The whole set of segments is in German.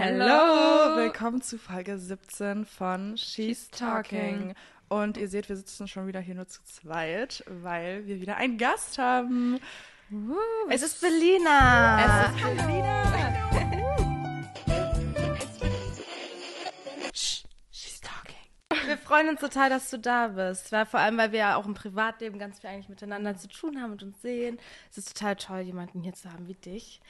Hallo, willkommen zu Folge 17 von She's Talking. Und ihr seht, wir sitzen schon wieder hier nur zu zweit, weil wir wieder einen Gast haben. Es ist Belina. Es ist Helena. Wir freuen uns total, dass du da bist. Weil, vor allem, weil wir ja auch im Privatleben ganz viel eigentlich miteinander zu tun haben und uns sehen. Es ist total toll, jemanden hier zu haben wie dich.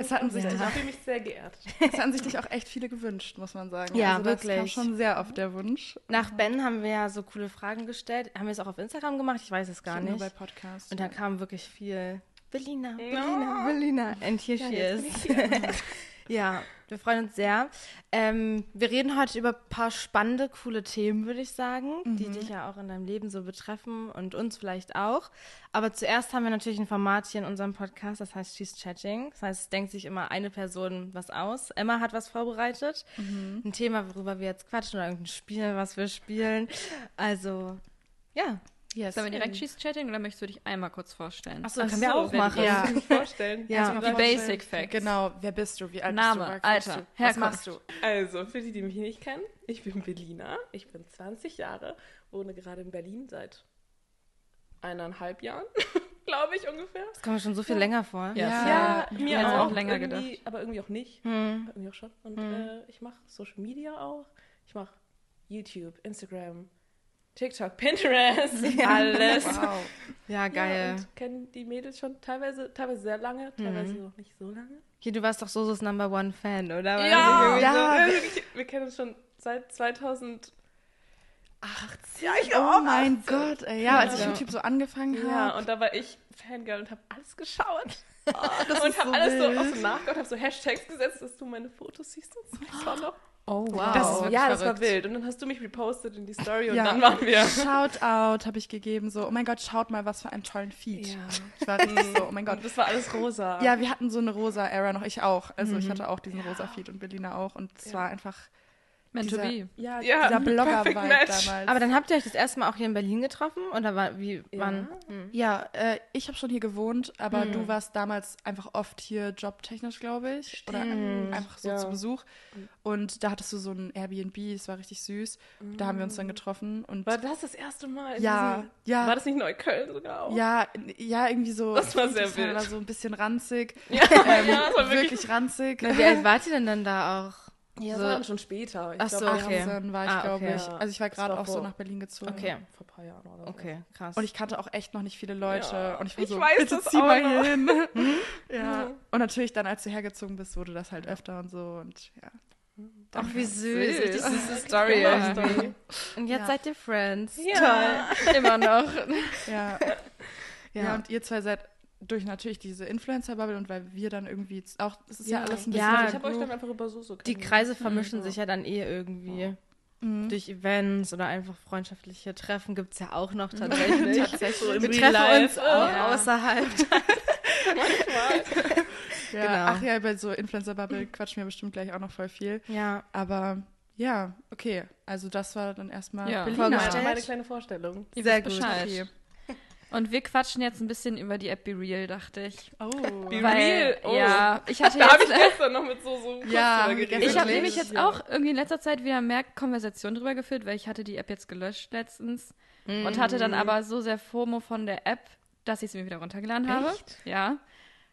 Es hatten sich Ich dich auch, fühle mich sehr geehrt. es hatten sich dich auch echt viele gewünscht, muss man sagen. Ja, also das kam wirklich. schon sehr oft der Wunsch. Nach Ben haben wir ja so coole Fragen gestellt. Haben wir es auch auf Instagram gemacht? Ich weiß es gar Nur nicht. bei Podcasts. Und da kam wirklich viel Belina, Belina, Belina. And here she is. ja, wir freuen uns sehr. Ähm, wir reden heute über ein paar spannende, coole Themen, würde ich sagen, die dich ja auch in deinem Leben so betreffen und uns vielleicht auch. Aber zuerst haben wir natürlich ein Format hier in unserem Podcast, das heißt She's Chatting. Das heißt, es denkt sich immer eine Person was aus. Emma hat was vorbereitet. Ein Thema, worüber wir jetzt quatschen oder irgendein Spiel, was wir spielen. Also, ja. Yes. Sollen wir direkt She's Chatting oder möchtest du dich einmal kurz vorstellen? Achso, können wir auch machen. Ja. Kann ich mir vorstellen. Ja. Erstmal Die. Basic Facts. Genau, wer bist du? Wie alt Name, bist du? Kommst Alter, du? Was Herkunft. machst du? Also, für die, die mich nicht kennen, ich bin Belina, ich bin 20 Jahre, wohne gerade in Berlin seit eineinhalb Jahren, glaube ich ungefähr. Das kommt mir schon so viel länger vor. Ja, Ja, safe. mir auch, auch länger irgendwie, aber irgendwie auch nicht. Hm. Irgendwie auch schon. Und äh, ich mache Social Media auch. Ich mache YouTube, Instagram, TikTok, Pinterest, alles. Wow. Ja, geil. Ja, und kenne die Mädels schon teilweise, teilweise sehr lange, teilweise noch nicht so lange. Hier, du warst doch Sosos Number One Fan, oder? War Ja, ja. wir, wir kennen uns schon seit 2018. Ja, ich Oh mein Gott, ey. Ja, als ich. YouTube so angefangen habe. Ja, und da war ich Fangirl und habe alles geschaut. das und habe so alles so wild. auch so nachgedacht, habe so Hashtags gesetzt, dass du meine Fotos siehst und so. Das war noch. Oh, wow. Das ist ja, das war wild. Und dann hast du mich repostet in die Story und Ja. dann waren wir. Shoutout habe ich gegeben, so, oh mein Gott, schaut mal, was für einen tollen Feed. Ja. Ich war richtig so, oh mein Gott. Und das war alles rosa. Ja, wir hatten so eine rosa Era noch, ich auch. Also ich hatte auch diesen rosa Feed und Berliner auch und es war einfach Meant to dieser- be. ja, Ja, dieser Blogger-Vibe damals. Aber dann habt ihr euch das erste Mal auch hier in Berlin getroffen? Oder war, wie, wann? ja, äh, ich habe schon hier gewohnt, aber Hm. du warst damals einfach oft hier jobtechnisch, glaube ich. Oder einfach so Ja. zu Besuch. Und da hattest du so ein Airbnb, es war richtig süß. Da haben wir uns dann getroffen und War das das erste Mal? in Ja, diesem- ja. War das nicht Neukölln sogar auch? Ja, ja, irgendwie so. Das war sehr wild. War so ein bisschen ranzig. Ja, Ähm, ja, das war wirklich. wirklich ranzig. Na, wie alt wart ihr denn dann da auch? Ja, so- schon später. Ich Ach so, glaub, okay. haben 18 war ich, Ah, glaube okay. ich. Also ich war gerade auch so vor- nach Berlin gezogen. Okay. Vor ein paar Jahren oder so. Okay, krass. Und ich kannte auch echt noch nicht viele Leute. Ja, und ich war ich so, weiß bitte das zieh auch mal noch. hin. ja. Und natürlich dann, als du hergezogen bist, wurde das halt öfter und so. Und ja. Ach, wie süß. Süß. Richtig süße Story Ja, irgendwie. Story. Und jetzt Ja. seid ihr Friends. Ja. Toll. Immer noch. Ja. ja. Ja. und ihr zwei seid durch natürlich diese Influencer-Bubble und weil wir dann irgendwie auch, es ist ja, Ja. alles ein Ja, bisschen. ich habe euch dann einfach über so so Die Kreise vermischen sich ja dann eh irgendwie. Mhm. Durch Events oder einfach freundschaftliche Treffen gibt es ja auch noch tatsächlich. Tatsächlich. Wir treffen life. uns auch Ja. außerhalb. manchmal. Ja, Genau. Ach ja, über so Influencer-Bubble quatschen wir bestimmt gleich auch noch voll viel. Ja. Aber ja, okay. Also das war dann erstmal Ja. Berliner. Meine kleine Vorstellung. Sehr gut. Bescheid. Okay. Und wir quatschen jetzt ein bisschen über die App Be Real, dachte ich. Oh. Be Weil, Real? Oh. Ja, ich hatte Da habe ich jetzt... gestern noch mit so so Ja, geredet. Ich habe nämlich jetzt Ja. auch irgendwie in letzter Zeit wieder mehr Konversation drüber geführt, weil ich hatte die App jetzt gelöscht letztens und hatte dann aber so sehr FOMO von der App, dass ich sie mir wieder runtergeladen habe. Ja.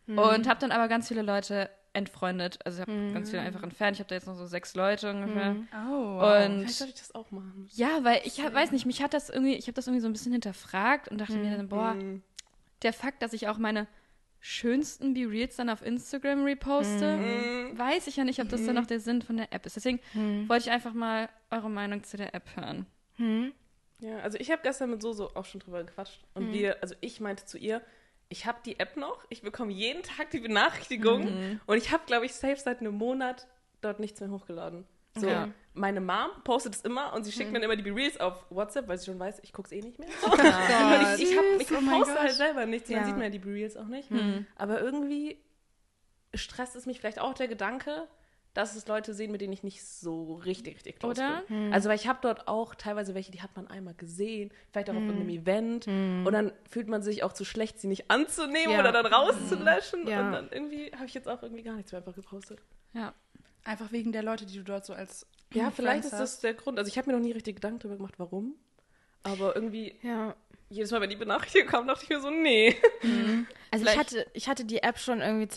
Und habe dann aber ganz viele Leute entfreundet. Also ich habe ganz viele einfach entfernt. Ich habe da jetzt noch so sechs Leute ungefähr. Oh. Und Vielleicht sollte ich das auch machen. ja, weil ich hab, weiß nicht, mich hat das irgendwie, ich habe das irgendwie so ein bisschen hinterfragt und dachte mir dann, boah, Mhm. der Fakt, dass ich auch meine schönsten Be Reals dann auf Instagram reposte, Mhm. weiß ich ja nicht, ob das dann noch der Sinn von der App ist. Deswegen wollte ich einfach mal eure Meinung zu der App hören. Ja, also ich habe gestern mit Soso auch schon drüber gequatscht. Und wir, also ich meinte zu ihr, ich habe die App noch, ich bekomme jeden Tag die Benachrichtigung und ich habe, glaube ich, safe seit einem Monat dort nichts mehr hochgeladen. So, Ja. meine Mom postet es immer und sie schickt mir dann immer die Reels auf WhatsApp, weil sie schon weiß, ich gucke es eh nicht mehr. Und ich, ich, hab, ich oh poste halt selber nichts, und dann Ja. sieht man ja die Reels auch nicht. Aber irgendwie stresst es mich vielleicht auch der Gedanke, dass es Leute sehen, mit denen ich nicht so richtig, richtig close Oder? bin. Also, weil ich habe dort auch teilweise welche, die hat man einmal gesehen, vielleicht auch auf irgendeinem Event. Und dann fühlt man sich auch zu schlecht, sie nicht anzunehmen Ja. oder dann rauszulöschen. Ja. Und dann irgendwie habe ich jetzt auch irgendwie gar nichts mehr einfach gepostet. Ja. Einfach wegen der Leute, die du dort so als Ja, vielleicht ist das der Grund. Also ich habe mir noch nie richtig Gedanken darüber gemacht, warum. Aber irgendwie, Ja. jedes Mal, wenn die Benachrichtigung kam, dachte ich mir so, nee. Also ich hatte, ich hatte die App schon irgendwie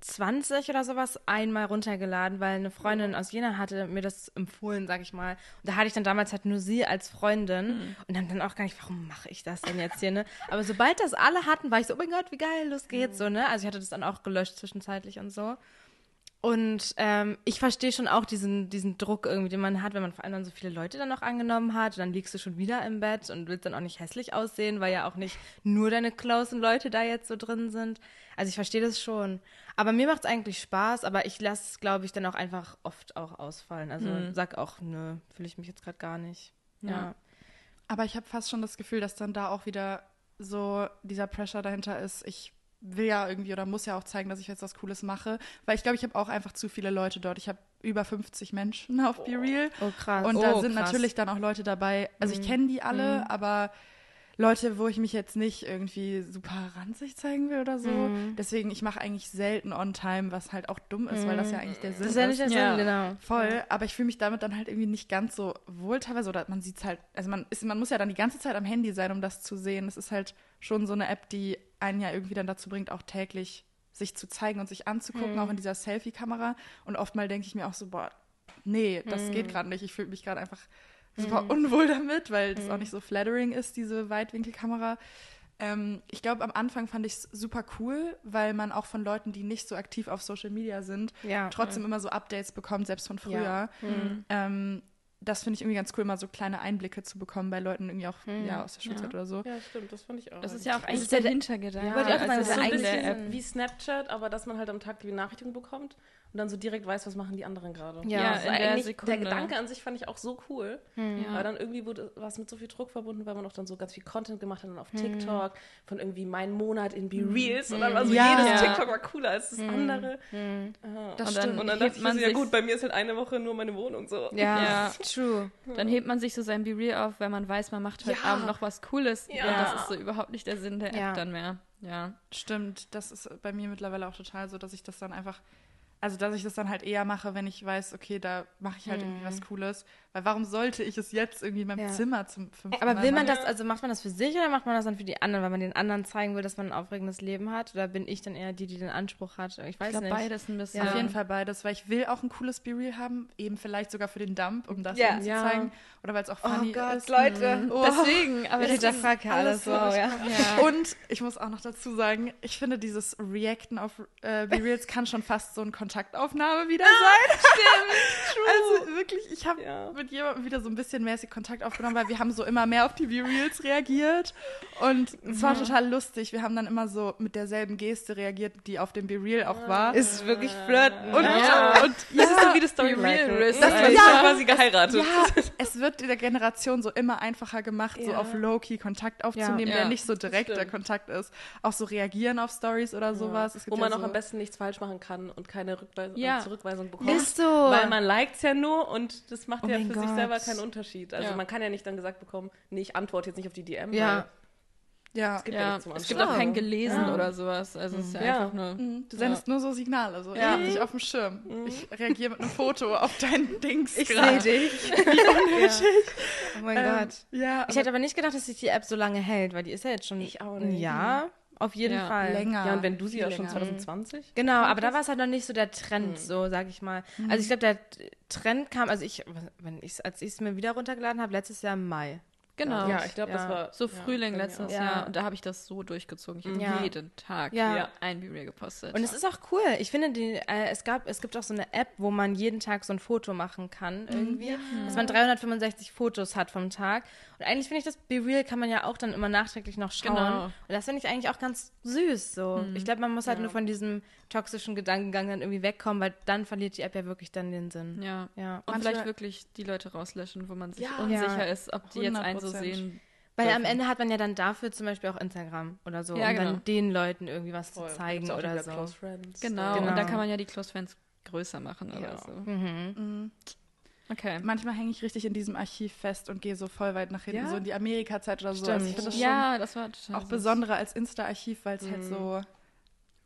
2020 oder sowas einmal runtergeladen, weil eine Freundin aus Jena hatte mir das empfohlen, sag ich mal. Und da hatte ich dann damals halt nur sie als Freundin und dann dann auch gar nicht, warum mache ich das denn jetzt hier, ne? Aber sobald das alle hatten, war ich so, oh mein Gott, wie geil, los geht's, so, ne? Also ich hatte das dann auch gelöscht zwischenzeitlich und so. Und ähm, ich verstehe schon auch diesen, diesen Druck irgendwie, den man hat, wenn man vor allem dann so viele Leute dann noch angenommen hat. Und dann liegst du schon wieder im Bett und willst dann auch nicht hässlich aussehen, weil ja auch nicht nur deine closen Leute da jetzt so drin sind. Also ich verstehe das schon. Aber mir macht es eigentlich Spaß, aber ich lasse es, glaube ich, dann auch einfach oft auch ausfallen. Also sag auch, nö, fühle ich mich jetzt gerade gar nicht. Ja. Aber ich habe fast schon das Gefühl, dass dann da auch wieder so dieser Pressure dahinter ist. Ich will ja irgendwie oder muss ja auch zeigen, dass ich jetzt was Cooles mache. Weil ich glaube, ich habe auch einfach zu viele Leute dort. Ich habe über 50 Menschen auf Be Real. Oh, krass. Und da Oh, sind krass. natürlich dann auch Leute dabei. Also Mhm. ich kenne die alle, aber Leute, wo ich mich jetzt nicht irgendwie super ranzig zeigen will oder so. Mhm. Deswegen, ich mache eigentlich selten on-time, was halt auch dumm ist, weil das ja eigentlich der Sinn Das ist ja nicht der Sinn, Ja. genau. Voll, aber ich fühle mich damit dann halt irgendwie nicht ganz so wohl teilweise oder man sieht es halt, also man ist, man muss ja dann die ganze Zeit am Handy sein, um das zu sehen. Es ist halt schon so eine App, die einen ja irgendwie dann dazu bringt, auch täglich sich zu zeigen und sich anzugucken, Hm. auch in dieser Selfie-Kamera. Und oftmal denke ich mir auch so, boah, nee, das Hm. geht gerade nicht. Ich fühle mich gerade einfach super unwohl damit, weil das auch nicht so flattering ist, diese Weitwinkelkamera. Ähm, ich glaube, am Anfang fand ich es super cool, weil man auch von Leuten, die nicht so aktiv auf Social Media sind, Ja. trotzdem immer so Updates bekommt, selbst von früher. Ja. Ähm, das finde ich irgendwie ganz cool, mal so kleine Einblicke zu bekommen bei Leuten irgendwie auch ja, aus der Schulzeit oder so. Ja, stent, das fand ich auch. Das ist ja auch eigentlich ja der Hintergedanke. Ja, sagen, also das ist so ein eigentlich bisschen wie Snapchat, aber dass man halt am Tag die Benachrichtigung bekommt und dann so direkt weiß, was machen die anderen gerade. Ja, Ja, Das in der eigentlich, Sekunde. der Gedanke an sich fand ich auch so cool. Ja. Aber dann irgendwie wurde was mit so viel Druck verbunden, weil man auch dann so ganz viel Content gemacht hat dann auf TikTok von irgendwie mein Monat in Be Reals und dann war so Ja. jedes Ja. TikTok war cooler als das andere. Das Ja. Und dann stimmt. Und dann dachte ich mir man so, ja gut, bei mir ist halt eine Woche nur meine Wohnung so. Ja, Ja. true. Dann hebt man sich so sein Be Real auf, wenn man weiß, man macht heute Ja. Abend noch was Cooles. Ja. Und das ist so überhaupt nicht der Sinn der App Ja. dann mehr. Ja. Stimmt, das ist bei mir mittlerweile auch total so, dass ich das dann einfach, also dass ich das dann halt eher mache, wenn ich weiß, okay, da mache ich halt irgendwie was Cooles. Weil warum sollte ich es jetzt irgendwie in meinem Ja. Zimmer zum fünften Aber Mal will man machen? das, also macht man das für sich oder macht man das dann für die anderen, weil man den anderen zeigen will, dass man ein aufregendes Leben hat? Oder bin ich dann eher die, die den Anspruch hat? Ich weiß Ich glaube nicht. beides ein bisschen. Ja. Auf jeden Fall beides, weil ich will auch ein cooles Be Real haben, eben vielleicht sogar für den Dump, um das Ja. zu zeigen. Oder weil es auch Oh funny Gott, ist. Leute. Oh. Deswegen, aber Ich das hinterfrage ja alles so, alles ja. ja. Und ich muss auch noch dazu sagen, ich finde, dieses Reacten auf äh, Be Reals kann schon fast so eine Kontaktaufnahme wieder sein. Stimmt. Also wirklich, ich habe Ja. mit jemandem wieder so ein bisschen mäßig Kontakt aufgenommen, weil wir haben so immer mehr auf die Be Reals reagiert. Und es war total lustig. Wir haben dann immer so mit derselben Geste reagiert, die auf dem Be Real auch war. Ist wirklich flirten. und, Ja. und Das ist so wie das Be Story real risk. Das ist- ja quasi geheiratet. Ja, es wird der Generation so immer einfacher gemacht, so auf Low-Key Kontakt aufzunehmen, Ja. der Ja, nicht so direkter stimmt. Kontakt ist. Auch so reagieren auf Stories oder sowas. Es gibt Wo man ja auch so, am besten nichts falsch machen kann und keine Rückweis Ja. Zurückweisung bekommt. Ist so. Weil man liked ja nur und das macht Oh ja für sich Gott. selber keinen Unterschied. Also Ja. man kann ja nicht dann gesagt bekommen, nee, ich antworte jetzt nicht auf die DM. Ja. weil Ja, es gibt ja, Ja, nichts zum es gibt auch kein Gelesen Ja. oder sowas. Also es ist ja, Ja. einfach nur. Mhm, Du sendest nur so Signale, so Ja. ich hab dich auf dem Schirm. Ich reagiere mit einem Foto auf dein Dings. ich sehe dich. Wie unnötig. Oh mein Ähm, Gott. Ja, Ich hätte aber nicht gedacht, dass sich die App so lange hält, weil die ist ja jetzt schon Ich auch ein nicht. Jahr. Auf jeden Ja. Fall. länger. Ja, und wenn du sie ja schon länger. 2020? Genau, aber da war es halt noch nicht so der Trend, so sag ich mal. Also ich glaube, der Trend kam, also ich, wenn ich als ich es mir wieder runtergeladen habe, letztes Jahr im Mai. Genau. Ja, ich glaube, das Ja. war So ja, Frühling bei mir letztes. Ja. Jahr. Und da habe ich das so durchgezogen. Ich habe Ja. jeden Tag Ja. ein Be-Real gepostet. Und es ist auch cool. Ich finde, die, äh, es, gab, es gibt auch so eine App, wo man jeden Tag so ein Foto machen kann, irgendwie. Dass man 365 Fotos hat vom Tag. Und eigentlich finde ich das Be Real kann man ja auch dann immer nachträglich noch schauen. Genau. Und das finde ich eigentlich auch ganz süß. So. Ich glaube, man muss halt nur von diesem toxischen Gedankengang dann irgendwie wegkommen, weil dann verliert die App ja wirklich dann den Sinn. ja. Ja. Und Manche- vielleicht wirklich die Leute rauslöschen, wo man sich Ja. unsicher Ja. ist, ob die jetzt einen so 100%. sehen. Weil am dürfen. Ende hat man ja dann dafür zum Beispiel auch Instagram oder so, Ja, um genau. dann den Leuten irgendwie was Voll. zu zeigen oder so. Close Friends. Genau. Genau. Und da kann man ja die Close Friends größer machen oder Ja. so. Mhm. Mhm. Okay. Manchmal hänge ich richtig in diesem Archiv fest und gehe so voll weit nach hinten, Ja? so in die Amerika-Zeit oder so. Stimmt. Also ich finde das Ja, das war schon auch besonderer als Insta-Archiv, weil es halt so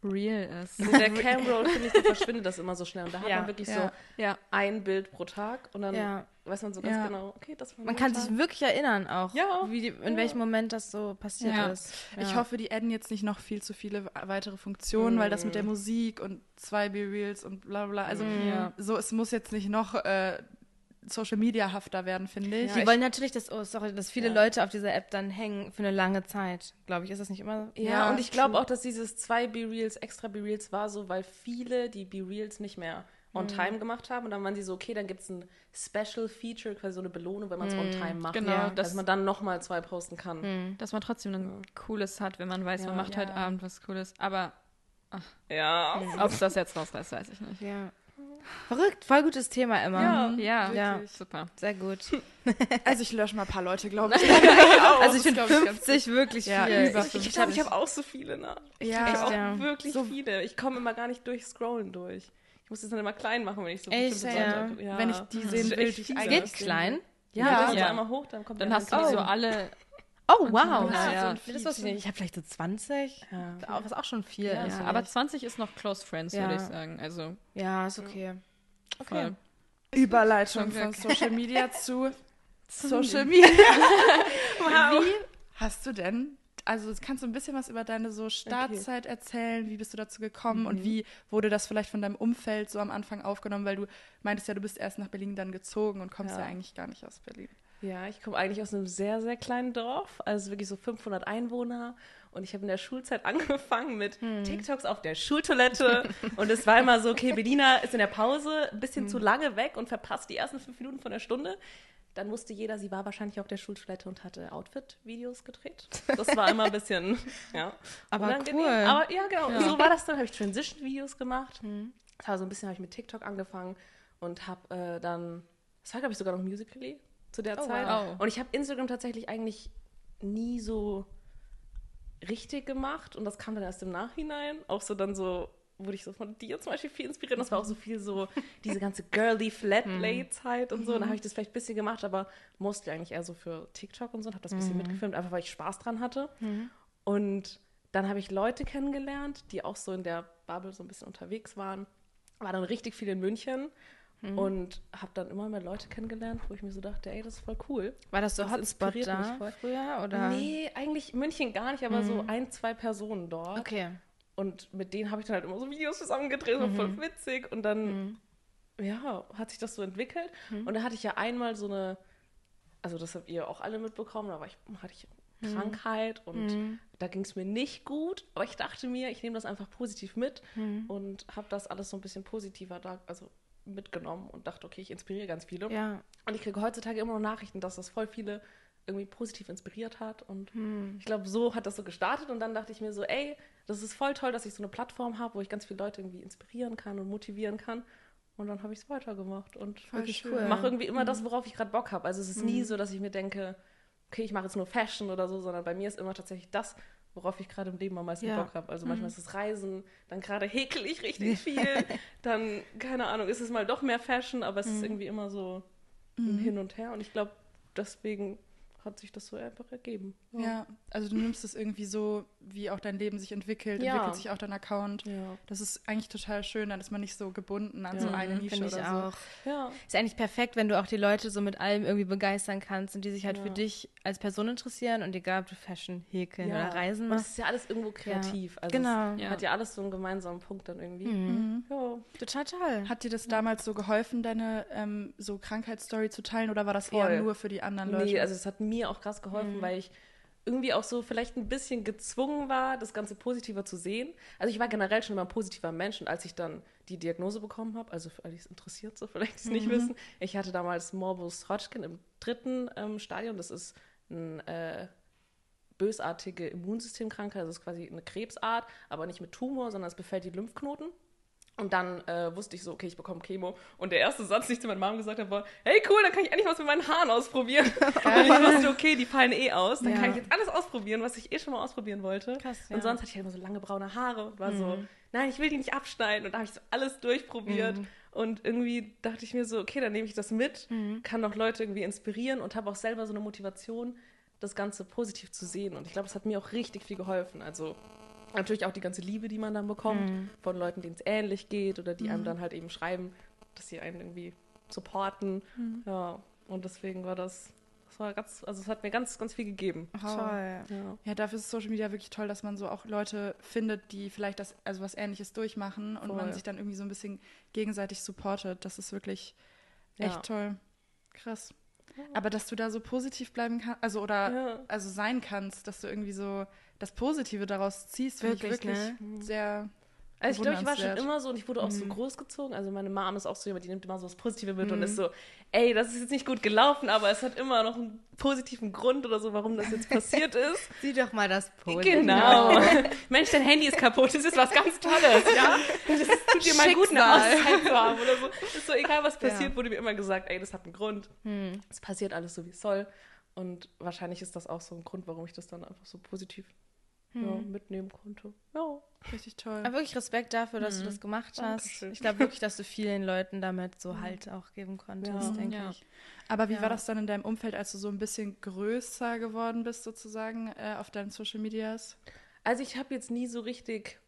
real ist. In der Camroll, finde ich, verschwindet das immer so schnell. Und da hat Ja, man wirklich ja. so Ja. ein Bild pro Tag und dann Ja. weiß man so ganz Ja. genau, okay, das war Man kann Tag. sich wirklich erinnern auch, Ja. wie die, in Ja. welchem Moment das so passiert Ja. ist. Ich hoffe, die adden jetzt nicht noch viel zu viele weitere Funktionen, weil das mit Mhm. der Musik und zwei B-Reels und bla bla, also Ja. so, es muss jetzt nicht noch äh, Social Media hafter werden, finde ich. Die wollen natürlich, dass, oh, sorry, dass viele Ja. Leute auf dieser App dann hängen für eine lange Zeit. Glaube ich, ist das nicht immer? Ja, Ja, und ich glaube auch, dass dieses zwei B-Reels, extra B-Reels war so, weil viele die B-Reels nicht mehr on time gemacht haben und dann waren sie so, okay, dann gibt es ein Special Feature, quasi so eine Belohnung, wenn man es on time macht. Genau, ja, das- dass man dann nochmal zwei posten kann. Hm. Dass man trotzdem ein cooles hat, wenn man weiß, Ja. man macht heute Ja. Abend was Cooles. Aber Ja. ob es das jetzt rausreißt, weiß ich nicht. Ja. Verrückt, voll gutes Thema immer. Ja. Ja, Ja. super. Sehr gut. Also ich lösche mal ein paar Leute, glaube ich. Also ich finde glaub ich ganz 50 wirklich Ja, viel. über Ich, ich glaube, ich habe auch so viele, ne? Ich Ja. habe Echt, auch ja. wirklich So- viele. Ich komme immer gar nicht durch Scrollen durch. Ich muss das dann immer klein machen, wenn ich so Echt, bestimmte ja. Ja. Wenn ich die sehen will, echt die ich viele. eigentlich Geht's klein? Ja, Ja. Ja. einmal hoch, dann kommt Dann hast du die so alle. Oh, wow. Ja, ja. Nee, Das wusste ich nicht. Ich habe vielleicht so 20. Ja. Was auch schon viel Ja, ist. aber 20 ist noch Close Friends, Ja. würde ich sagen. Also Ja, ist okay. voll. Überleitung von. Social Media zu Social Media. Wie hast du denn, also kannst du ein bisschen was über deine so Startzeit erzählen? Wie bist du dazu gekommen und wie wurde das vielleicht von deinem Umfeld so am Anfang aufgenommen? Weil du meintest ja, du bist erst nach Berlin dann gezogen und kommst ja, Ja. eigentlich gar nicht aus Berlin. Ja, ich komme eigentlich aus einem sehr, sehr kleinen Dorf, also wirklich so 500 Einwohner. Und ich habe in der Schulzeit angefangen mit TikToks auf der Schultoilette. und es war immer so, okay, Berlina ist in der Pause ein bisschen zu lange weg und verpasst die ersten fünf Minuten von der Stunde. Dann wusste jeder, sie war wahrscheinlich auf der Schultoilette und hatte Outfit-Videos gedreht. Das war immer ein bisschen, ja. Aber unangenehm. cool. Aber ja, genau. Ja. So war das dann. Habe ich Transition-Videos gemacht. Das war so ein bisschen, habe ich mit TikTok angefangen und habe äh, dann, das war glaube ich sogar noch Musical.ly zu der Oh, Zeit. wow. Und ich habe Instagram tatsächlich eigentlich nie so richtig gemacht und das kam dann erst im Nachhinein. Auch so dann so, wurde ich so von dir zum Beispiel viel inspiriert. Und das war auch so viel so diese ganze girly Flatlay-Zeit und so. Und dann habe ich das vielleicht ein bisschen gemacht, aber mostly eigentlich eher so für TikTok und so und habe das ein bisschen mitgefilmt, einfach weil ich Spaß dran hatte. Und dann habe ich Leute kennengelernt, die auch so in der Bubble so ein bisschen unterwegs waren. War dann richtig viel in München und habe dann immer mehr Leute kennengelernt, wo ich mir so dachte, ey, das ist voll cool. War das so Das Hotspot da früher? Oder? Nee, eigentlich München gar nicht, aber so ein, zwei Personen dort. Okay. Und mit denen habe ich dann halt immer so Videos zusammengedreht, so voll witzig. Und dann, ja, hat sich das so entwickelt. Und da hatte ich ja einmal so eine, also das habt ihr auch alle mitbekommen, war ich, hatte ich Krankheit und da ging es mir nicht gut. Aber ich dachte mir, ich nehme das einfach positiv mit und habe das alles so ein bisschen positiver da, also mitgenommen und dachte, okay, ich inspiriere ganz viele. Ja. Und ich kriege heutzutage immer noch Nachrichten, dass das voll viele irgendwie positiv inspiriert hat. Und ich glaube, so hat das so gestartet. Und dann dachte ich mir so, ey, das ist voll toll, dass ich so eine Plattform habe, wo ich ganz viele Leute irgendwie inspirieren kann und motivieren kann. Und dann habe ich es weitergemacht und cool. mache irgendwie immer das, worauf ich gerade Bock habe. Also es ist nie so, dass ich mir denke, okay, ich mache jetzt nur Fashion oder so, sondern bei mir ist immer tatsächlich das, worauf ich gerade im Leben am meisten Ja. Bock habe. Also manchmal ist es Reisen, dann gerade häkel ich richtig viel, dann, keine Ahnung, ist es mal doch mehr Fashion, aber es ist irgendwie immer so ein Hin und Her. Und ich glaube, deswegen hat sich das so einfach ergeben. Ja, also du nimmst es irgendwie so, wie auch dein Leben sich entwickelt, Ja. entwickelt sich auch dein Account. Ja. Das ist eigentlich total schön, dann ist man nicht so gebunden an so Ja, eine Nische Finde ich oder so. auch. Ja. Ist eigentlich perfekt, wenn du auch die Leute so mit allem irgendwie begeistern kannst und die sich halt Ja. für dich als Person interessieren und egal ob du Fashion, Häkeln ja. oder Reisen Und es machst. ist ja alles irgendwo kreativ. Also Genau. Es Ja. hat ja alles so einen gemeinsamen Punkt dann irgendwie. Mhm. Ja. Total toll. Hat dir das damals so geholfen, deine ähm, so Krankheitsstory zu teilen oder war das Voll. eher nur für die anderen Leute? Nee, also es hat mir auch krass geholfen, weil ich irgendwie auch so vielleicht ein bisschen gezwungen war, das Ganze positiver zu sehen. Also ich war generell schon immer ein positiver Mensch und als ich dann die Diagnose bekommen habe, also für alle, die es interessiert, so vielleicht es nicht wissen, ich hatte damals Morbus Hodgkin im dritten ähm, Stadium. Das ist ein äh, bösartige Immunsystemkrankheit, das ist quasi eine Krebsart, aber nicht mit Tumor, sondern es befällt die Lymphknoten. Und dann äh, wusste ich so, okay, ich bekomme Chemo. Und der erste Satz, den ich zu meiner Mom gesagt habe, war, hey cool, dann kann ich endlich was mit meinen Haaren ausprobieren. Und ich wusste, okay, die fallen eh aus. Dann Ja. kann ich jetzt alles ausprobieren, was ich eh schon mal ausprobieren wollte. Krass, Und ja. sonst hatte ich halt immer so lange braune Haare und war so, nein, ich will die nicht abschneiden. Und da habe ich so alles durchprobiert. Und irgendwie dachte ich mir so, okay, dann nehme ich das mit, kann noch Leute irgendwie inspirieren und habe auch selber so eine Motivation, das Ganze positiv zu sehen. Und ich glaube, das hat mir auch richtig viel geholfen. Also Natürlich auch die ganze Liebe, die man dann bekommt Mhm. von Leuten, denen es ähnlich geht oder die einem Mhm. dann halt eben schreiben, dass sie einen irgendwie supporten. Mhm. Ja, und deswegen war das, das war ganz, also es hat mir ganz, ganz viel gegeben. Wow. Toll. Ja. Ja, dafür ist Social Media wirklich toll, dass man so auch Leute findet, die vielleicht das, also was ähnliches durchmachen und man sich dann irgendwie so ein bisschen gegenseitig supportet. Das ist wirklich Ja. echt toll. Krass. Aber dass du da so positiv bleiben kannst, also oder Ja. also sein kannst, dass du irgendwie so das Positive daraus ziehst, finde ich Wirklich, ne? sehr. Also ich glaube, ich war schon immer so und ich wurde auch so Mhm. großgezogen. Also meine Mom ist auch so jemand, die nimmt immer so das Positive mit und Mhm. ist so, ey, das ist jetzt nicht gut gelaufen, aber es hat immer noch einen positiven Grund oder so, warum das jetzt passiert ist. Sieh doch mal das Positive. Genau. Mensch, dein Handy ist kaputt. Das ist was ganz Tolles, ja? Das tut dir mal gut, eine. Auszeit zu haben oder so. Ist so egal, was passiert, Ja. wurde mir immer gesagt, ey, das hat einen Grund. Hm. Es passiert alles so, wie es soll. Und wahrscheinlich ist das auch so ein Grund, warum ich das dann einfach so positiv ja, Hm. mitnehmen konnte. Ja. Richtig toll. Aber wirklich Respekt dafür, dass du Mhm. das gemacht hast. Dankeschön. Ich glaube wirklich, dass du vielen Leuten damit so Halt auch geben konntest, Ja. denke Ja. ich. Aber wie Ja. war das dann in deinem Umfeld, als du so ein bisschen größer geworden bist, sozusagen, äh, auf deinen Social Medias? Also ich habe jetzt nie so richtig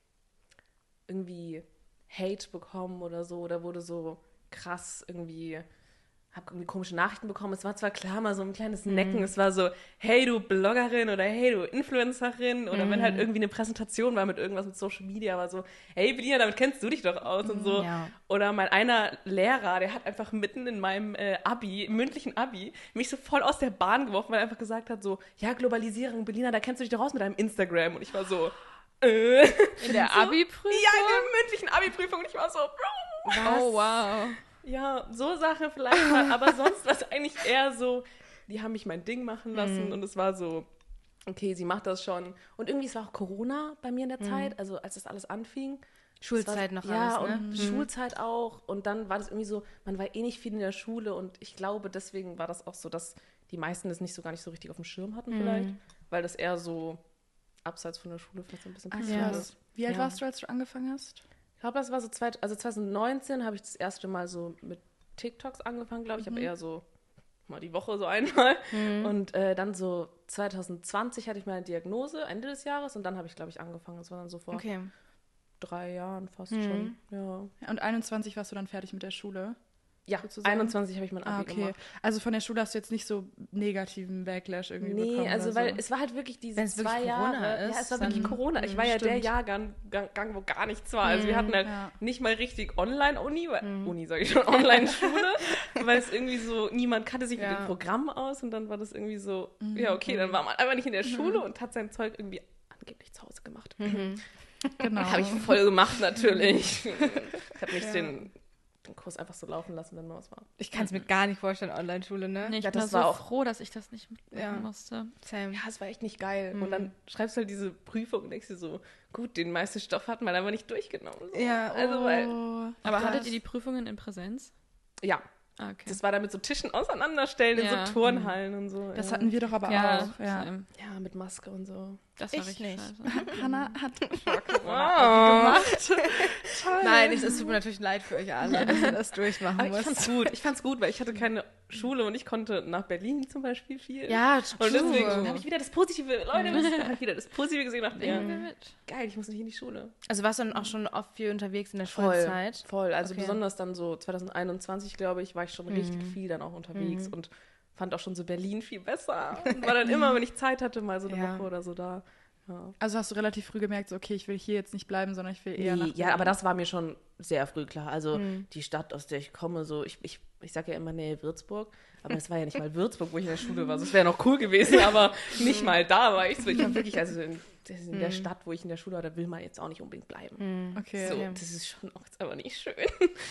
irgendwie Hate bekommen oder so oder wurde so krass irgendwie habe irgendwie komische Nachrichten bekommen. Es war zwar klar mal so ein kleines Necken. Es war so, hey du Bloggerin oder hey du Influencerin oder wenn halt irgendwie eine Präsentation war mit irgendwas mit Social Media, war so, hey Belia, damit kennst du dich doch aus und so. Ja. Oder mein einer Lehrer, der hat einfach mitten in meinem äh, Abi, mündlichen Abi, mich so voll aus der Bahn geworfen, weil er einfach gesagt hat so, ja Globalisierung, Berliner, da kennst du dich doch aus mit deinem Instagram. Und ich war so, äh. In der So, Abi-Prüfung? Ja, in der mündlichen Abi-Prüfung. Und ich war so, Oh, wow. Ja, so Sache vielleicht mal, aber sonst war es eigentlich eher so, die haben mich mein Ding machen lassen und es war so, okay, sie macht das schon. Und irgendwie, es war auch Corona bei mir in der Zeit, also als das alles anfing. Schulzeit war, noch ja, alles, ne? und Schulzeit auch. Und dann war das irgendwie so, man war eh nicht viel in der Schule und ich glaube, deswegen war das auch so, dass die meisten das nicht so gar nicht so richtig auf dem Schirm hatten vielleicht, weil das eher so abseits von der Schule vielleicht so ein bisschen passiert ist. Wie alt Ja. warst du, als du angefangen hast? Ich glaube, das war so, zweit, also 2019 habe ich das erste Mal so mit TikToks angefangen, glaube ich. Ich habe eher so mal die Woche so einmal. Und äh, dann so 2020 hatte ich meine Diagnose, Ende des Jahres. Und dann habe ich, glaube ich, angefangen. Das war dann so vor Okay. drei Jahren fast Mhm. schon. Ja, Und 21 warst du dann fertig mit der Schule? Ja Sozusagen? 21 habe ich mein Ah, Abi okay. gemacht. Also von der Schule hast du jetzt nicht so negativen Backlash irgendwie Nee, bekommen? also oder weil so. es war halt wirklich diese Wenn's wirklich zwei Corona Jahre. ist, ja, es war wirklich Corona. Ich Mhm, war ja der stimmt. Jahrgang, Gang, Gang, wo gar nichts war. Also wir hatten halt ja. nicht mal richtig Online-Uni, weil- Mhm. Uni sage ich schon, Online-Schule, weil es irgendwie so, niemand kannte sich mit Ja. dem Programm aus und dann war das irgendwie so, Mhm. ja okay, dann war man einfach nicht in der Schule und hat sein Zeug irgendwie angeblich zu Hause gemacht. Mhm. genau. Habe ich voll gemacht natürlich. ich habe nicht Ja. den, den Kurs einfach so laufen lassen, wenn mal was war. Ich kann es mir gar nicht vorstellen, Online-Schule, ne? Nee, ich Ja, bin das da war so auch- froh, dass ich das nicht mitmachen Ja. musste. Same. Ja, es war echt nicht geil. Mhm. Und dann schreibst du halt diese Prüfung und denkst dir so, gut, den meisten Stoff hat man aber nicht durchgenommen. So. Ja, Also, weil, Oh, Aber krass. hattet ihr die Prüfungen in Präsenz? ja, Ah, okay. das war dann mit so Tischen auseinanderstellen in Ja. so Turnhallen und so. Das ja. hatten wir doch aber ja, auch. Ja. Ja, mit Maske und so. Das war Ich richtig nicht. scheiße. Hannah hat Wow. Toll. Nein, es es tut mir natürlich leid für euch alle, dass ihr das durchmachen Aber ich müsst. fand's gut. Ich fand's gut, weil ich hatte keine Schule und ich konnte nach Berlin zum Beispiel viel. Ja, Und deswegen true. habe ich wieder das Positive, Leute, habe ich wieder das Positive gesehen wir mit. Geil, ich muss nicht in die Schule. Also warst du dann auch schon oft viel unterwegs in der Voll, Schulzeit? voll. Also Okay. besonders dann so 2021, glaube ich, war ich schon richtig viel dann auch unterwegs und fand auch schon so Berlin viel besser. Und war dann immer, wenn ich Zeit hatte, mal so eine Ja. Woche oder so da. Ja. Also hast du relativ früh gemerkt, so, okay, ich will hier jetzt nicht bleiben, sondern ich will eher nach Nee, ja, aber das war mir schon sehr früh klar. Also Mhm. die Stadt, aus der ich komme, so, ich, ich, ich sage ja immer Nähe Würzburg, aber es war ja nicht mal Würzburg, wo ich in der Schule war. Also, es wäre noch cool gewesen, aber nicht mal da war ich so. Ich war wirklich, also in, in der Stadt, wo ich in der Schule war, da will man jetzt auch nicht unbedingt bleiben. Mhm. Okay. So, okay. das ist schon auch jetzt aber nicht schön.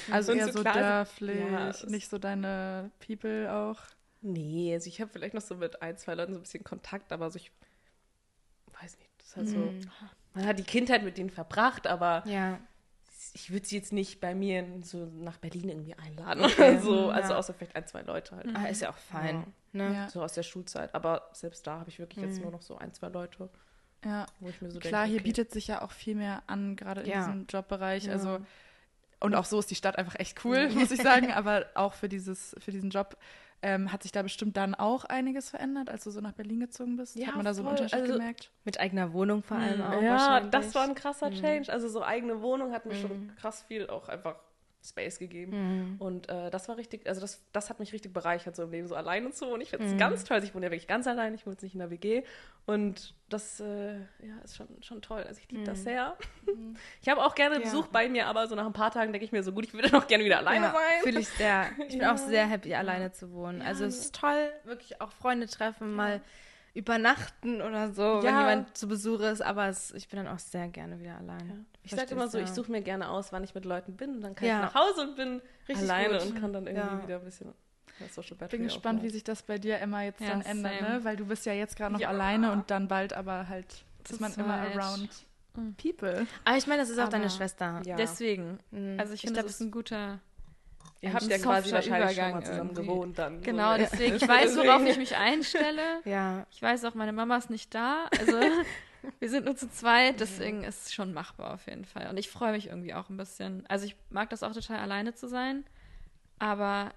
Also eher so so dörflich, Ja, nicht so deine People auch. Nee, also ich habe vielleicht noch so mit ein, zwei Leuten so ein bisschen Kontakt, aber so ich weiß nicht, das ist halt so. Mhm. Man hat die Kindheit mit denen verbracht, aber Ja. ich würde sie jetzt nicht bei mir so nach Berlin irgendwie einladen Okay. oder so. Also Ja. außer vielleicht ein, zwei Leute halt. Ah, ist ja auch fein. Ne? Ja. So aus der Schulzeit. Aber selbst da habe ich wirklich jetzt Mhm. nur noch so ein, zwei Leute, Ja, wo ich mir so klar, denke, hier okay. bietet sich ja auch viel mehr an, gerade in Ja. diesem Jobbereich. Ja. Also und auch so ist die Stadt einfach echt cool, muss ich sagen. Aber auch für dieses, für diesen Job Ähm, hat sich da bestimmt dann auch einiges verändert, als du so nach Berlin gezogen bist? Ja, hat man da so einen. Unterschied Also- gemerkt? Mit eigener Wohnung vor allem auch Ja, wahrscheinlich. das war ein krasser Change. Also so eigene Wohnung hat mir schon krass viel auch einfach Space gegeben. Und äh, das war richtig, also das, das hat mich richtig bereichert, so im Leben so alleine zu wohnen. Ich finde es ganz toll. Also Ich wohne ja wirklich ganz allein, ich wohne jetzt nicht in der WG. Und das äh, ja, ist schon, schon toll. Also ich liebe das sehr. Ich habe auch gerne Besuch bei mir, aber so nach ein paar Tagen denke ich mir so, gut, ich würde noch gerne wieder alleine ja, sein. Fühle ich sehr. Ich bin Ja. auch sehr happy, alleine zu wohnen. Also es ist toll, wirklich auch Freunde treffen, mal übernachten oder so, wenn Ja. jemand zu Besuch ist. Aber es, ich bin dann auch sehr gerne wieder allein. Ich sage immer so, ich suche mir gerne aus, wann ich mit Leuten bin. Und dann kann Ja. ich nach Hause und bin Richtig alleine gut. und kann dann irgendwie Ja. wieder ein bisschen ja, Social Battery bin gespannt, wie sich das bei dir, Emma, jetzt Ja, dann ändert, ne? Weil du bist ja jetzt gerade noch Ja. alleine und dann bald aber halt ist man immer around Mhm. people. Aber ich meine, das ist auch deine Aber- Schwester. Ja. Deswegen. Also ich Ich finde, das ist ein guter. Ihr habt ja quasi wahrscheinlich schon Übergang mal zusammen irgendwie. gewohnt dann. Genau, so, deswegen. Ich weiß, worauf ich mich einstelle. Ja. Ich weiß auch, meine Mama ist nicht da. Also wir sind nur zu zweit, deswegen ist es schon machbar auf jeden Fall. Und ich freue mich irgendwie auch ein bisschen. Also ich mag das auch total alleine zu sein, aber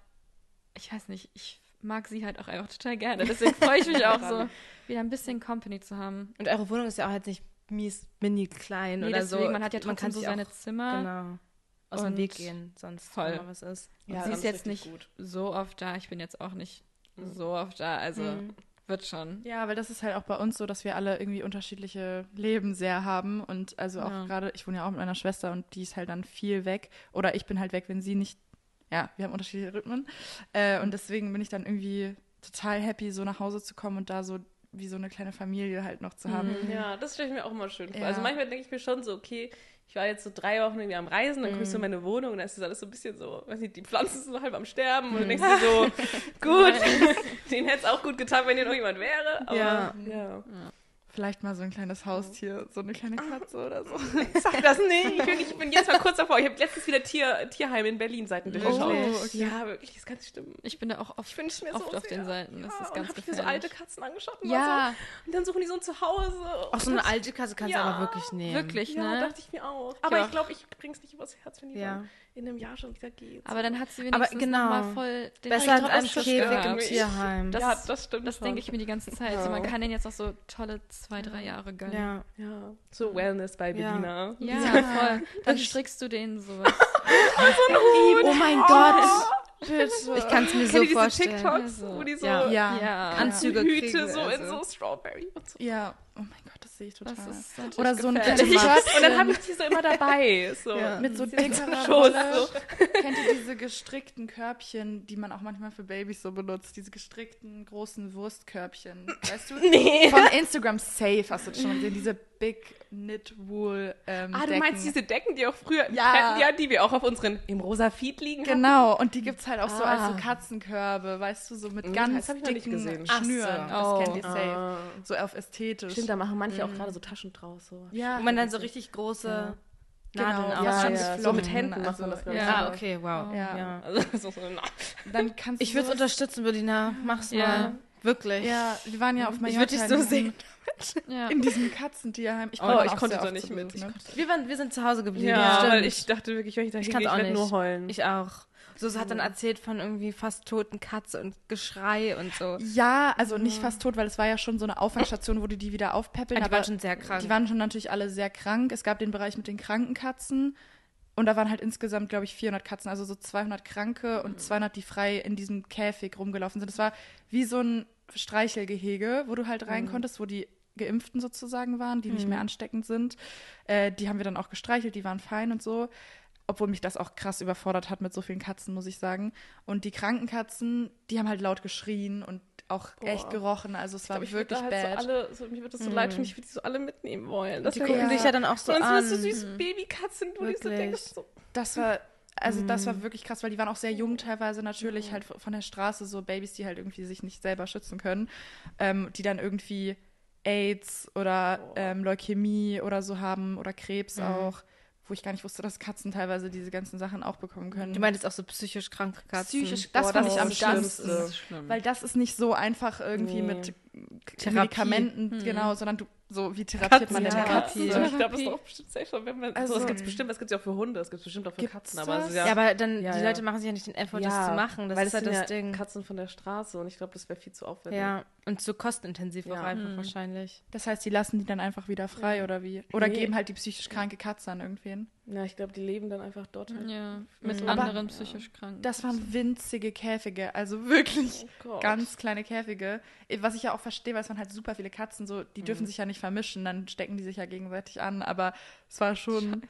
ich weiß nicht, ich mag sie halt auch einfach total gerne. Deswegen freue ich mich auch so, wieder ein bisschen Company zu haben. Und eure Wohnung ist ja auch jetzt nicht mies, mini klein Nee, oder deswegen, so. man hat ja trotzdem kann so seine auch, Zimmer. Genau. Aus dem Und Weg gehen, sonst voll. was ist. Ja, sie das ist jetzt nicht gut. so oft da. Ich bin jetzt auch nicht Mhm. so oft da. Also Mhm. wird schon. Ja, weil das ist halt auch bei uns so, dass wir alle irgendwie unterschiedliche Leben sehr haben und also auch Ja. gerade, ich wohne ja auch mit meiner Schwester und die ist halt dann viel weg oder ich bin halt weg, wenn sie nicht, ja, wir haben unterschiedliche Rhythmen äh, und deswegen bin ich dann irgendwie total happy, so nach Hause zu kommen und da so wie so eine kleine Familie halt noch zu haben. Ja, das stelle ich mir auch immer schön vor. Ja. Also manchmal denke ich mir schon so, okay, ich war jetzt so drei Wochen irgendwie am Reisen, dann kommst du in Mhm. meine Wohnung und da ist das alles so ein bisschen so, weiß nicht, die Pflanzen sind so halb am Sterben und dann denkst du so, gut, denen hätte es auch gut getan, wenn hier noch jemand wäre. Aber, Ja. ja. Vielleicht mal so ein kleines Haustier, so eine kleine Katze oder so. Sag das nicht. Ich bin, ich bin jetzt mal kurz davor. Ich habe letztens wieder Tier, Tierheim in Berlin Seiten durchgeschaut. Oh, okay. Ja, wirklich, das kann nicht stimmen. Ich bin da auch oft, Ich mir oft so auf sehr. den Seiten. Das Ja, ist und ganz hab ich mir so gefährlich. alte Katzen angeschaut und, Ja, so, und dann suchen die so ein Zuhause. Auch so eine alte Katze kannst du Ja, aber wirklich nehmen. wirklich, Ja, ne? dachte ich mir auch. Aber auch. ich glaube, ich bring's nicht übers Herz, wenn die Ja. dann in einem Jahr schon wieder geht. Aber dann hat sie Aber wenigstens genau. noch mal voll den Besser als ein Käfig im Tierheim. Das- ja, das stimmt. Das schon. denke ich mir die ganze Zeit. Ja. Also man kann denen jetzt auch so tolle zwei, drei Jahre gönnen. ja. Ja, so Wellness bei Ja. Berliner. Ja, voll. Dann strickst du denen sowas. Oh mein Gott. Bitte. Ich kann es mir so vorstellen. TikToks, Ja, so. wo die so Ja. Ja. Ja. Anzüge Hüte kriegen, so in also. so Strawberry und so. Ja, oh mein Gott, das sehe ich total. Das ist Oder so ein. T-Shirt Und dann habe ich die so immer dabei. So. Ja. mit so Schuss, dickerer Wolle. so. Kennt ihr diese gestrickten Körbchen, die man auch manchmal für Babys so benutzt? Diese gestrickten großen Wurstkörbchen. Weißt du? Nee. Von Instagram Safe hast du das schon gesehen. Diese Big Knit Wool ähm, Ah, du Decken. meinst diese Decken, die auch früher Ja. ja. ja, die wir auch auf unseren im rosa Feed liegen hatten? Genau, und die gibt es halt auch so als so Ah. Katzenkörbe, weißt du, so mit Mhm, ganz das dicken gesehen. Ach so. Schnüren. Das Oh. kennt ihr safe. Ah. So auf ästhetisch. Stimmt, da machen manche auch gerade so Taschen draus. So. ja, Wo man dann so richtig große Ja. Nadeln Genau, ja, schon ja. So mit Händen macht also, man das, glaub ja. ich. Ah, okay, wow. Ja. Ja. Also, so, so, na. dann kannst du Ich würde es unterstützen, Berlina. Mach's Ja. mal. Wirklich. Ja, wir waren ja auf Mallorca. Ich würde dich in so diesem- sehen. Ja. In diesem Katzentierheim. Ich, Oh, ich konnte da nicht mit. Ne? Wir, waren, wir sind zu Hause geblieben. Ja, Stimmt. weil ich dachte wirklich, wenn ich da Ich hingehe, ich auch werde nur nicht. heulen. Ich auch. So, sie hat dann erzählt von irgendwie fast toten Katze und Geschrei und so. Ja, also nicht fast tot, weil es war ja schon so eine Auffangstation, wo die die wieder aufpäppeln. Ah, die aber waren schon sehr krank. Die waren schon natürlich alle sehr krank. Es gab den Bereich mit den kranken Katzen. Und da waren halt insgesamt, glaube ich, 400 Katzen, also so 200 Kranke und 200, die frei in diesem Käfig rumgelaufen sind. Das war wie so ein Streichelgehege, wo du halt rein konntest, wo die Geimpften sozusagen waren, die nicht mehr ansteckend sind. Äh, die haben wir dann auch gestreichelt, die waren fein und so. Obwohl mich das auch krass überfordert hat mit so vielen Katzen, muss ich sagen. Und die kranken Katzen, die haben halt laut geschrien und auch Boah. echt gerochen. Also es Ich war glaub, wirklich da halt bad. so alle, so, mir wird das so leid tun, ich würde die so alle mitnehmen wollen. Das die gucken Ja. sich ja dann auch so und dann an. das so süße Babykatzen, wo du so Wirklich. denkst, so, Das war, also das war wirklich krass, weil die waren auch sehr jung teilweise natürlich, halt von der Straße, so Babys, die halt irgendwie sich nicht selber schützen können, ähm, die dann irgendwie AIDS oder ähm, Leukämie oder so haben oder Krebs auch, wo ich gar nicht wusste, dass Katzen teilweise diese ganzen Sachen auch bekommen können. Du meintest auch so psychisch kranke Katzen. Psychisch, das Boah, fand das ich am schlimmsten. Schlimm. Weil das ist nicht so einfach irgendwie Nee. mit Therapie. Medikamenten, genau, sondern du So, wie therapiert man denn eine Katzentherapie. Katze? Ich glaube, das ist auch bestimmt safe schon, wenn man. Also, Also- es gibt bestimmt, es gibt ja auch für Hunde, es gibt bestimmt auch für Katzen, aber es ist das? ja. Ja, aber dann, Ja, die ja. Leute machen sich ja nicht den Effort, das zu machen. Das weil ist es halt sind das ja Ding. Katzen von der Straße und ich glaube, das wäre viel zu aufwendig. Ja, und zu kostenintensiv auch Ja. einfach Hm. wahrscheinlich. Das heißt, die lassen die dann einfach wieder frei oder wie? Oder Nee. geben halt die psychisch kranke Katze an irgendwen? Ja, ich glaube, die leben dann einfach dort halt. Ja, mit Mhm. anderen Aber- psychisch Kranken. Das waren winzige Käfige, also wirklich Oh ganz kleine Käfige. Was ich ja auch verstehe, weil es waren halt super viele Katzen, so, die dürfen sich ja nicht vermischen, dann stecken die sich ja gegenseitig an, aber es war schon.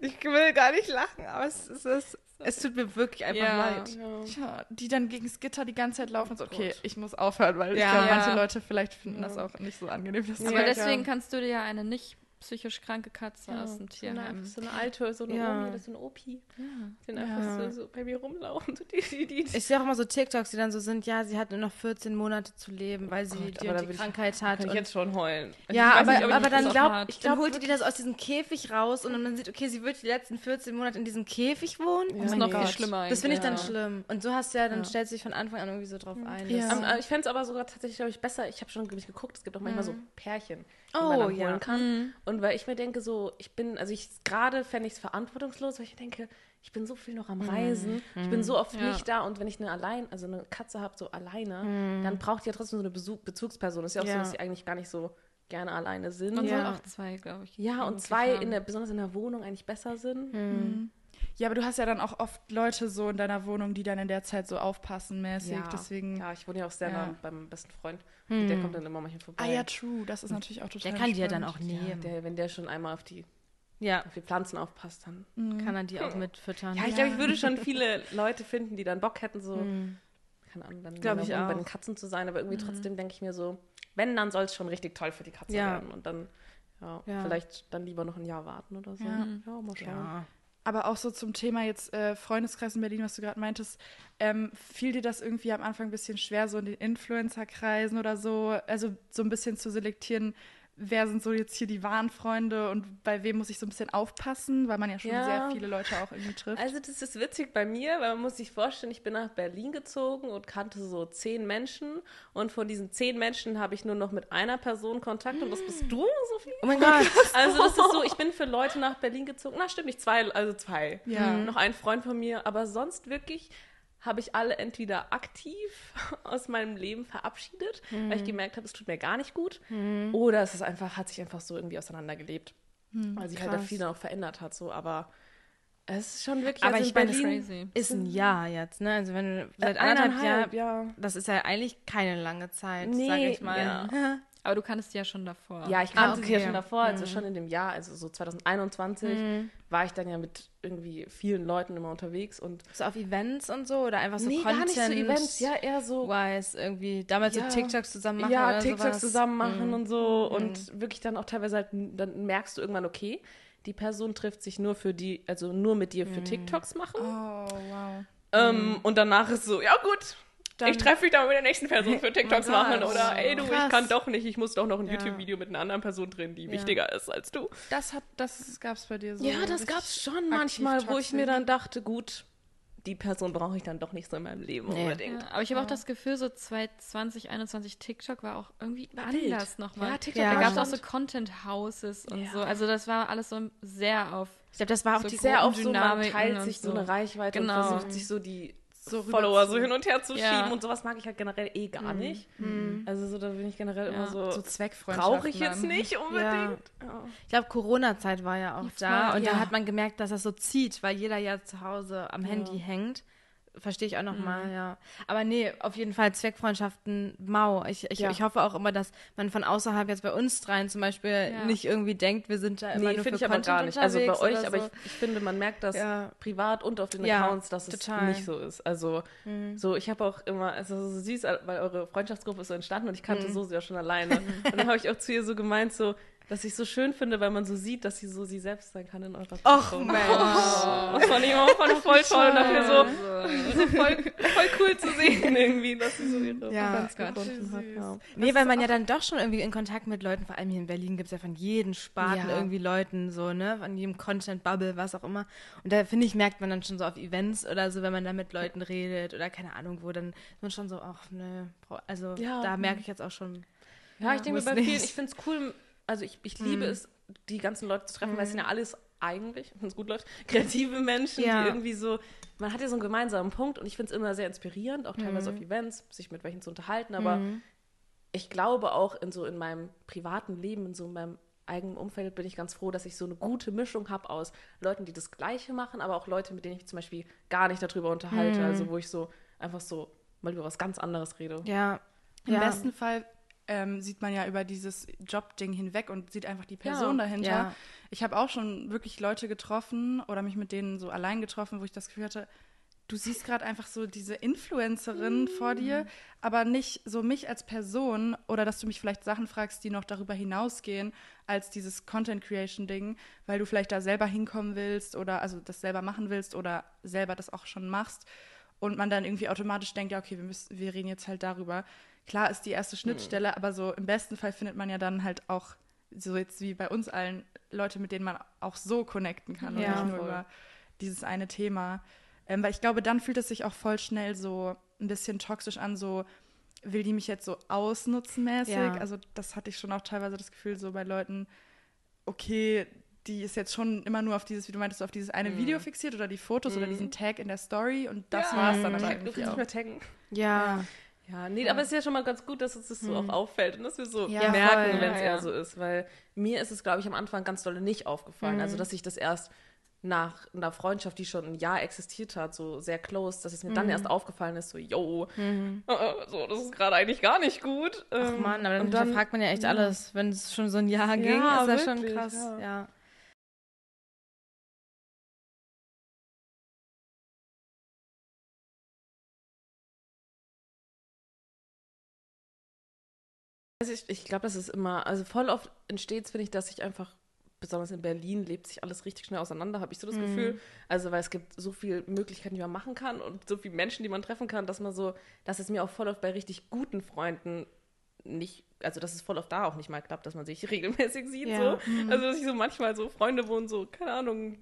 Ich will gar nicht lachen, aber es, es, es, es tut mir wirklich einfach Ja. leid. Ja. Die dann gegen das Gitter die ganze Zeit laufen und so, okay, Gott. ich muss aufhören, weil Ja. ich glaube, Ja. manche Leute vielleicht finden Ja. das auch nicht so angenehm. Das Aber deswegen kannst du dir ja eine nicht psychisch kranke Katze Ja, aus dem so eine, Tierheim. so eine alte, so eine Ja. Omi oder so eine Opi. Ja. Die dann Ja. einfach so, so bei mir rumlaufen. So die, die, die. Ich sehe auch immer so TikToks, die dann so sind, ja, sie hat nur noch 14 Monate zu leben, weil sie Gott, die, aber und die will ich- Krankheit hat. kann ich jetzt schon heulen. Ja, aber, nicht, ich aber dann glaub, ich glaub dann holt die das aus diesem Käfig raus und dann sieht, okay, sie wird die letzten 14 Monate in diesem Käfig wohnen. Ja, Das ist noch viel Gott. schlimmer Das finde ich dann eigentlich. schlimm. Und so hast du ja, dann Ja. stellst du dich von Anfang an irgendwie so drauf ein. Ja. äh, ich fände es aber sogar tatsächlich, glaube ich, besser. Ich habe schon geguckt, es gibt auch manchmal so Pärchen, Oh, man dann ja. holen kann. Mhm. Und weil ich mir denke, so, ich bin, also ich gerade fände ich es verantwortungslos, weil ich denke, ich bin so viel noch am Reisen, ich bin so oft Ja. nicht da und wenn ich eine allein, also eine Katze habe, so alleine, dann braucht die ja trotzdem so eine Besuch Bezugsperson. Ist ja auch so, Ja. dass sie eigentlich gar nicht so gerne alleine sind. Man Ja. soll auch zwei, glaube ich. Ja, und zwei, haben. in der, besonders in der Wohnung, eigentlich besser sind. Mhm. Ja, aber du hast ja dann auch oft Leute so in deiner Wohnung, die dann in der Zeit so aufpassen mäßig. Deswegen. ja, ich wohne ja auch sehr Ja. nah beim besten Freund. Und der kommt dann immer manchmal vorbei. Ah ja, true. Das ist natürlich auch total Der kann die ja dann auch Ja, nehmen. der, wenn der schon einmal auf die, Ja, auf die Pflanzen aufpasst, dann. kann er die auch mitfüttern. Ja, ich glaube, ich würde schon viele Leute finden, die dann Bock hätten, so, Mhm. keine Ahnung, dann in ich Wohnung bei auch. den Katzen zu sein, aber irgendwie trotzdem denke ich mir so, wenn, dann soll es schon richtig toll für die Katze Ja. werden und dann, ja, Ja. vielleicht dann lieber noch ein Jahr warten oder so. Ja. Ja, mal schauen. Ja. Aber auch so zum Thema jetzt äh, Freundeskreis in Berlin, was du gerade meintest, ähm, fiel dir das irgendwie am Anfang ein bisschen schwer, so in den Influencer-Kreisen oder so, also so ein bisschen zu selektieren, wer sind so jetzt hier die wahren Freunde und bei wem muss ich so ein bisschen aufpassen, weil man ja schon Ja. sehr viele Leute auch irgendwie trifft. Also das ist witzig bei mir, weil man muss sich vorstellen, ich bin nach Berlin gezogen und kannte so zehn Menschen und von diesen zehn Menschen habe ich nur noch mit einer Person Kontakt und das bist du, Sophie? Oh mein Gott. Also das ist so, ich bin für Leute nach Berlin gezogen. Na stimmt nicht, zwei, also zwei. Ja. Noch ein Freund von mir, aber sonst wirklich habe ich alle entweder aktiv aus meinem Leben verabschiedet, weil ich gemerkt habe, es tut mir gar nicht gut, oder es ist einfach, hat sich einfach so irgendwie auseinandergelebt, weil sich halt da krass. viel noch verändert hat, so, aber es ist schon wirklich, Aber also ich in meine, Crazy. Ist ein Jahr jetzt, ne? Also wenn du seit Äh, anderthalb Jahren, ja. das ist ja eigentlich keine lange Zeit, Nee, sage ich mal. ja. Aber du kanntest ja schon davor. Ja, ich kannte Ah, sie ja okay. schon davor, also schon in dem Jahr, also so 2021, Mhm. war ich dann ja mit irgendwie vielen Leuten immer unterwegs und So auf Events und so oder einfach so nee, Content? gar nicht so Events, ja, eher so Wise irgendwie damals Ja. so TikToks zusammen machen ja, oder TikToks sowas. zusammen machen Mhm. und so und wirklich dann auch teilweise halt, dann merkst du irgendwann, okay, die Person trifft sich nur für die, also nur mit dir für Mhm. TikToks machen. oh, wow. Ähm, und danach ist so, ja gut, Dann- ich treffe mich dann mit der nächsten Person für TikToks Oh mein machen oder ey du, ich Krass. kann doch nicht, ich muss doch noch ein Ja. YouTube-Video mit einer anderen Person drehen, die Ja. wichtiger ist als du. Das hat, das gab's bei dir so. Ja, das gab's schon manchmal, wo ich mir dann dachte, gut, die Person brauche ich dann doch nicht so in meinem Leben Nee. unbedingt. Ja, aber ich habe auch das Gefühl, so 2020, 21 TikTok war auch irgendwie War anders nochmal. Ja, TikTok Ja. Da gab es auch so Content Houses und Ja. so. Also das war alles so sehr auf Ich glaube, das war auch So die sehr oft so, man teilt sich so so. eine Reichweite Genau. und versucht sich so die So Follower so hin und her zu Ja. schieben und sowas mag ich halt generell eh gar nicht. Also so, da bin ich generell Ja. immer so, so Zweckfreundschaften. brauche ich jetzt nicht unbedingt. Ja. Ich glaube, Corona-Zeit war ja auch da und ja. da hat man gemerkt, dass das so zieht, weil jeder ja zu Hause am Handy hängt. Verstehe ich auch noch mal, ja. Aber nee, auf jeden Fall Zweckfreundschaften, mau. Ich, ich, Ja. ich hoffe auch immer, dass man von außerhalb jetzt bei uns dreien zum Beispiel Ja. nicht irgendwie denkt, wir sind da immer Nee, nur finde für ich aber gar nicht. Also bei euch, oder aber so. ich, ich finde, man merkt das Ja. privat und auf den Ja, Accounts, dass es total. Mhm. nicht so ist. Also so, ich habe auch immer, also so süß, weil eure Freundschaftsgruppe ist so entstanden und ich kannte Mhm. so sehr schon alleine. und dann habe ich auch zu ihr so gemeint, so, dass ich so schön finde, weil man so sieht, dass sie so sie selbst sein kann in eurer Gruppe. Mensch. Das fand ich immer voll, voll toll dafür so, so voll, voll cool zu sehen irgendwie, dass sie so ihre Ja. Fans gefunden hat. Ja. Nee, weil man ja dann doch schon irgendwie in Kontakt mit Leuten, vor allem hier in Berlin gibt es ja von jedem Sparten Ja. irgendwie Leuten so, ne? Von jedem Content-Bubble, was auch immer. Und da finde ich, merkt man dann schon so auf Events oder so, wenn man da mit Leuten redet oder keine Ahnung wo, dann ist man schon so, ach ne, also Ja. da merke ich jetzt auch schon. Ja, ich denke mir bei vielen, ich finde es cool, also ich, ich liebe es, die ganzen Leute zu treffen, weil es sind ja alles eigentlich, wenn es gut läuft, kreative Menschen, Ja. die irgendwie so, man hat ja so einen gemeinsamen Punkt und ich finde es immer sehr inspirierend, auch teilweise auf Events, sich mit welchen zu unterhalten, aber ich glaube auch in so in meinem privaten Leben, in so meinem eigenen Umfeld bin ich ganz froh, dass ich so eine gute Mischung habe aus Leuten, die das Gleiche machen, aber auch Leute, mit denen ich zum Beispiel gar nicht darüber unterhalte, also wo ich so einfach so mal über was ganz anderes rede. Ja. Im ja. besten Fall ähm, sieht man ja über dieses Jobding hinweg und sieht einfach die Person Ja, dahinter. ja. Ich habe auch schon wirklich Leute getroffen oder mich mit denen so allein getroffen, wo ich das Gefühl hatte, du siehst gerade einfach so diese Influencerin vor dir, aber nicht so mich als Person oder dass du mich vielleicht Sachen fragst, die noch darüber hinausgehen als dieses Content Creation Ding, weil du vielleicht da selber hinkommen willst oder also das selber machen willst oder selber das auch schon machst und man dann irgendwie automatisch denkt, ja, okay, wir müssen wir reden jetzt halt darüber. Klar ist die erste Schnittstelle, aber so im besten Fall findet man ja dann halt auch so jetzt wie bei uns allen Leute, mit denen man auch so connecten kann Ja, und nicht nur voll. über dieses eine Thema. Ähm, weil ich glaube, dann fühlt es sich auch voll schnell so ein bisschen toxisch an, so will die mich jetzt so ausnutzen mäßig. Ja. Also das hatte ich schon auch teilweise das Gefühl so bei Leuten, okay, die ist jetzt schon immer nur auf dieses, wie du meintest, auf dieses eine Video fixiert oder die Fotos oder diesen Tag in der Story und das Ja. war es dann aber Du irgendwie kannst auch. nicht mehr taggen. Ja. Ja, nee, aber es ist ja schon mal ganz gut, dass uns das so auch auffällt und dass wir so Ja, merken, wenn es Ja, eher ja. so ist. Weil mir ist es, glaube ich, am Anfang ganz dolle nicht aufgefallen. Also, dass ich das erst nach einer Freundschaft, die schon ein Jahr existiert hat, so sehr close, dass es mir dann erst aufgefallen ist, so, yo, äh, so, das ist gerade eigentlich gar nicht gut. Ach Ähm, Mann, aber dann, und dann hinterfragt man ja echt ja. alles. Wenn es schon so ein Jahr ging, Ja, ist das schon krass. ja. Also ich, ich glaube, das ist immer, also voll oft entsteht es, finde ich, dass sich einfach, besonders in Berlin, lebt sich alles richtig schnell auseinander, habe ich so das Gefühl. Also, weil es gibt so viele Möglichkeiten, die man machen kann und so viele Menschen, die man treffen kann, dass man so, dass es mir auch voll oft bei richtig guten Freunden nicht, also dass es voll oft da auch nicht mal klappt, dass man sich regelmäßig sieht. Ja. So. Also, dass ich so manchmal so, Freunde wohnen so, keine Ahnung,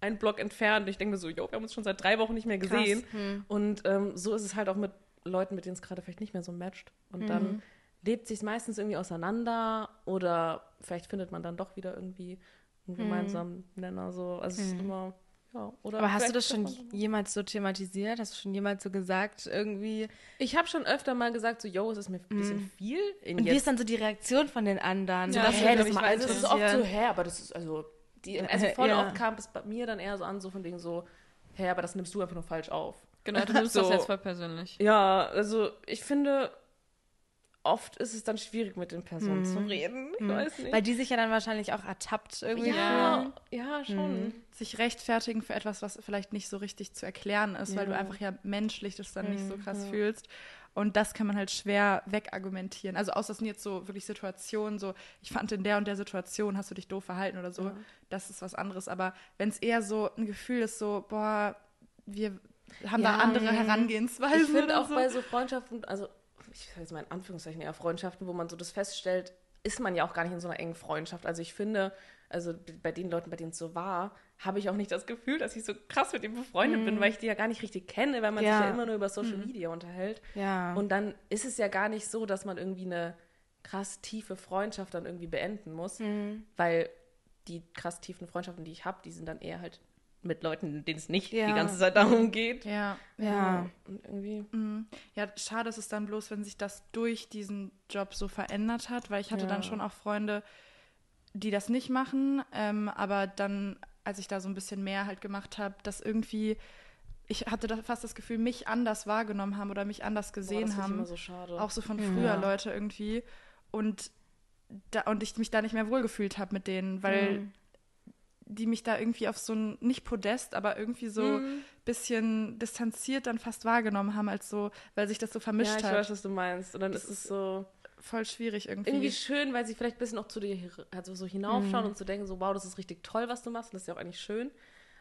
einen Block entfernt. Und ich denke mir so, jo, wir haben uns schon seit drei Wochen nicht mehr gesehen. Und ähm, so ist es halt auch mit Leuten, mit denen es gerade vielleicht nicht mehr so matcht. Und dann lebt sich meistens irgendwie auseinander oder vielleicht findet man dann doch wieder irgendwie einen gemeinsamen Nenner. So. Also es ist immer, ja. Oder Aber hast du das schon jemals so thematisiert? Hast du schon jemals so gesagt, irgendwie? Ich habe schon öfter mal gesagt, so, yo, es ist mir ein bisschen viel. In Und wie ist dann so die Reaktion von den anderen? Ja, das hä, würde das, mal, also das ist oft so, hä, aber das ist, also, die, also voll ja. oft kam es bei mir dann eher so an, so von wegen so, hä, aber das nimmst du einfach nur falsch auf. Genau, du nimmst das So. jetzt voll persönlich. Ja, also ich finde, oft ist es dann schwierig, mit den Personen zu reden. Ich weiß nicht. Weil die sich ja dann wahrscheinlich auch ertappt irgendwie ja, ja, schon. sich rechtfertigen für etwas, was vielleicht nicht so richtig zu erklären ist, weil du Ja. einfach ja menschlich das dann nicht so krass fühlst. Und das kann man halt schwer wegargumentieren. Also außer es sind jetzt so wirklich Situationen, so ich fand in der und der Situation hast du dich doof verhalten oder so, das ist was anderes. Aber wenn es eher so ein Gefühl ist, so, boah, wir haben Ja. da andere Herangehensweisen. Ich finde auch so. bei so Freundschaften, also ich sage jetzt mal in Anführungszeichen eher Freundschaften, wo man so das feststellt, ist man ja auch gar nicht in so einer engen Freundschaft. Also ich finde, also bei den Leuten, bei denen es so war, habe ich auch nicht das Gefühl, dass ich so krass mit ihm befreundet bin, weil ich die ja gar nicht richtig kenne, weil man Ja. sich ja immer nur über Social Media unterhält. Ja. Und dann ist es ja gar nicht so, dass man irgendwie eine krass tiefe Freundschaft dann irgendwie beenden muss, weil die krass tiefen Freundschaften, die ich habe, die sind dann eher halt mit Leuten, denen es nicht Ja. die ganze Zeit darum geht. ja. ja. Und irgendwie. Mhm. Ja, schade ist es dann bloß, wenn sich das durch diesen Job so verändert hat, weil ich hatte Ja. dann schon auch Freunde, die das nicht machen, ähm, aber dann, als ich da so ein bisschen mehr halt gemacht habe, dass irgendwie, ich hatte da fast das Gefühl, mich anders wahrgenommen haben oder mich anders Boah, gesehen ich haben, immer so schade. auch so von früher Leute irgendwie und da, und ich mich da nicht mehr wohlgefühlt habe mit denen, weil Mhm. Die mich da irgendwie auf so ein, nicht Podest, aber irgendwie so Mhm. bisschen distanziert dann fast wahrgenommen haben, als so, weil sich das so ja, vermischt ich hat. weiß, was du meinst. Und dann Das ist es so Voll schwierig irgendwie. irgendwie schön, weil sie vielleicht ein bisschen auch zu dir also so hinaufschauen und zu denken, so, wow, das ist richtig toll, was du machst. Und das ist ja auch eigentlich schön.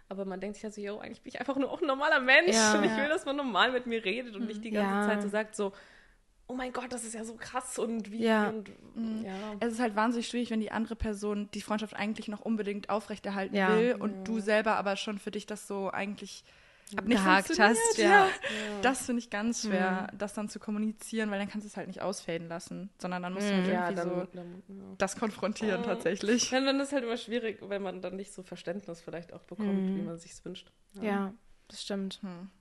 Aber man denkt sich ja so, yo, eigentlich bin ich einfach nur auch ein normaler Mensch. Ja. und ich will, dass man normal mit mir redet und nicht die ganze Ja. Zeit so sagt, so, oh mein Gott, das ist ja so krass und wie. Ja. Und, ja. es ist halt wahnsinnig schwierig, wenn die andere Person die Freundschaft eigentlich noch unbedingt aufrechterhalten Ja. will und du selber aber schon für dich das so eigentlich abgehakt hast. Ja. Ja. Das finde ich ganz schwer, das dann zu kommunizieren, weil dann kannst du es halt nicht ausfaden lassen, sondern dann musst du halt Ja, irgendwie dann, so dann ja. das konfrontieren Oh. tatsächlich. Dann, dann ist halt immer schwierig, wenn man dann nicht so Verständnis vielleicht auch bekommt, wie man sich wünscht. Ja, das stimmt. Hm.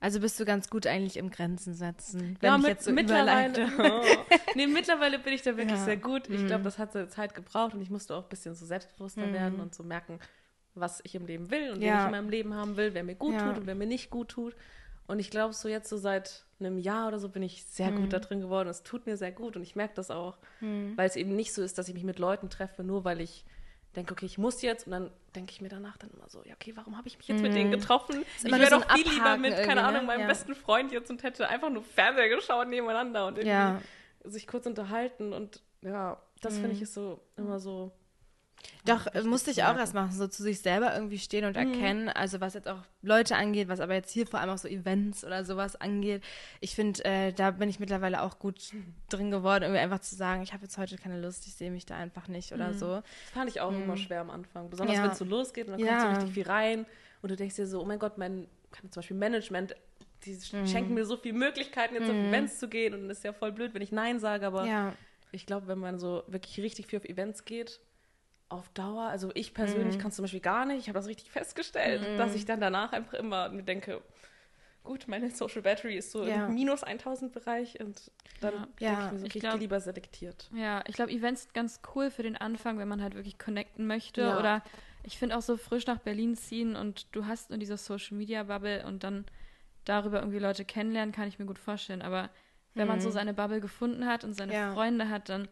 Also bist du ganz gut eigentlich im Grenzen setzen. Wenn Ja, ich mit, jetzt so mittlerweile. Oh. Nee, mittlerweile bin ich da wirklich Ja. sehr gut. Ich glaube, das hat so Zeit gebraucht und ich musste auch ein bisschen so selbstbewusster werden und so merken, was ich im Leben will und wen Ja. ich in meinem Leben haben will, wer mir gut Ja. tut und wer mir nicht gut tut. Und ich glaube, so jetzt so seit einem Jahr oder so bin ich sehr gut da drin geworden. Es tut mir sehr gut und ich merke das auch, weil es eben nicht so ist, dass ich mich mit Leuten treffe, nur weil ich denke, okay, ich muss jetzt und dann denke ich mir danach dann immer so, ja, okay, warum habe ich mich jetzt mit denen getroffen? Ich wäre so doch viel lieber mit, keine irgendwie, Ahnung, ne? meinem Ja. besten Freund jetzt und hätte einfach nur Fernseher geschaut nebeneinander und irgendwie Ja. sich kurz unterhalten und ja, das finde ich ist so immer so. Doch, musste ich auch erst machen, so zu sich selber irgendwie stehen und erkennen. Also was jetzt auch Leute angeht, was aber jetzt hier vor allem auch so Events oder sowas angeht. Ich finde, äh, da bin ich mittlerweile auch gut drin geworden, irgendwie einfach zu sagen, ich habe jetzt heute keine Lust, ich sehe mich da einfach nicht oder so. Das fand ich auch immer schwer am Anfang. Besonders Ja. wenn es so losgeht und dann Ja. kommt so richtig viel rein und du denkst dir so, oh mein Gott, mein kann zum Beispiel Management, die schenken mir so viele Möglichkeiten, jetzt auf Events zu gehen und es ist ja voll blöd, wenn ich Nein sage, aber Ja, ich glaube, wenn man so wirklich richtig viel auf Events geht, auf Dauer, also ich persönlich kann es zum Beispiel gar nicht, ich habe das richtig festgestellt, dass ich dann danach einfach immer mir denke, gut, meine Social Battery ist so Ja. im minus 1000 Bereich und dann Ja. ich mir so, Ich glaub- lieber selektiert. Ja, ich glaube, Events sind ganz cool für den Anfang, wenn man halt wirklich connecten möchte. Ja. Oder ich finde auch so frisch nach Berlin ziehen und du hast nur diese Social Media Bubble und dann darüber irgendwie Leute kennenlernen, kann ich mir gut vorstellen. Aber wenn man so seine Bubble gefunden hat und seine Ja. Freunde hat, dann.